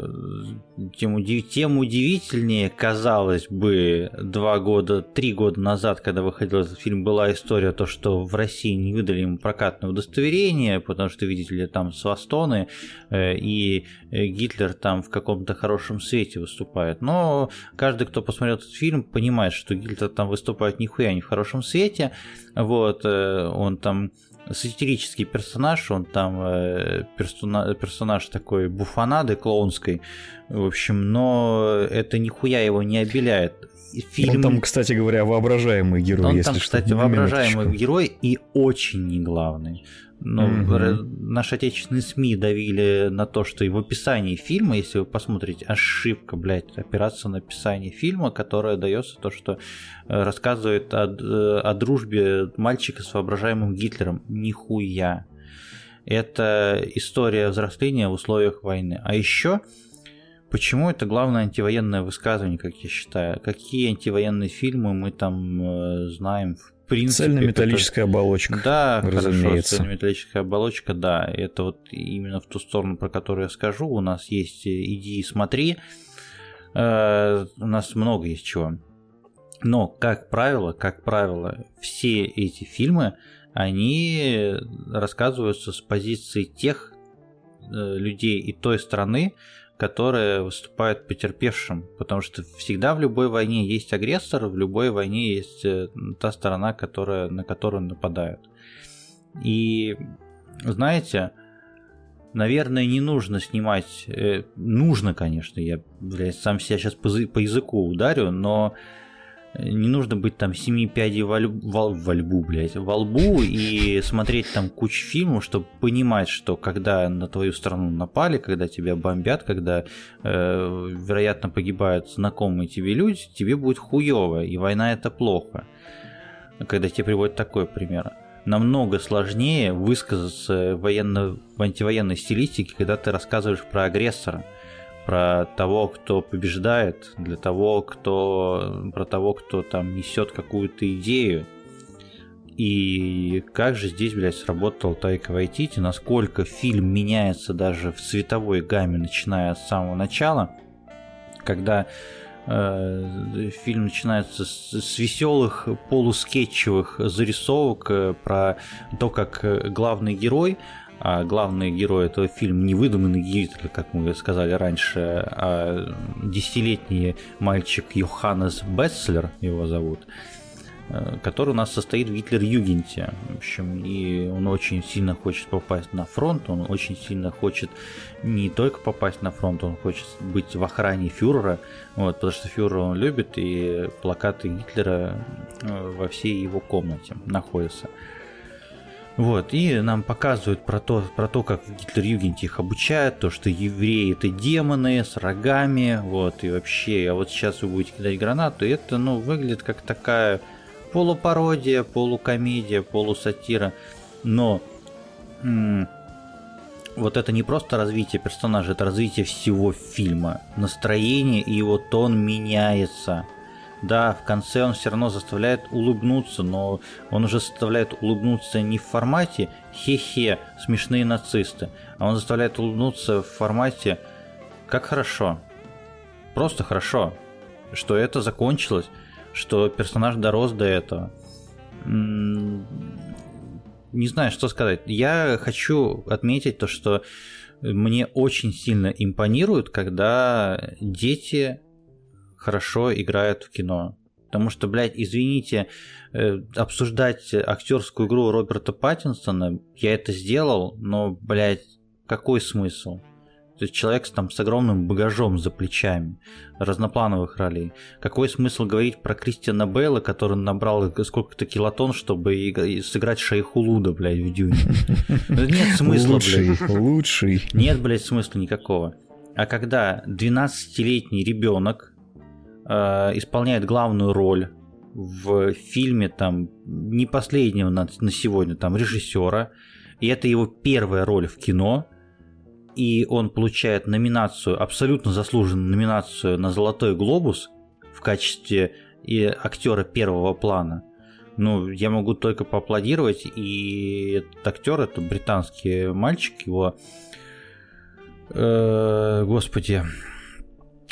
Тем, удив- тем удивительнее, казалось бы, два года, три года назад, когда выходил этот фильм, была история то, что в России не выдали ему прокатное удостоверение, потому что, видите ли, там свастоны, э, и Гитлер там в каком-то хорошем свете выступает. Но каждый, кто посмотрел этот фильм, понимает, что Гитлер там выступает нихуя не в хорошем свете. Вот, э, он там сатирический персонаж, он там э, персона- персонаж такой буфонады клоунской, в общем, но это нихуя его не обеляет. Фильм... Он там, кстати говоря, воображаемый герой, Он если там, что, кстати, воображаемый минуточку. герой и очень не главный. Ну, р- наши отечественные СМИ давили на то, что и в описании фильма, если вы посмотрите, ошибка, блядь, опираться на описание фильма, которое дается то, что э, рассказывает о, о дружбе мальчика с воображаемым Гитлером. Нихуя. Это история взросления в условиях войны. А еще Почему это главное антивоенное высказывание, как я считаю? Какие антивоенные фильмы мы там э, знаем в принципе? Цельнометаллическая оболочка. которые- Да, хорошо, разумеется. цельнометаллическая оболочка, да. Это вот именно в ту сторону, про которую я скажу. У нас есть э, «Иди и смотри». Э, У нас много есть чего. Но, как правило, как правило, все эти фильмы, они рассказываются с позиции тех э, людей и той страны, которая выступает потерпевшим, потому что всегда в любой войне есть агрессор, в любой войне есть э, та сторона, которая, на которую нападают. И знаете, наверное, не нужно снимать, э, нужно, конечно, я блядь, сам себя сейчас по, по языку ударю, но не нужно быть там семи пядей во, во, во льбу, блядь, во лбу и смотреть там кучу фильмов, чтобы понимать, что когда на твою страну напали, когда тебя бомбят, когда, э, вероятно, погибают знакомые тебе люди, тебе будет хуево, и война это плохо. Когда тебе приводят такой пример. Намного сложнее высказаться военно, в антивоенной стилистике, когда ты рассказываешь про агрессора про того, кто побеждает, для того, кто про того, кто там несет какую-то идею. И как же здесь, блядь, сработал Тайка Вайтити, насколько фильм меняется даже в цветовой гамме, начиная с самого начала, когда э, фильм начинается с, с веселых полускетчевых зарисовок э, про то, как главный герой а главный герой этого фильма не выдуманный Гитлер, как мы сказали раньше, а десятилетний мальчик Йоханнес Бесслер, его зовут, э, который у нас состоит в Гитлер-Югенте. В общем, и он очень сильно хочет попасть на фронт, он очень сильно хочет не только попасть на фронт, он хочет быть в охране фюрера, вот, потому что фюрера он любит, и плакаты Гитлера э, во всей его комнате находятся. Вот, и нам показывают про то, про то, как Гитлер-Югенте их обучают, то, что евреи это демоны с рогами, вот, и вообще, а вот сейчас вы будете кидать гранату, и это, ну, выглядит как такая полупародия, полукомедия, полусатира, но м- вот это не просто развитие персонажа, это развитие всего фильма, настроение и его тон меняется. Да, в конце он все равно заставляет улыбнуться, но он уже заставляет улыбнуться не в формате хе-хе, смешные нацисты, а он заставляет улыбнуться в формате как хорошо, просто хорошо, что это закончилось, что персонаж дорос до этого. Не знаю, что сказать. Я хочу отметить то, что мне очень сильно импонирует, когда дети хорошо играют в кино. Потому что, блядь, извините, э, обсуждать актерскую игру Роберта Паттинсона, я это сделал, но, блядь, какой смысл? То есть человек там с огромным багажом за плечами, разноплановых ролей. Какой смысл говорить про Кристиана Бейла, который набрал сколько-то килотон, чтобы сыграть Шейху Луда, блядь, в Дюне? Нет смысла, лучший, блядь. Лучший. Нет, блядь, смысла никакого. А когда 12-летний ребенок э, исполняет главную роль в фильме там не последнего на, на сегодня там режиссера, и это его первая роль в кино, и он получает номинацию, абсолютно заслуженную номинацию на Золотой Глобус в качестве и актера первого плана. Ну, я могу только поаплодировать, и этот актер, это британский мальчик, его, э, господи,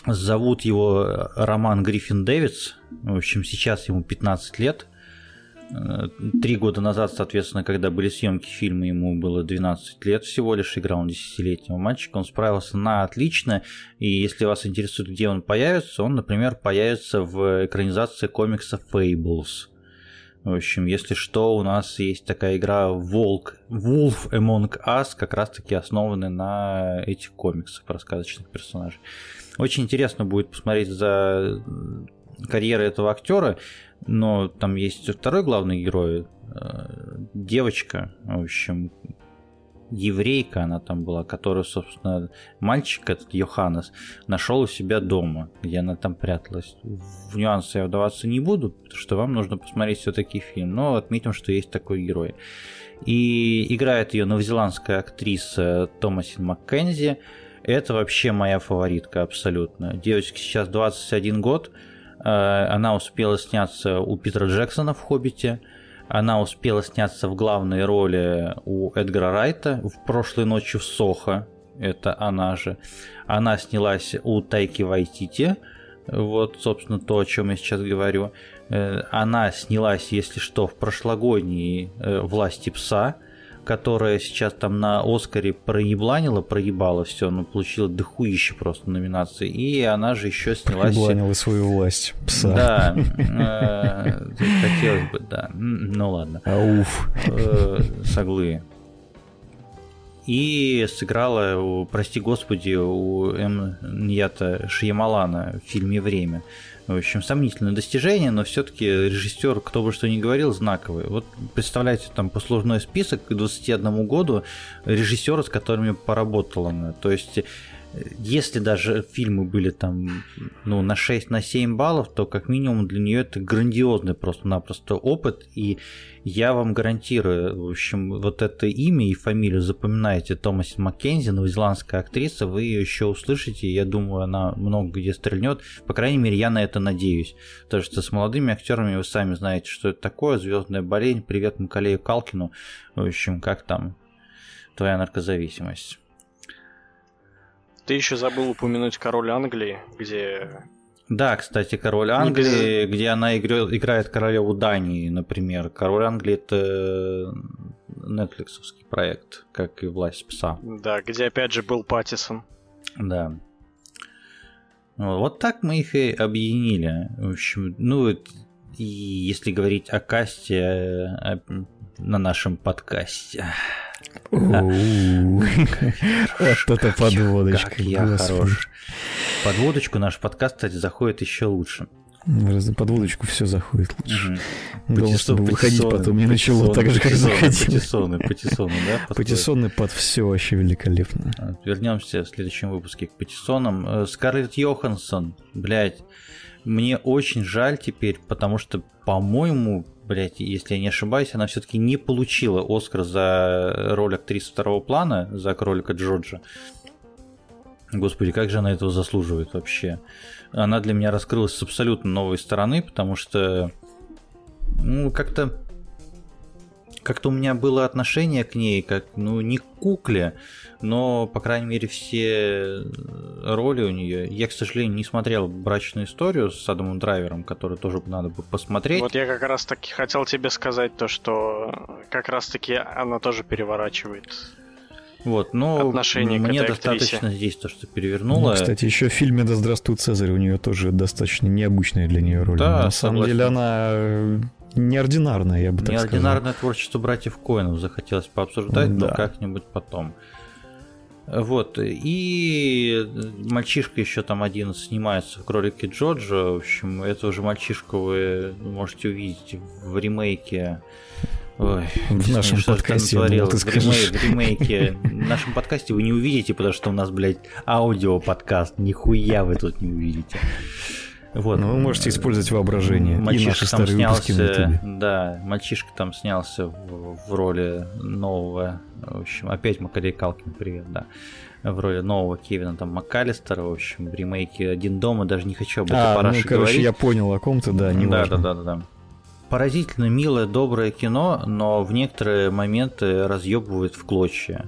зовут его Роман Гриффин Дэвидс, в общем, сейчас ему 15 лет, Три года назад, соответственно, когда были съемки фильма, ему было 12 лет всего лишь, играл он 10-летнего мальчика, он справился на отлично, и если вас интересует, где он появится, он, например, появится в экранизации комикса Fables. В общем, если что, у нас есть такая игра Волк, Wolf Among Us, как раз-таки основанная на этих комиксах про сказочных персонажей. Очень интересно будет посмотреть за карьерой этого актера но там есть второй главный герой, э, девочка, в общем, еврейка она там была, которую, собственно, мальчик этот Йоханнес нашел у себя дома, где она там пряталась. В нюансы я вдаваться не буду, потому что вам нужно посмотреть все-таки фильм, но отметим, что есть такой герой. И играет ее новозеландская актриса Томасин Маккензи. Это вообще моя фаворитка абсолютно. Девочке сейчас 21 год, Э, она успела сняться у Питера Джексона в «Хоббите», она успела сняться в главной роли у Эдгара Райта в «Прошлой ночью в Сохо», это она же. Она снялась у Тайки Вайтити, вот, собственно, то, о чем я сейчас говорю. Э, она снялась, если что, в прошлогодней э, «Власти пса», которая сейчас там на Оскаре проебланила, проебала все, но получила дохуище просто номинации. И она же еще снялась... Проебланила свою власть пса. Да, э, хотелось бы, да. Ну ладно. Ауф. Э, соглы. И сыграла, прости господи, у М. Ньята Шьямалана в фильме «Время». В общем, сомнительное достижение, но все-таки режиссер, кто бы что ни говорил, знаковый. Вот представляете, там послужной список к 21 году режиссера, с которыми поработала она. То есть если даже фильмы были там ну, на 6, на 7 баллов, то как минимум для нее это грандиозный просто-напросто опыт. И я вам гарантирую, в общем, вот это имя и фамилию запоминаете Томас Маккензи, новозеландская актриса, вы ее еще услышите, я думаю, она много где стрельнет. По крайней мере, я на это надеюсь. Потому что с молодыми актерами вы сами знаете, что это такое. Звездная болезнь. Привет Макалею Калкину. В общем, как там твоя наркозависимость. Ты еще забыл упомянуть Король Англии, где... Да, кстати, Король Англии, где она играет, королеву Дании, например. Король Англии это нетфликсовский проект, как и Власть пса. Да, где опять же был Паттисон. Да. Вот так мы их и объединили. В общем, ну, и если говорить о касте э, на нашем подкасте. Вот (laughs) это подводочка. Я хорош. Подводочку наш подкаст, кстати, заходит еще лучше. Подводочку все заходит лучше. Главное, чтобы выходить потом не начало так же, как заходить. Патиссоны, патиссоны, да? Патиссоны под все вообще великолепно. А, вернемся в следующем выпуске к патиссонам. Э, Скарлетт Йоханссон, блядь, мне очень жаль теперь, потому что, по-моему, блять, если я не ошибаюсь, она все-таки не получила Оскар за роль актрисы второго плана, за кролика Джорджа. Господи, как же она этого заслуживает вообще? Она для меня раскрылась с абсолютно новой стороны, потому что ну, как-то как-то у меня было отношение к ней, как, ну, не к кукле, но, по крайней мере, все роли у нее. Я, к сожалению, не смотрел брачную историю с Адамом Драйвером, которую тоже надо бы посмотреть. Вот я как раз таки хотел тебе сказать то, что как раз таки она тоже переворачивает вот, но отношение мне достаточно актрисе. здесь то, что перевернуло. Ну, кстати, еще в фильме «Да здравствует Цезарь» у нее тоже достаточно необычная для нее роль. Да, На согласен. самом деле она неординарное, я бы так сказал. Неординарное творчество братьев Коинов захотелось пообсуждать, да. но как-нибудь потом. Вот, и мальчишка еще там один снимается в кролике Джорджа. В общем, это уже мальчишку вы можете увидеть в ремейке. Ой, в нашем подкасте думал, ты в, ремей, в ремейке. В нашем подкасте вы не увидите, потому что у нас, блядь, аудио-подкаст. Нихуя вы тут не увидите. Вот. Но ну, вы можете использовать воображение. Мальчишка там снялся, да, мальчишка там снялся в, в роли нового, в общем, опять Макалей Калкин, привет, да, в роли нового Кевина там МакКаллистера, в общем, в ремейке «Один дома», даже не хочу об этом а, ну, короче, говорить. я понял о ком-то, да, не да, да, да, да, да. Поразительно милое, доброе кино, но в некоторые моменты разъебывает в клочья.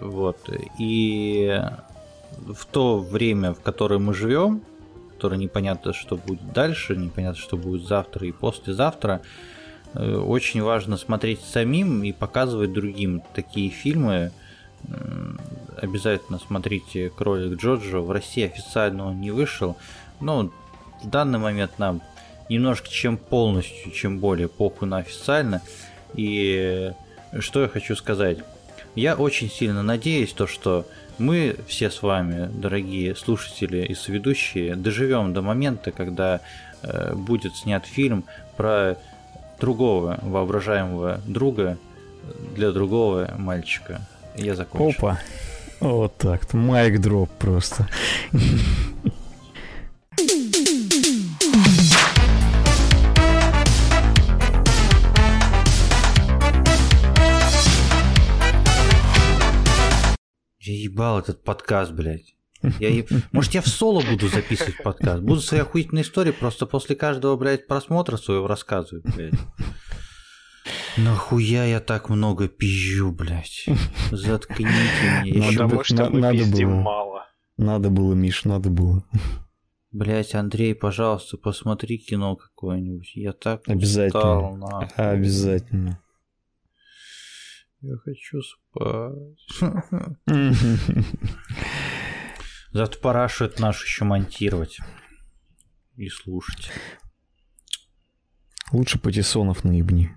Вот. И в то время, в которое мы живем, которое непонятно, что будет дальше, непонятно, что будет завтра и послезавтра. Э, очень важно смотреть самим и показывать другим такие фильмы. Обязательно смотрите «Кролик Джоджо». В России официально он не вышел. Но в данный момент нам немножко чем полностью, чем более похуй на официально. И что я хочу сказать? Я очень сильно надеюсь, то, что мы все с вами, дорогие слушатели и соведущие, доживем до момента, когда э, будет снят фильм про другого воображаемого друга для другого мальчика. Я закончу. Опа. Вот так. Майк дроп просто. (laughs) Я ебал этот подкаст, блядь. Я еб... (laughs) Может, я в соло буду записывать подкаст? Буду свои охуительные истории просто после каждого, блядь, просмотра своего рассказывать, блядь. Нахуя я так много пизжу, блядь? Заткните меня. Еще Потому что мы надо пиздим было. мало. Надо было, Миш, надо было. Блять, Андрей, пожалуйста, посмотри кино какое-нибудь. Я так Обязательно. устал, нахуй. Обязательно. Я хочу спать. Завтра пора что-то наш еще монтировать и слушать. Лучше Патисонов наебни.